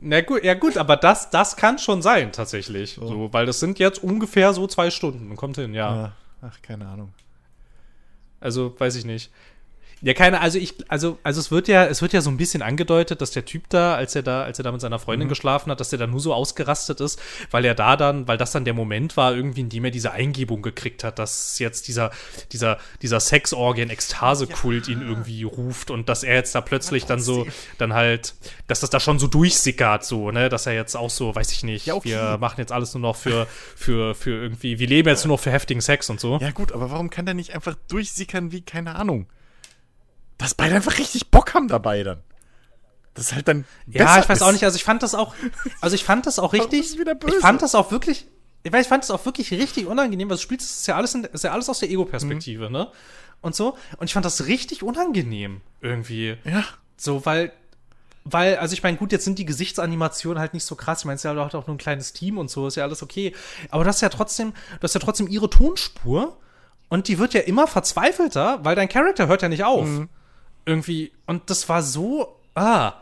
Na gut, ja gut, aber das, das kann schon sein, tatsächlich. So. weil das sind jetzt ungefähr so zwei Stunden. Kommt hin, ja. Ja. Ach, keine Ahnung. Also, weiß ich nicht. Ja, keine, also ich, also, also es wird ja, es wird ja so ein bisschen angedeutet, dass der Typ da, als er da, als er da mit seiner Freundin geschlafen hat, dass der da nur so ausgerastet ist, weil er da dann, weil das dann der Moment war, irgendwie, in dem er diese Eingebung gekriegt hat, dass jetzt dieser, dieser, dieser Sexorgien-Ekstase-Kult ihn irgendwie ruft und dass er jetzt da plötzlich dann so, dann halt, dass das da schon so durchsickert, so, ne, dass er jetzt auch so, weiß ich nicht, Ja, okay. wir machen jetzt alles nur noch für, für, für irgendwie, wir leben jetzt nur noch für heftigen Sex und so. Ja, gut, aber warum kann der nicht einfach durchsickern wie, keine Ahnung? Dass beide einfach richtig Bock haben dabei dann. Das ist halt dann. Ja, ich weiß ist. auch nicht. Also ich fand das auch, also ich fand das auch richtig. Ich fand das auch wirklich. Ich weiß, ich fand das auch wirklich richtig unangenehm. Was du spielst, ist ja alles, in, ist ja alles aus der Ego-Perspektive, ne? Und so. Und ich fand das richtig unangenehm irgendwie. Ja. So, weil, weil, also ich meine, gut, jetzt sind die Gesichtsanimationen halt nicht so krass. Ich meine, es ist ja halt auch nur ein kleines Team und so, ist ja alles okay. Aber das ist ja trotzdem, du hast ja trotzdem ihre Tonspur und die wird ja immer verzweifelter, weil dein Charakter hört ja nicht auf. Mhm. Irgendwie. Und das war so, ah,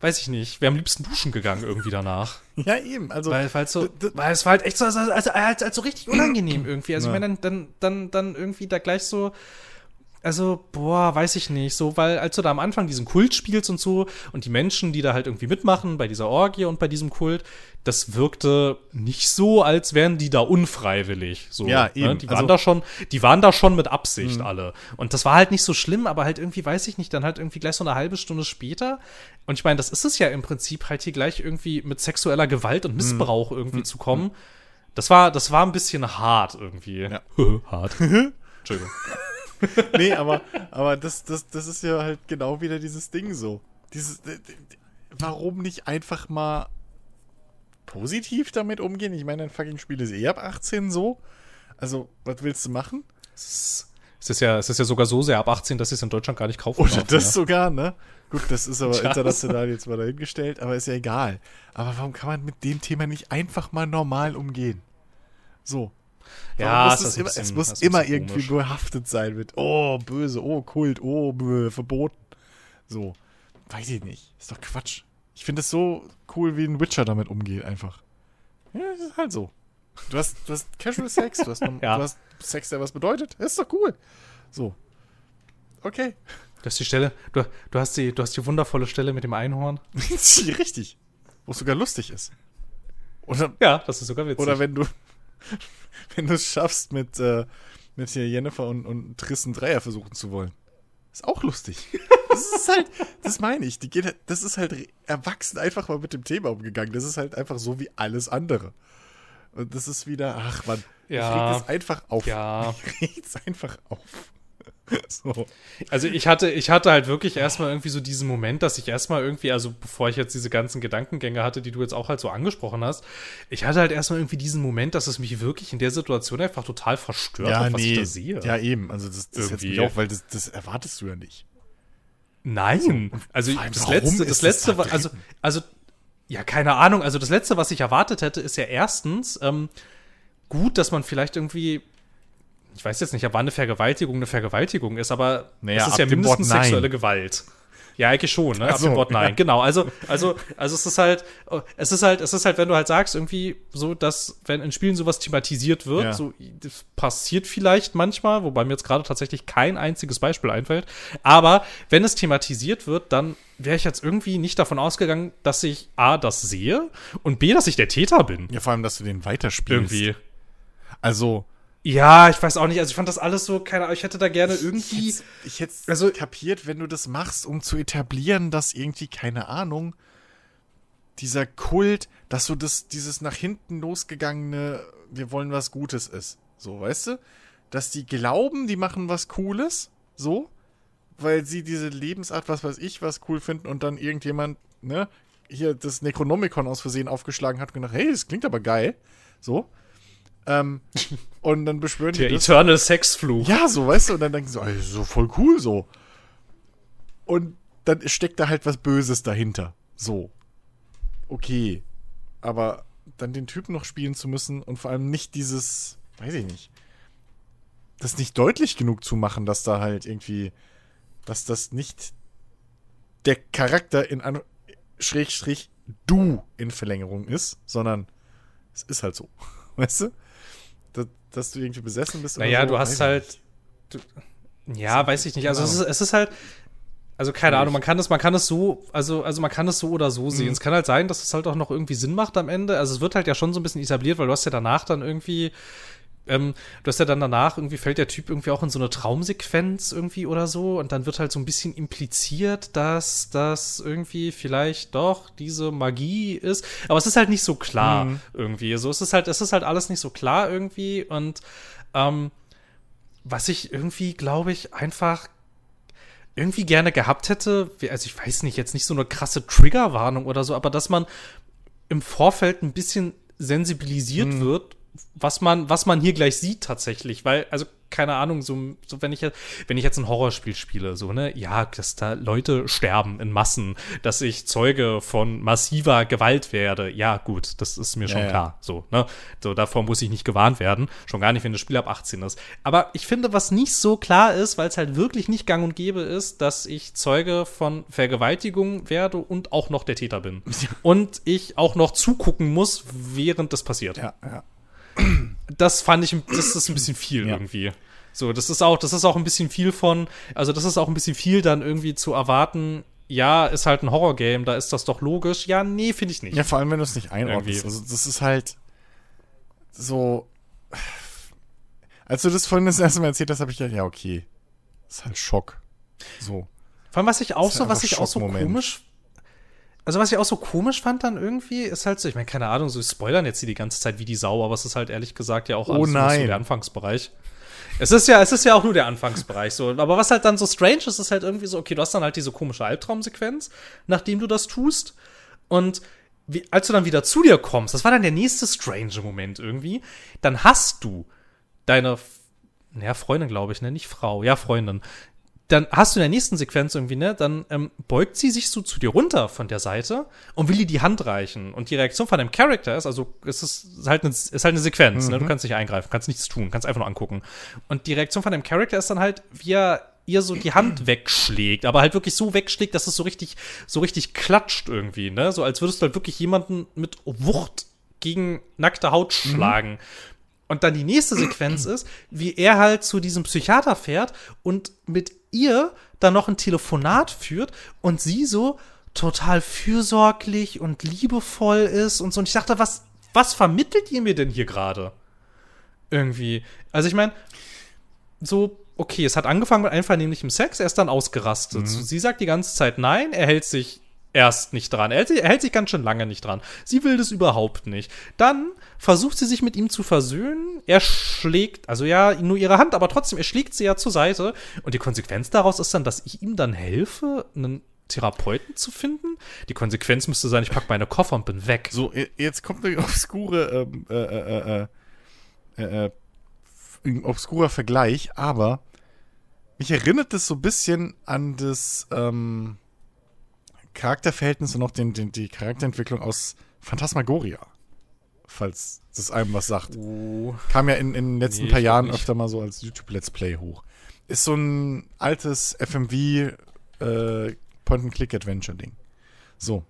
weiß ich nicht. Wäre am liebsten duschen gegangen irgendwie danach. Ja, eben. Also, Weil, weil, so, d- d- weil es war halt echt so, also, also, also, also richtig unangenehm irgendwie. Also Ja. ich meine, dann, dann, dann, dann irgendwie da gleich so, also, boah, weiß ich nicht, so, weil als du da am Anfang diesen Kult spielst und so und die Menschen, die da halt irgendwie mitmachen bei dieser Orgie und bei diesem Kult, das wirkte nicht so, als wären die da unfreiwillig. So, Ja, eben. Ne? Die waren Also- da schon, die waren da schon mit Absicht alle. Und das war halt nicht so schlimm, aber halt irgendwie, weiß ich nicht, dann halt irgendwie gleich so eine halbe Stunde später. Und ich meine, das ist es ja im Prinzip halt hier gleich irgendwie mit sexueller Gewalt und Missbrauch irgendwie zu kommen. Das war, das war ein bisschen hart irgendwie. Ja. hart. Entschuldigung. nee, aber, aber das, das, das ist ja halt genau wieder dieses Ding so. Dieses, warum nicht einfach mal positiv damit umgehen? Ich meine, ein fucking Spiel ist eh ab 18 so. Also, was willst du machen? Es ist ja, es ist ja sogar so sehr ab 18, dass sie es in Deutschland gar nicht kaufen Oder darf, das ja. sogar, ne? Gut, das ist aber international jetzt mal dahingestellt, aber ist ja egal. Aber warum kann man mit dem Thema nicht einfach mal normal umgehen? So. Ja, muss es, immer, bisschen- es muss immer irgendwie komisch. behaftet sein mit, oh, böse, oh, Kult, oh, bö, verboten. So. Weiß ich nicht. Ist doch Quatsch. Ich finde es so cool, wie ein Witcher damit umgeht, einfach. Ja, das ist halt so. Du hast, du hast Casual Sex, du hast, Ja. du hast Sex, der was bedeutet. Das ist doch cool. So. Okay. Du hast die Stelle, du, du, hast die, du hast die wundervolle Stelle mit dem Einhorn. Richtig. Wo es sogar lustig ist. Oder, Ja, das ist sogar witzig. oder wenn du wenn du es schaffst, mit, äh, mit hier Jennifer und, und Triss einen Dreier versuchen zu wollen. Ist auch lustig. Das ist halt, das meine ich. Die geht, halt- das ist halt erwachsen einfach mal mit dem Thema umgegangen. Das ist halt einfach so wie alles andere. Und das ist wieder, ach man, Ja. ich reg das einfach auf. Ja. Ich reg's einfach auf. So. Also ich hatte, ich hatte halt wirklich erstmal irgendwie so diesen Moment, dass ich erstmal irgendwie, also bevor ich jetzt diese ganzen Gedankengänge hatte, die du jetzt auch halt so angesprochen hast, ich hatte halt erstmal irgendwie diesen Moment, dass es mich wirklich in der Situation einfach total verstört hat, was ich da sehe. Ja, eben. Also das, das setzt mich Irgendwie. auch, weil das, das erwartest du ja nicht. Nein. Also allem, das letzte, das letzte, da also, also, ja, keine Ahnung. Also das letzte, was ich erwartet hätte, ist ja erstens ähm, gut, dass man vielleicht irgendwie, ich weiß jetzt nicht, ob wann eine Vergewaltigung eine Vergewaltigung ist, aber Naja, es ist ja mindestens Nein. sexuelle Gewalt. Ja, eigentlich schon, ne? Ab so, dem Wort nein. ja. Genau. Also, also, also es ist halt, es ist halt, es ist halt, wenn du halt sagst, irgendwie so, dass, wenn in Spielen sowas thematisiert wird, Ja. so, das passiert vielleicht manchmal, wobei mir jetzt gerade tatsächlich kein einziges Beispiel einfällt. Aber wenn es thematisiert wird, dann wäre ich jetzt irgendwie nicht davon ausgegangen, dass ich A, das sehe und B, dass ich der Täter bin. Ja, vor allem, dass du den weiterspielst. Irgendwie. Also, Ja, ich weiß auch nicht. Also ich fand das alles so, keine Ahnung, ich hätte da gerne irgendwie. ich, ich hätte Also- kapiert, wenn du das machst, um zu etablieren, dass irgendwie, keine Ahnung, dieser Kult, dass so das, dieses nach hinten losgegangene, wir wollen was Gutes ist. So, weißt du? Dass die glauben, die machen was Cooles, so, weil sie diese Lebensart, was weiß ich, was cool finden und dann irgendjemand, ne, hier das Necronomicon aus Versehen aufgeschlagen hat und gedacht, hey, das klingt aber geil. So. Ähm, und dann beschwören Der die das. Eternal Sexfluch. Ja, so, weißt du, und dann denken sie, ey, so voll cool so. Und dann steckt da halt was Böses dahinter. So. Okay. Aber dann den Typen noch spielen zu müssen und vor allem nicht dieses, weiß ich nicht, das nicht deutlich genug zu machen, dass da halt irgendwie, dass das nicht der Charakter in an Schrägstrich du in Verlängerung ist, sondern es ist halt so. Weißt du? Dass, dass du irgendwie besessen bist. oder Naja, so, du hast halt. Du, ja, weiß ich nicht. Also es ist, es ist halt. Also keine. Ahnung, man kann es, man kann es so, also, also man kann es so oder so sehen. Mhm. Es kann halt sein, dass es halt auch noch irgendwie Sinn macht am Ende. Also es wird halt ja schon so ein bisschen etabliert, weil du hast ja danach dann irgendwie, ähm, du hast ja dann danach irgendwie fällt der Typ irgendwie auch in so eine Traumsequenz irgendwie oder so und dann wird halt so ein bisschen impliziert, dass das irgendwie vielleicht doch diese Magie ist. Aber es ist halt nicht so klar Mhm. irgendwie. So es ist halt, es ist halt alles nicht so klar irgendwie und ähm, was ich irgendwie, glaube ich, einfach irgendwie gerne gehabt hätte, also ich weiß nicht, jetzt nicht so eine krasse Triggerwarnung oder so, aber dass man im Vorfeld ein bisschen sensibilisiert wird, was man, was man hier gleich sieht tatsächlich, weil, also keine Ahnung, so, so wenn ich jetzt, wenn ich jetzt ein Horrorspiel spiele, so, ne, ja, dass da Leute sterben in Massen, dass ich Zeuge von massiver Gewalt werde, ja, gut, das ist mir schon ja. klar, so, ne, so davor muss ich nicht gewarnt werden, schon gar nicht, wenn das Spiel ab 18 ist. Aber ich finde, was nicht so klar ist, weil es halt wirklich nicht gang und gäbe ist, dass ich Zeuge von Vergewaltigung werde und auch noch der Täter bin. Und ich auch noch zugucken muss, während das passiert Ja, ja. Das fand ich, das ist ein bisschen viel Ja. irgendwie. So, das ist auch, das ist auch ein bisschen viel von, also das ist auch ein bisschen viel dann irgendwie zu erwarten. Ja, ist halt ein Horrorgame, da ist das doch logisch. Ja, nee, finde ich nicht. Ja, vor allem, wenn du es nicht einordnest. Irgendwie. Also, das ist halt so. Als du das vorhin das erste Mal erzählt hast, habe ich gedacht, ja, okay. Das ist halt Schock. So. Vor allem, was ich auch so, was ich auch so komisch, also was ich auch so komisch fand dann irgendwie, ist halt so, ich meine, keine Ahnung, so spoilern jetzt hier die ganze Zeit wie die Sau, aber es ist halt ehrlich gesagt ja auch Oh alles nur nein. so der Anfangsbereich. Es ist ja, es ist ja auch nur der Anfangsbereich so. Aber was halt dann so strange ist, ist halt irgendwie so, okay, du hast dann halt diese komische Albtraumsequenz, nachdem du das tust. Und wie, als du dann wieder zu dir kommst, das war dann der nächste strange Moment irgendwie, dann hast du deine, ja, Freundin, glaube ich, ne, nicht Frau, ja, Freundin. Dann hast du in der nächsten Sequenz irgendwie, ne, dann ähm, beugt sie sich so zu dir runter von der Seite und will dir die Hand reichen. Und die Reaktion von dem Charakter ist, also es ist halt eine, ist halt eine Sequenz, ne, du kannst nicht eingreifen, kannst nichts tun, kannst einfach nur angucken. Und die Reaktion von dem Charakter ist dann halt, wie er ihr so die Hand wegschlägt, aber halt wirklich so wegschlägt, dass es so richtig, so richtig klatscht irgendwie, ne, so als würdest du halt wirklich jemanden mit Wucht gegen nackte Haut schlagen. Und dann die nächste Sequenz ist, wie er halt zu diesem Psychiater fährt und mit ihr dann noch ein Telefonat führt und sie so total fürsorglich und liebevoll ist und so. Und ich dachte, was, was vermittelt ihr mir denn hier gerade? Irgendwie. Also ich meine, so, okay, es hat angefangen mit einvernehmlichem Sex, er ist dann ausgerastet. Sie sagt die ganze Zeit nein, er hält sich erst nicht dran. Er hält, sich- er ganz schön lange nicht dran. Sie will das überhaupt nicht. Dann versucht sie sich mit ihm zu versöhnen. Er schlägt, also ja, nur ihre Hand, aber trotzdem, er schlägt sie ja zur Seite. Und die Konsequenz daraus ist dann, dass ich ihm dann helfe, einen Therapeuten zu finden. Die Konsequenz müsste sein, ich packe meine Koffer und bin weg. So, e- jetzt kommt eine obskure, ähm, äh, äh, äh, äh, äh, ein obskurer Vergleich, aber mich erinnert das so ein bisschen an das ähm, Charakterverhältnis und auch den, den, die Charakterentwicklung aus Phantasmagoria. Falls das einem was sagt. Oh. Kam ja in, in den letzten Nee, paar ich Jahren nicht. öfter mal so als YouTube-Let's Play hoch. Ist so ein altes FMV, äh, Point-and-Click-Adventure-Ding. So.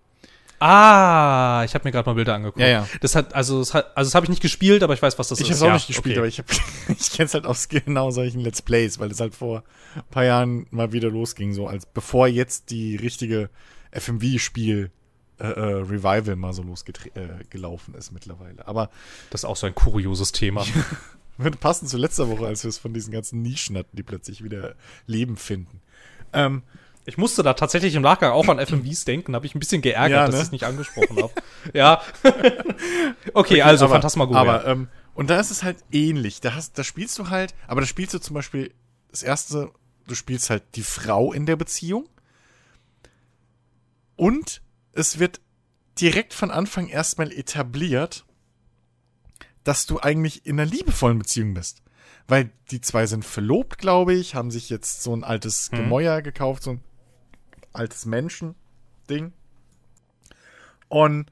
Ah, ich habe mir gerade mal Bilder angeguckt. Ja, ja. Das hat, also, das hat, also das habe ich nicht gespielt, aber ich weiß, was das Ich ist. habe es auch Ja, nicht gespielt, okay. aber ich, hab- ich kenne es halt aus genau solchen Let's Plays, weil es halt vor ein paar Jahren mal wieder losging, so als bevor jetzt die richtige FMV-Spiel äh, äh, Revival mal so losgelaufen äh, gelaufen ist mittlerweile. Aber Das ist auch so ein kurioses Thema. wird passen zu letzter Woche, als wir es von diesen ganzen Nischen hatten, die plötzlich wieder Leben finden. Ähm, Ich musste da tatsächlich im Nachgang auch an FMVs denken, habe ich ein bisschen geärgert, Ja, dass ne? ich es nicht angesprochen habe. ja. okay, also aber, Phantasmagoria. Aber, ähm, und da ist es halt ähnlich. Da, hast, da spielst du halt, aber da spielst du zum Beispiel, das erste, du spielst halt die Frau in der Beziehung. Und es wird direkt von Anfang erstmal etabliert, dass du eigentlich in einer liebevollen Beziehung bist. Weil die zwei sind verlobt, glaube ich, haben sich jetzt so ein altes Mhm. Gemäuer gekauft, so ein altes Menschen-Ding. Und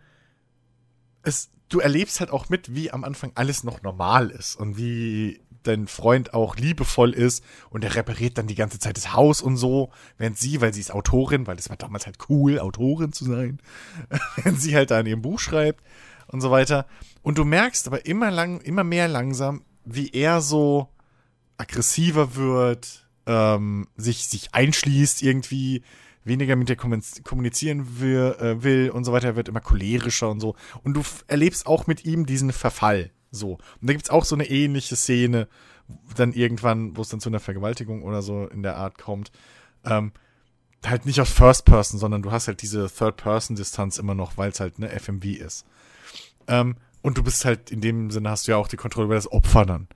es, du erlebst halt auch mit, wie am Anfang alles noch normal ist und wie dein Freund auch liebevoll ist und er repariert dann die ganze Zeit das Haus und so, während sie, weil sie ist Autorin, weil das war damals halt cool, Autorin zu sein, während sie halt da in ihrem Buch schreibt und so weiter. Und du merkst aber immer lang, immer mehr langsam, wie er so aggressiver wird, ähm, sich, sich einschließt irgendwie, weniger mit dir kommun- kommunizieren will, äh, will und so weiter, er wird immer cholerischer und so. Und du erlebst auch mit ihm diesen Verfall. So. Und da gibt's auch so eine ähnliche Szene, dann irgendwann, wo es dann zu einer Vergewaltigung oder so in der Art kommt. Ähm, halt nicht aus First Person, sondern du hast halt diese Third-Person-Distanz immer noch, weil es halt eine FMV ist. Ähm, und du bist halt, in dem Sinne hast du ja auch die Kontrolle über das Opfer dann.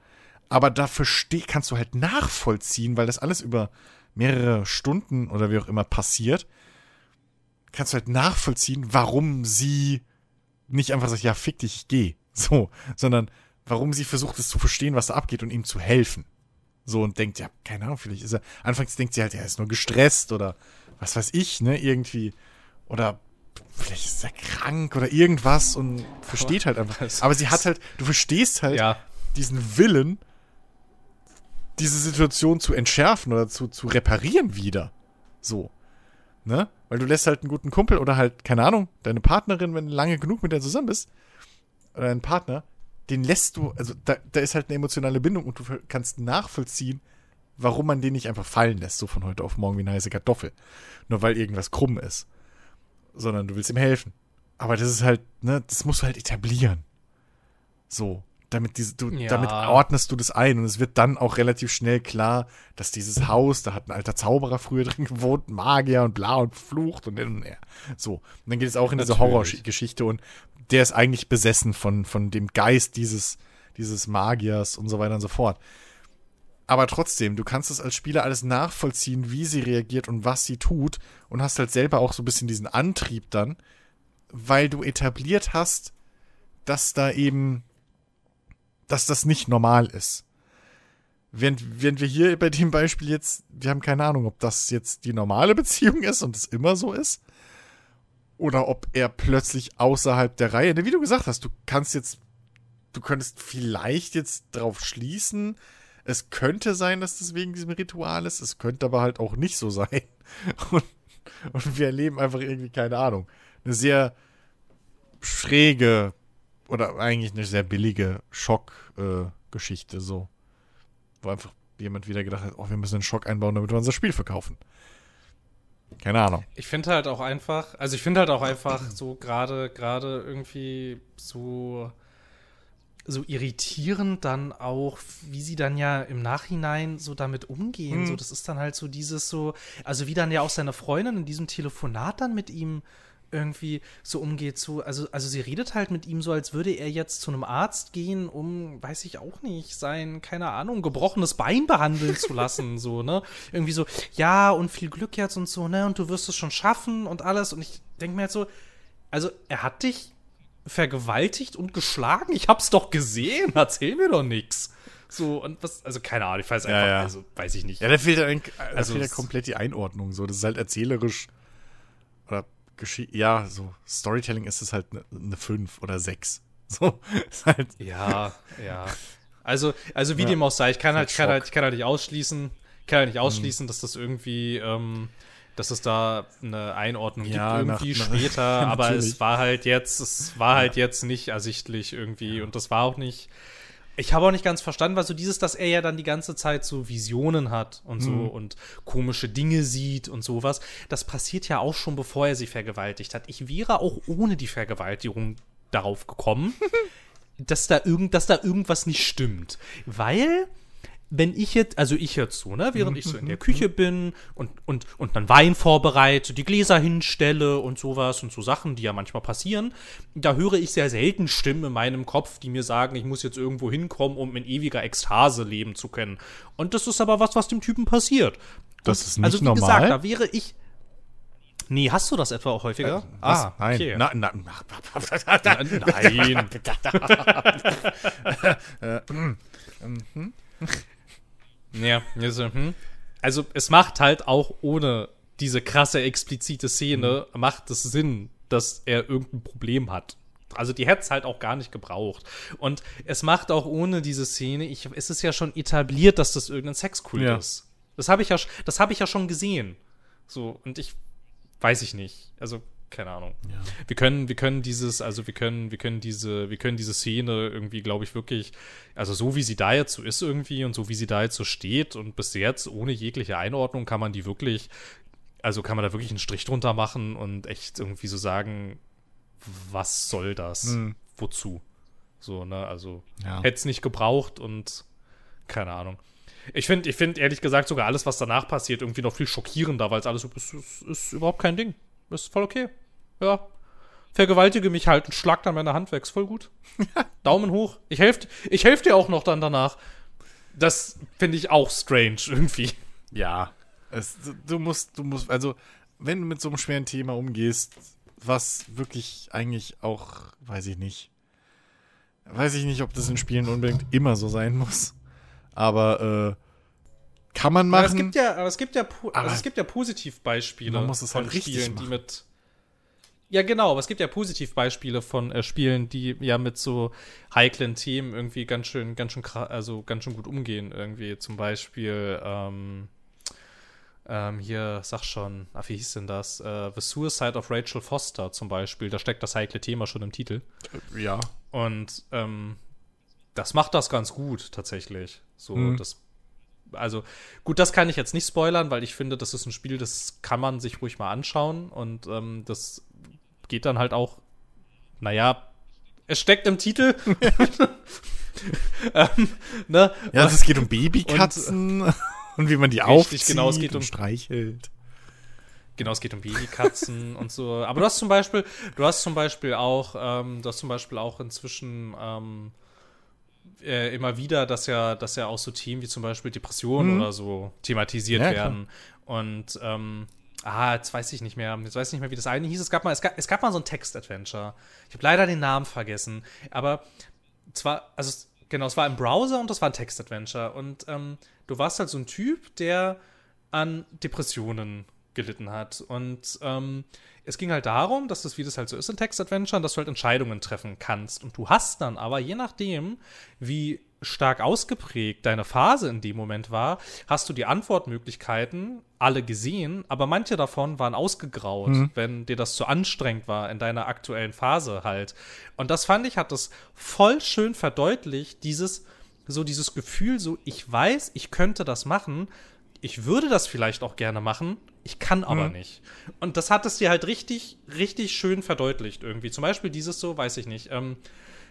Aber dafür kannst du halt nachvollziehen, weil das alles über mehrere Stunden oder wie auch immer passiert, kannst du halt nachvollziehen, warum sie nicht einfach sagt, ja, fick dich, ich geh. So, sondern warum sie versucht es zu verstehen, was da abgeht und ihm zu helfen. So und denkt, ja, keine Ahnung, vielleicht ist er, anfangs denkt sie halt, er ist nur gestresst oder was weiß ich, ne, irgendwie. Oder vielleicht ist er krank oder irgendwas und versteht halt einfach. Aber sie hat halt, du verstehst halt ja. diesen Willen, diese Situation zu entschärfen oder zu, zu reparieren wieder. So. Ne? Weil du lässt halt einen guten Kumpel oder halt, keine Ahnung, deine Partnerin, wenn du lange genug mit der zusammen bist, oder deinen Partner, den lässt du, also da, da ist halt eine emotionale Bindung und du kannst nachvollziehen, warum man den nicht einfach fallen lässt, so von heute auf morgen wie eine heiße Kartoffel. Nur weil irgendwas krumm ist. Sondern du willst ihm helfen. Aber das ist halt, ne, das musst du halt etablieren. So. Damit, diese, du, Ja. damit ordnest du das ein und es wird dann auch relativ schnell klar, dass dieses Haus, da hat ein alter Zauberer früher drin gewohnt, Magier und bla und flucht und und her. So. Und dann geht es auch in diese Natürlich. Horrorgeschichte und der ist eigentlich besessen von, von dem Geist dieses, dieses Magiers und so weiter und so fort. Aber trotzdem, du kannst es als Spieler alles nachvollziehen, wie sie reagiert und was sie tut und hast halt selber auch so ein bisschen diesen Antrieb dann, weil du etabliert hast, dass da eben, dass das nicht normal ist. Während, während wir hier bei dem Beispiel jetzt, wir haben keine Ahnung, ob das jetzt die normale Beziehung ist und es immer so ist. Oder ob er plötzlich außerhalb der Reihe, ne, wie du gesagt hast, du kannst jetzt, du könntest vielleicht jetzt drauf schließen, es könnte sein, dass das wegen diesem Ritual ist, es könnte aber halt auch nicht so sein. Und, und wir erleben einfach irgendwie, keine Ahnung, eine sehr schräge oder eigentlich eine sehr billige Schockgeschichte, äh, so. Wo einfach jemand wieder gedacht hat, oh, wir müssen einen Schock einbauen, damit wir unser Spiel verkaufen. Keine Ahnung. Ich finde halt auch einfach, also ich finde halt auch einfach so gerade, gerade irgendwie so, so irritierend dann auch, wie sie dann ja im Nachhinein so damit umgehen. Mhm. So, das ist dann halt so dieses so, also wie dann ja auch seine Freundin in diesem Telefonat dann mit ihm irgendwie so umgeht, so, also, also sie redet halt mit ihm so, als würde er jetzt zu einem Arzt gehen, um, weiß ich auch nicht, sein, keine Ahnung, gebrochenes Bein behandeln zu lassen, so, ne? Irgendwie so, ja, und viel Glück jetzt und so, ne? Und du wirst es schon schaffen und alles. Und ich denke mir halt so, also er hat dich vergewaltigt und geschlagen, ich hab's doch gesehen, erzähl mir doch nix. So, und was, also keine Ahnung, ich weiß einfach, ja. also weiß ich nicht. Ja, da fehlt ja, eigentlich- da Also fehlt ja komplett die Einordnung. So, das ist halt erzählerisch oder Geschi ja, so Storytelling ist es halt eine ne 5 oder 6. So, ist halt, Ja, ja. Also, also wie Ja. dem auch sei, ich kann halt, ich kann halt, ich kann halt nicht ausschließen, kann halt nicht ausschließen, dass das irgendwie, ähm, dass es da eine Einordnung Ja, gibt irgendwie nach- nach- später, aber es war halt jetzt, es war halt jetzt nicht ersichtlich irgendwie und das war auch nicht. Ich habe auch nicht ganz verstanden, weil so dieses, dass er ja dann die ganze Zeit so Visionen hat und so Mhm. und komische Dinge sieht und sowas, das passiert ja auch schon, bevor er sie vergewaltigt hat. Ich wäre auch ohne die Vergewaltigung darauf gekommen, dass da irgend, dass da irgendwas nicht stimmt. Weil, wenn ich jetzt, also ich jetzt so, ne, während ich so in der Küche bin und, und, und dann Wein vorbereite, die Gläser hinstelle und sowas und so Sachen, die ja manchmal passieren, da höre ich sehr selten Stimmen in meinem Kopf, die mir sagen, ich muss jetzt irgendwo hinkommen, um in ewiger Ekstase leben zu können. Und das ist aber was, was dem Typen passiert. Das Und, ist nicht also, wie normal? gesagt, da wäre ich. Nee, hast du das etwa auch häufiger? Nein. Ah, okay. Na, na, Nein. Ja, also, hm. also es macht halt auch ohne diese krasse explizite Szene, macht es Sinn, dass er irgendein Problem hat. Also die hätte es halt auch gar nicht gebraucht. Und es macht auch ohne diese Szene, ich, es ist ja schon etabliert, dass das irgendein Sexkult Ja. ist. Das habe ich ja, das habe ich ja schon gesehen. So, und ich weiß ich nicht. Also, keine Ahnung. Wir können, wir können dieses, also wir können, wir können diese, wir können diese Szene irgendwie, glaube ich, wirklich, also so wie sie da jetzt so ist irgendwie und so wie sie da jetzt so steht und bis jetzt ohne jegliche Einordnung kann man die wirklich, also kann man da wirklich einen Strich drunter machen und echt irgendwie so sagen, was soll das? Hm. Wozu? So, ne, also Ja. hätte es nicht gebraucht und keine Ahnung. Ich finde, ich finde ehrlich gesagt sogar alles, was danach passiert, irgendwie noch viel schockierender, weil es alles so ist, ist, ist überhaupt kein Ding. Ist voll okay. Ja. Vergewaltige mich halt und schlag dann meine Hand weg. Ist voll gut. Daumen hoch. Ich helfe ich helf dir auch noch dann danach. Das finde ich auch strange irgendwie. Ja. Es, du, musst, du musst, also, wenn du mit so einem schweren Thema umgehst, was wirklich eigentlich auch, weiß ich nicht, weiß ich nicht, ob das in Spielen unbedingt immer so sein muss. Aber äh, kann man Aber es machen. gibt ja, aber es gibt ja, also es gibt ja Positivbeispiele man muss es halt richtig Spielen, die machen. mit ja, genau, aber es gibt ja Positivbeispiele von äh, Spielen, die ja mit so heiklen Themen irgendwie ganz schön, ganz schön, also ganz schön gut umgehen. Irgendwie zum Beispiel ähm, ähm, hier, sag schon, ach, wie hieß denn das? Äh, The Suicide of Rachel Foster zum Beispiel. Da steckt das heikle Thema schon im Titel. ja. Und ähm, das macht das ganz gut, tatsächlich. So, Mhm. das. Also, gut, das kann ich jetzt nicht spoilern, weil ich finde, das ist ein Spiel, das kann man sich ruhig mal anschauen. Und ähm, das geht dann halt auch, naja, es steckt im Titel. ähm, ne? Ja, also es geht um Babykatzen und, wie man die aufzieht genau, es geht und um- streichelt. Genau, es geht um Babykatzen und so. Aber du hast zum Beispiel, du hast zum Beispiel auch, ähm, du hast zum Beispiel auch inzwischen ähm, äh, immer wieder, dass ja, dass ja auch so Themen wie zum Beispiel Depressionen Mhm. oder so thematisiert Ja, klar. werden. Und ähm, ah, jetzt weiß ich nicht mehr, jetzt weiß ich nicht mehr, wie das eine hieß. Es gab mal, es gab, es gab mal so ein Text-Adventure. Ich habe leider den Namen vergessen. Aber zwar, also genau, es war im Browser und das war ein Text-Adventure. Und ähm, du warst halt so ein Typ, der an Depressionen gelitten hat. Und ähm, es ging halt darum, dass das, wie das halt so ist in Text-Adventure, dass du halt Entscheidungen treffen kannst. Und du hast dann aber, je nachdem, wie stark ausgeprägt deine Phase in dem Moment war, hast du die Antwortmöglichkeiten alle gesehen, aber manche davon waren ausgegraut, wenn dir das zu anstrengend war in deiner aktuellen Phase halt. Und das fand ich, hat das voll schön verdeutlicht, dieses, so dieses Gefühl, so ich weiß, ich könnte das machen, ich würde das vielleicht auch gerne machen, ich kann aber nicht. Und das hat es dir halt richtig, richtig schön verdeutlicht irgendwie. Zum Beispiel dieses so, weiß ich nicht, ähm,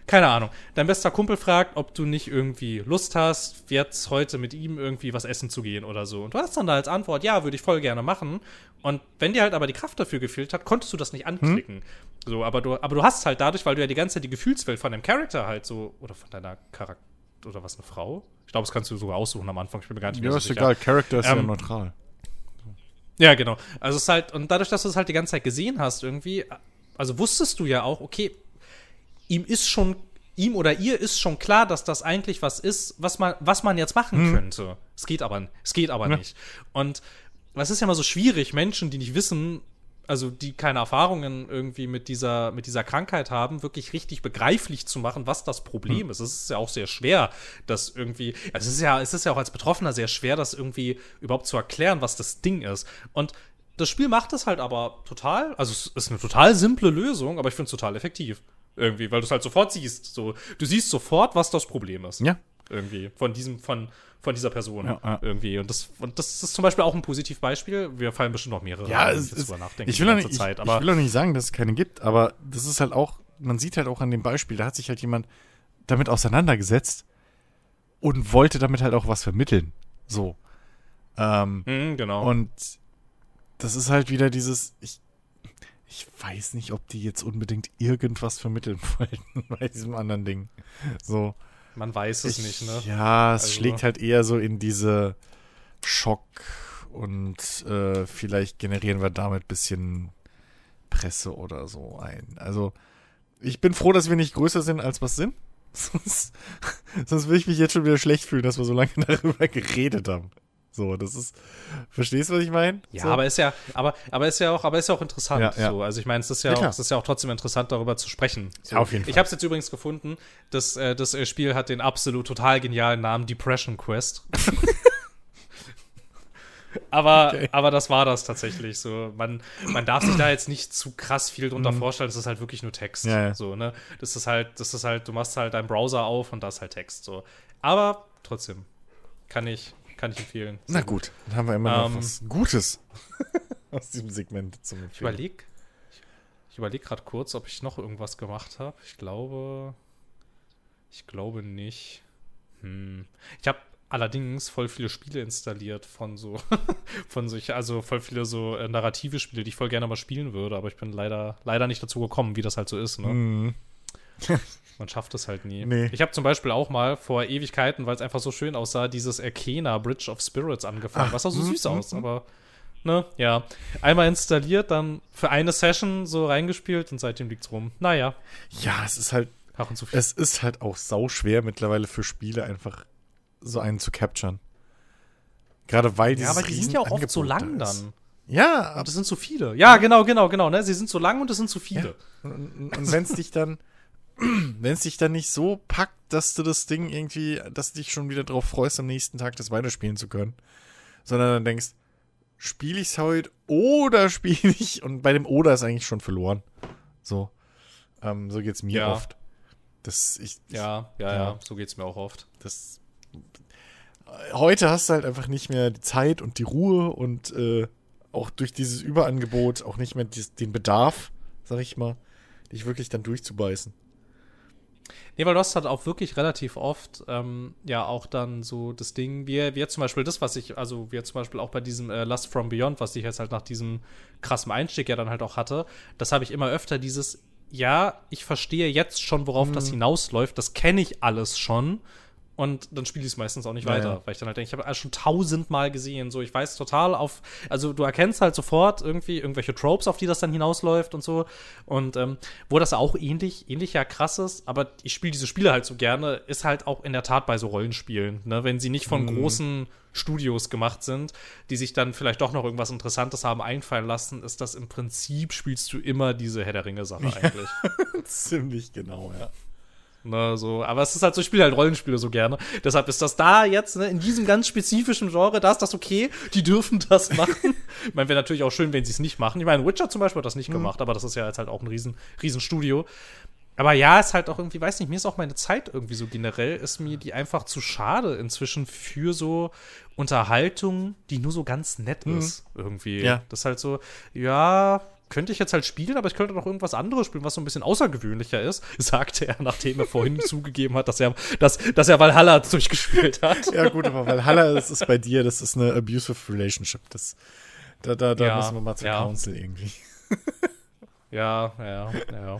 keine Ahnung. Dein bester Kumpel fragt, ob du nicht irgendwie Lust hast, jetzt heute mit ihm irgendwie was essen zu gehen oder so. Und du hast dann da als Antwort, ja, würde ich voll gerne machen. Und wenn dir halt aber die Kraft dafür gefehlt hat, konntest du das nicht anklicken. So, aber du, aber du hast halt dadurch, weil du ja die ganze Zeit die Gefühlswelt von dem Charakter halt so, oder von deiner Charakter, oder was, eine Frau? Ich glaube, das kannst du sogar aussuchen am Anfang. Ich bin mir gar nicht mehr Ja, so ist sicher. egal. Character ist ja Ähm, neutral. Ja, genau. Also es ist halt, und dadurch, dass du es halt die ganze Zeit gesehen hast, irgendwie, also wusstest du ja auch, okay, ihm ist schon, ihm oder ihr ist schon klar, dass das eigentlich was ist, was man, was man jetzt machen könnte. Es geht aber, es geht aber Ja. nicht. Und was ist ja immer so schwierig, Menschen, die nicht wissen, also die keine Erfahrungen irgendwie mit dieser, mit dieser Krankheit haben, wirklich richtig begreiflich zu machen, was das Problem ist. Es ist ja auch sehr schwer, das irgendwie, also es ist ja, es ist ja auch als Betroffener sehr schwer, das irgendwie überhaupt zu erklären, was das Ding ist. Und das Spiel macht es halt aber total, also es ist eine total simple Lösung, aber ich finde es total effektiv. Irgendwie, weil du es halt sofort siehst. So, du siehst sofort, was das Problem ist. Ja. Irgendwie. Von diesem, von, von dieser Person. Ja, ja. Irgendwie. Und das, und das ist zum Beispiel auch ein Positivbeispiel. Wir fallen bestimmt noch mehrere Ja, ein, wenn es ich drüber nachdenke ich will, die nicht, Zeit. ich, Aber ich will auch nicht sagen, dass es keine gibt, aber das ist halt auch, man sieht halt auch an dem Beispiel, da hat sich halt jemand damit auseinandergesetzt und wollte damit halt auch was vermitteln. So. Ähm, Mhm, genau. und das ist halt wieder dieses, ich, ich weiß nicht, ob die jetzt unbedingt irgendwas vermitteln wollten bei diesem anderen Ding. So. Man weiß es Ich- nicht, ne? Ja, es Also- schlägt halt eher so in diese Schock und äh, vielleicht generieren wir damit bisschen Presse oder so ein. Also ich bin froh, dass wir nicht größer sind, als wir sind. Sonst, sonst würde ich mich jetzt schon wieder schlecht fühlen, dass wir so lange darüber geredet haben. So, das ist. Verstehst du, was ich meine? Ja, so. aber ist ja, aber, aber ist ja auch, aber ist ja auch interessant. Ja, ja. So. Also ich meine, es ist ja, Ja, auch, es ist ja auch trotzdem interessant, darüber zu sprechen. So. Auf jeden Ich Fall. habe es jetzt übrigens gefunden, dass äh, das äh, Spiel hat den absolut total genialen Namen Depression Quest. aber, Okay. aber das war das tatsächlich. So, man, man darf sich da jetzt nicht zu krass viel drunter vorstellen. Das ist halt wirklich nur Text. Mhm. Ja, ja. So, ne? Das ist halt, das ist halt, du machst halt deinen Browser auf und da ist halt Text. So. Aber trotzdem kann ich, kann ich empfehlen. Na gut, dann haben wir immer noch Ähm, was Gutes aus diesem Segment zum Ich Empfehlen. überlege ich, ich überleg gerade kurz, ob ich noch irgendwas gemacht habe. Ich glaube. Ich glaube nicht. Hm. Ich habe allerdings voll viele Spiele installiert von so. von so, ich- also voll viele so äh, narrative Spiele, die ich voll gerne mal spielen würde, aber ich bin leider, leider nicht dazu gekommen, wie das halt so ist, ne? Mhm. Man schafft es halt nie. Nee. Ich habe zum Beispiel auch mal vor Ewigkeiten, weil es einfach so schön aussah, dieses Arcana Bridge of Spirits angefangen, Ach, was auch so mhm, süß mhm, aus, aber ne, ja. Einmal installiert, dann für eine Session so reingespielt und seitdem liegt's rum. Naja, Ja, es ist halt ach und zu viel. Es ist halt auch sau schwer mittlerweile für Spiele einfach so einen zu capturen. Gerade weil Ja, dieses aber die sind ja auch oft so lang da dann. Ja, Und es sind zu viele. Ja, genau, genau, genau, ne? Sie sind so lang und es sind zu viele. und, und, und wenn es dich dann, wenn es dich dann nicht so packt, dass du das Ding irgendwie, dass du dich schon wieder drauf freust, am nächsten Tag das weiterspielen zu können, sondern dann denkst, spiele ich's heute oder spiele ich und bei dem oder ist eigentlich schon verloren. So, ähm, so geht's mir Ja. oft. Das ich, Ja, ja, Ja. ja, so geht's mir auch oft. das heute hast du halt einfach nicht mehr die Zeit und die Ruhe und äh, auch durch dieses Überangebot auch nicht mehr den Bedarf, sag ich mal, dich wirklich dann durchzubeißen. Nee, weil du hast halt auch wirklich relativ oft ähm, ja auch dann so das Ding, wie, wie jetzt zum Beispiel das, was ich, also wie jetzt zum Beispiel auch bei diesem äh, Lust from Beyond, was ich jetzt halt nach diesem krassen Einstieg ja dann halt auch hatte, das habe ich immer öfter dieses, ja, ich verstehe jetzt schon, worauf das hinausläuft, das kenne ich alles schon. Und dann spiele ich es meistens auch nicht Ja, weiter, ja. weil ich dann halt denke, ich habe alles schon tausendmal gesehen. So, ich weiß total auf, also du erkennst halt sofort irgendwie irgendwelche Tropes, auf die das dann hinausläuft und so. Und ähm, wo das auch ähnlich, ähnlich ja krass ist, aber ich spiele diese Spiele halt so gerne, ist halt auch in der Tat bei so Rollenspielen, ne? Wenn sie nicht von großen Studios gemacht sind, die sich dann vielleicht doch noch irgendwas Interessantes haben einfallen lassen, ist das im Prinzip spielst du immer diese Herr der Ringe-Sache eigentlich. Ziemlich genau, ja. Ne, so, aber es ist halt so, ich spiele halt Rollenspiele so gerne. Deshalb ist das da jetzt, ne, in diesem ganz spezifischen Genre, da ist das okay, die dürfen das machen. ich meine, wäre natürlich auch schön, wenn sie es nicht machen. Ich meine, Witcher zum Beispiel hat das nicht gemacht, aber das ist ja jetzt halt auch ein riesen, riesen Studio. Aber ja, ist halt auch irgendwie, weiß nicht, mir ist auch meine Zeit irgendwie so generell, ist mir die einfach zu schade inzwischen für so Unterhaltung, die nur so ganz nett ist, irgendwie. Ja. Das ist halt so, ja, könnte ich jetzt halt spielen, aber ich könnte noch irgendwas anderes spielen, was so ein bisschen außergewöhnlicher ist, sagte er, nachdem er vorhin zugegeben hat, dass er, dass, dass er Valhalla durchgespielt hat. Ja, gut, aber Valhalla, das ist bei dir, das ist eine abusive relationship. Das, da da, da Ja, müssen wir mal zur ja. Council irgendwie. Ja, ja, ja.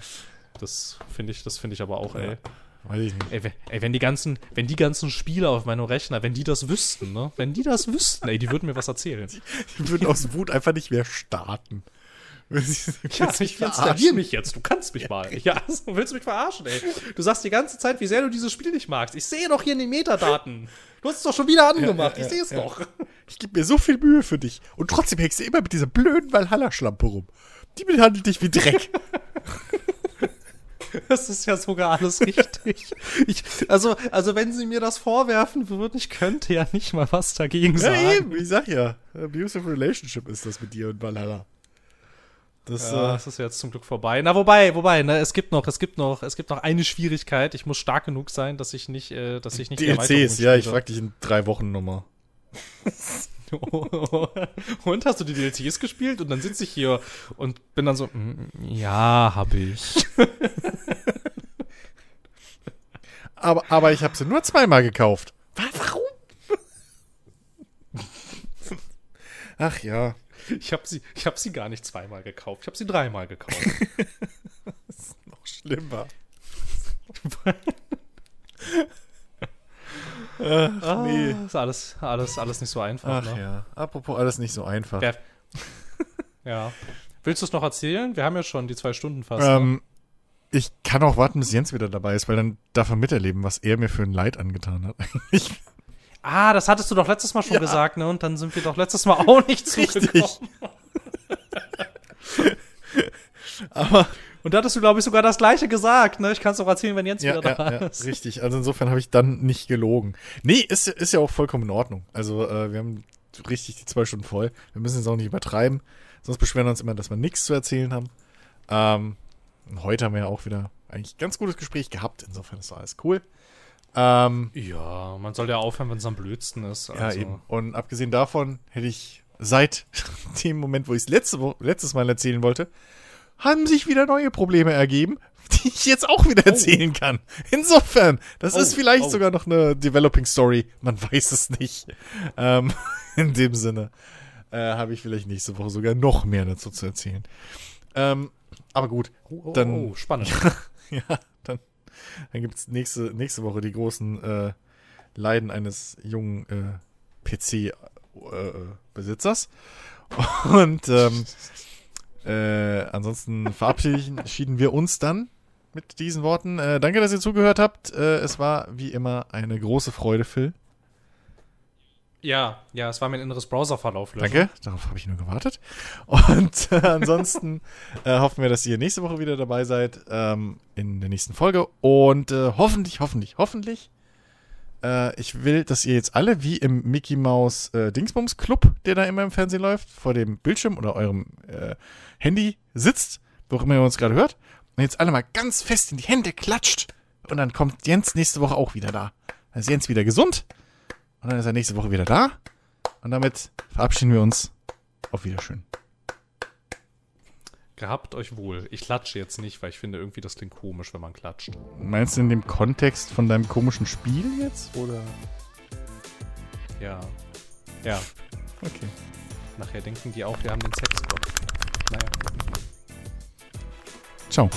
Das finde ich, das finde ich aber auch, ey. Weiß ich nicht. Ey, we- ey, wenn die ganzen, wenn die ganzen Spieler auf meinem Rechner, wenn die das wüssten, ne? Wenn die das wüssten, ey, die würden mir was erzählen. Die würden aus Wut einfach nicht mehr starten. Ja, ich installier mich jetzt, du kannst mich mal. Ja, so willst du mich verarschen, ey. Du sagst die ganze Zeit, wie sehr du dieses Spiel nicht magst. Ich sehe doch hier in den Metadaten. Du hast es doch schon wieder angemacht, ja, ich sehe es ja. doch. Ich gebe mir so viel Mühe für dich. Und trotzdem hängst du immer mit dieser blöden Valhalla-Schlampe rum. Die behandelt dich wie Dreck. Das ist ja sogar alles richtig. Ich, also, also, wenn sie mir das vorwerfen würden, ich könnte ja nicht mal was dagegen sagen. Ja, eben, ich sag ja. Abusive Relationship ist das mit dir und Valhalla. Das, ja, äh, das ist jetzt zum Glück vorbei. Na, wobei, wobei, ne, es gibt noch, es gibt noch, es gibt noch eine Schwierigkeit. Ich muss stark genug sein, dass ich nicht, äh, dass ich nicht DLCs, ja, ich frag dich in drei Wochen nochmal. und hast du die DLCs gespielt? Und dann sitze ich hier und bin dann so, mm, ja, hab ich. aber, aber ich habe sie nur zweimal gekauft. Warum? Ach ja. Ich habe sie, ich hab sie gar nicht zweimal gekauft. Ich habe sie dreimal gekauft. das ist noch schlimmer. Ach, ah, nee. Ist alles, alles, alles nicht so einfach. Ach ne? ja. Apropos alles nicht so einfach. Wer, ja. Willst du es noch erzählen? Wir haben ja schon die zwei Stunden fast. Ähm, ne? Ich kann auch warten, bis Jens wieder dabei ist, weil dann darf er miterleben, was er mir für ein Leid angetan hat. ah, das hattest du doch letztes Mal schon ja. gesagt, ne? Und dann sind wir doch letztes Mal auch nicht zugekommen. Aber und da hattest du, glaube ich, sogar das Gleiche gesagt. Ne? Ich kann es auch erzählen, wenn Jens ja, wieder da ja, ist. Ja, richtig. Also insofern habe ich dann nicht gelogen. Nee, ist, ist ja auch vollkommen in Ordnung. Also äh, wir haben richtig die zwei Stunden voll. Wir müssen es auch nicht übertreiben. Sonst beschweren wir uns immer, dass wir nichts zu erzählen haben. Ähm, heute haben wir ja auch wieder eigentlich ganz gutes Gespräch gehabt. Insofern ist alles cool. Ähm, ja, man soll ja aufhören, wenn es am blödsten ist. Also. Ja, eben. Und abgesehen davon hätte ich seit dem Moment, wo ich es letzte, letztes Mal erzählen wollte, haben sich wieder neue Probleme ergeben, die ich jetzt auch wieder oh. erzählen oh. kann. Insofern, das oh, ist vielleicht oh. sogar noch eine Developing Story. Man weiß es nicht. Ähm, in dem Sinne äh, habe ich vielleicht nächste Woche sogar noch mehr dazu zu erzählen. Ähm, aber gut, oh, oh, dann. Oh, spannend. ja, dann gibt es nächste, nächste Woche die großen äh, Leiden eines jungen äh, PC-Besitzers. Äh, Und ähm, äh, ansonsten verabschieden wir uns dann mit diesen Worten. Äh, danke, dass ihr zugehört habt. Es war wie immer eine große Freude, Phil. Ja, ja, es war mein inneres Browserverlauf. Danke, darauf habe ich nur gewartet. Und äh, ansonsten äh, hoffen wir, dass ihr nächste Woche wieder dabei seid ähm, in der nächsten Folge. Und äh, hoffentlich, hoffentlich, hoffentlich äh, ich will, dass ihr jetzt alle wie im Mickey Mouse äh, Dingsbums Club, der da immer im Fernsehen läuft, vor dem Bildschirm oder eurem äh, Handy sitzt, wo immer ihr uns gerade hört, und jetzt alle mal ganz fest in die Hände klatscht. Und dann kommt Jens nächste Woche auch wieder da. Dann ist Jens wieder gesund. Und dann ist er nächste Woche wieder da. Und damit verabschieden wir uns. Auf Wiederschön. Gehabt euch wohl. Ich klatsche jetzt nicht, weil ich finde irgendwie, das klingt komisch, wenn man klatscht. Meinst du in dem Kontext von deinem komischen Spiel jetzt? Oder? Ja. Ja. Okay. Nachher denken die auch, wir haben den Sexgott. Naja. Ciao.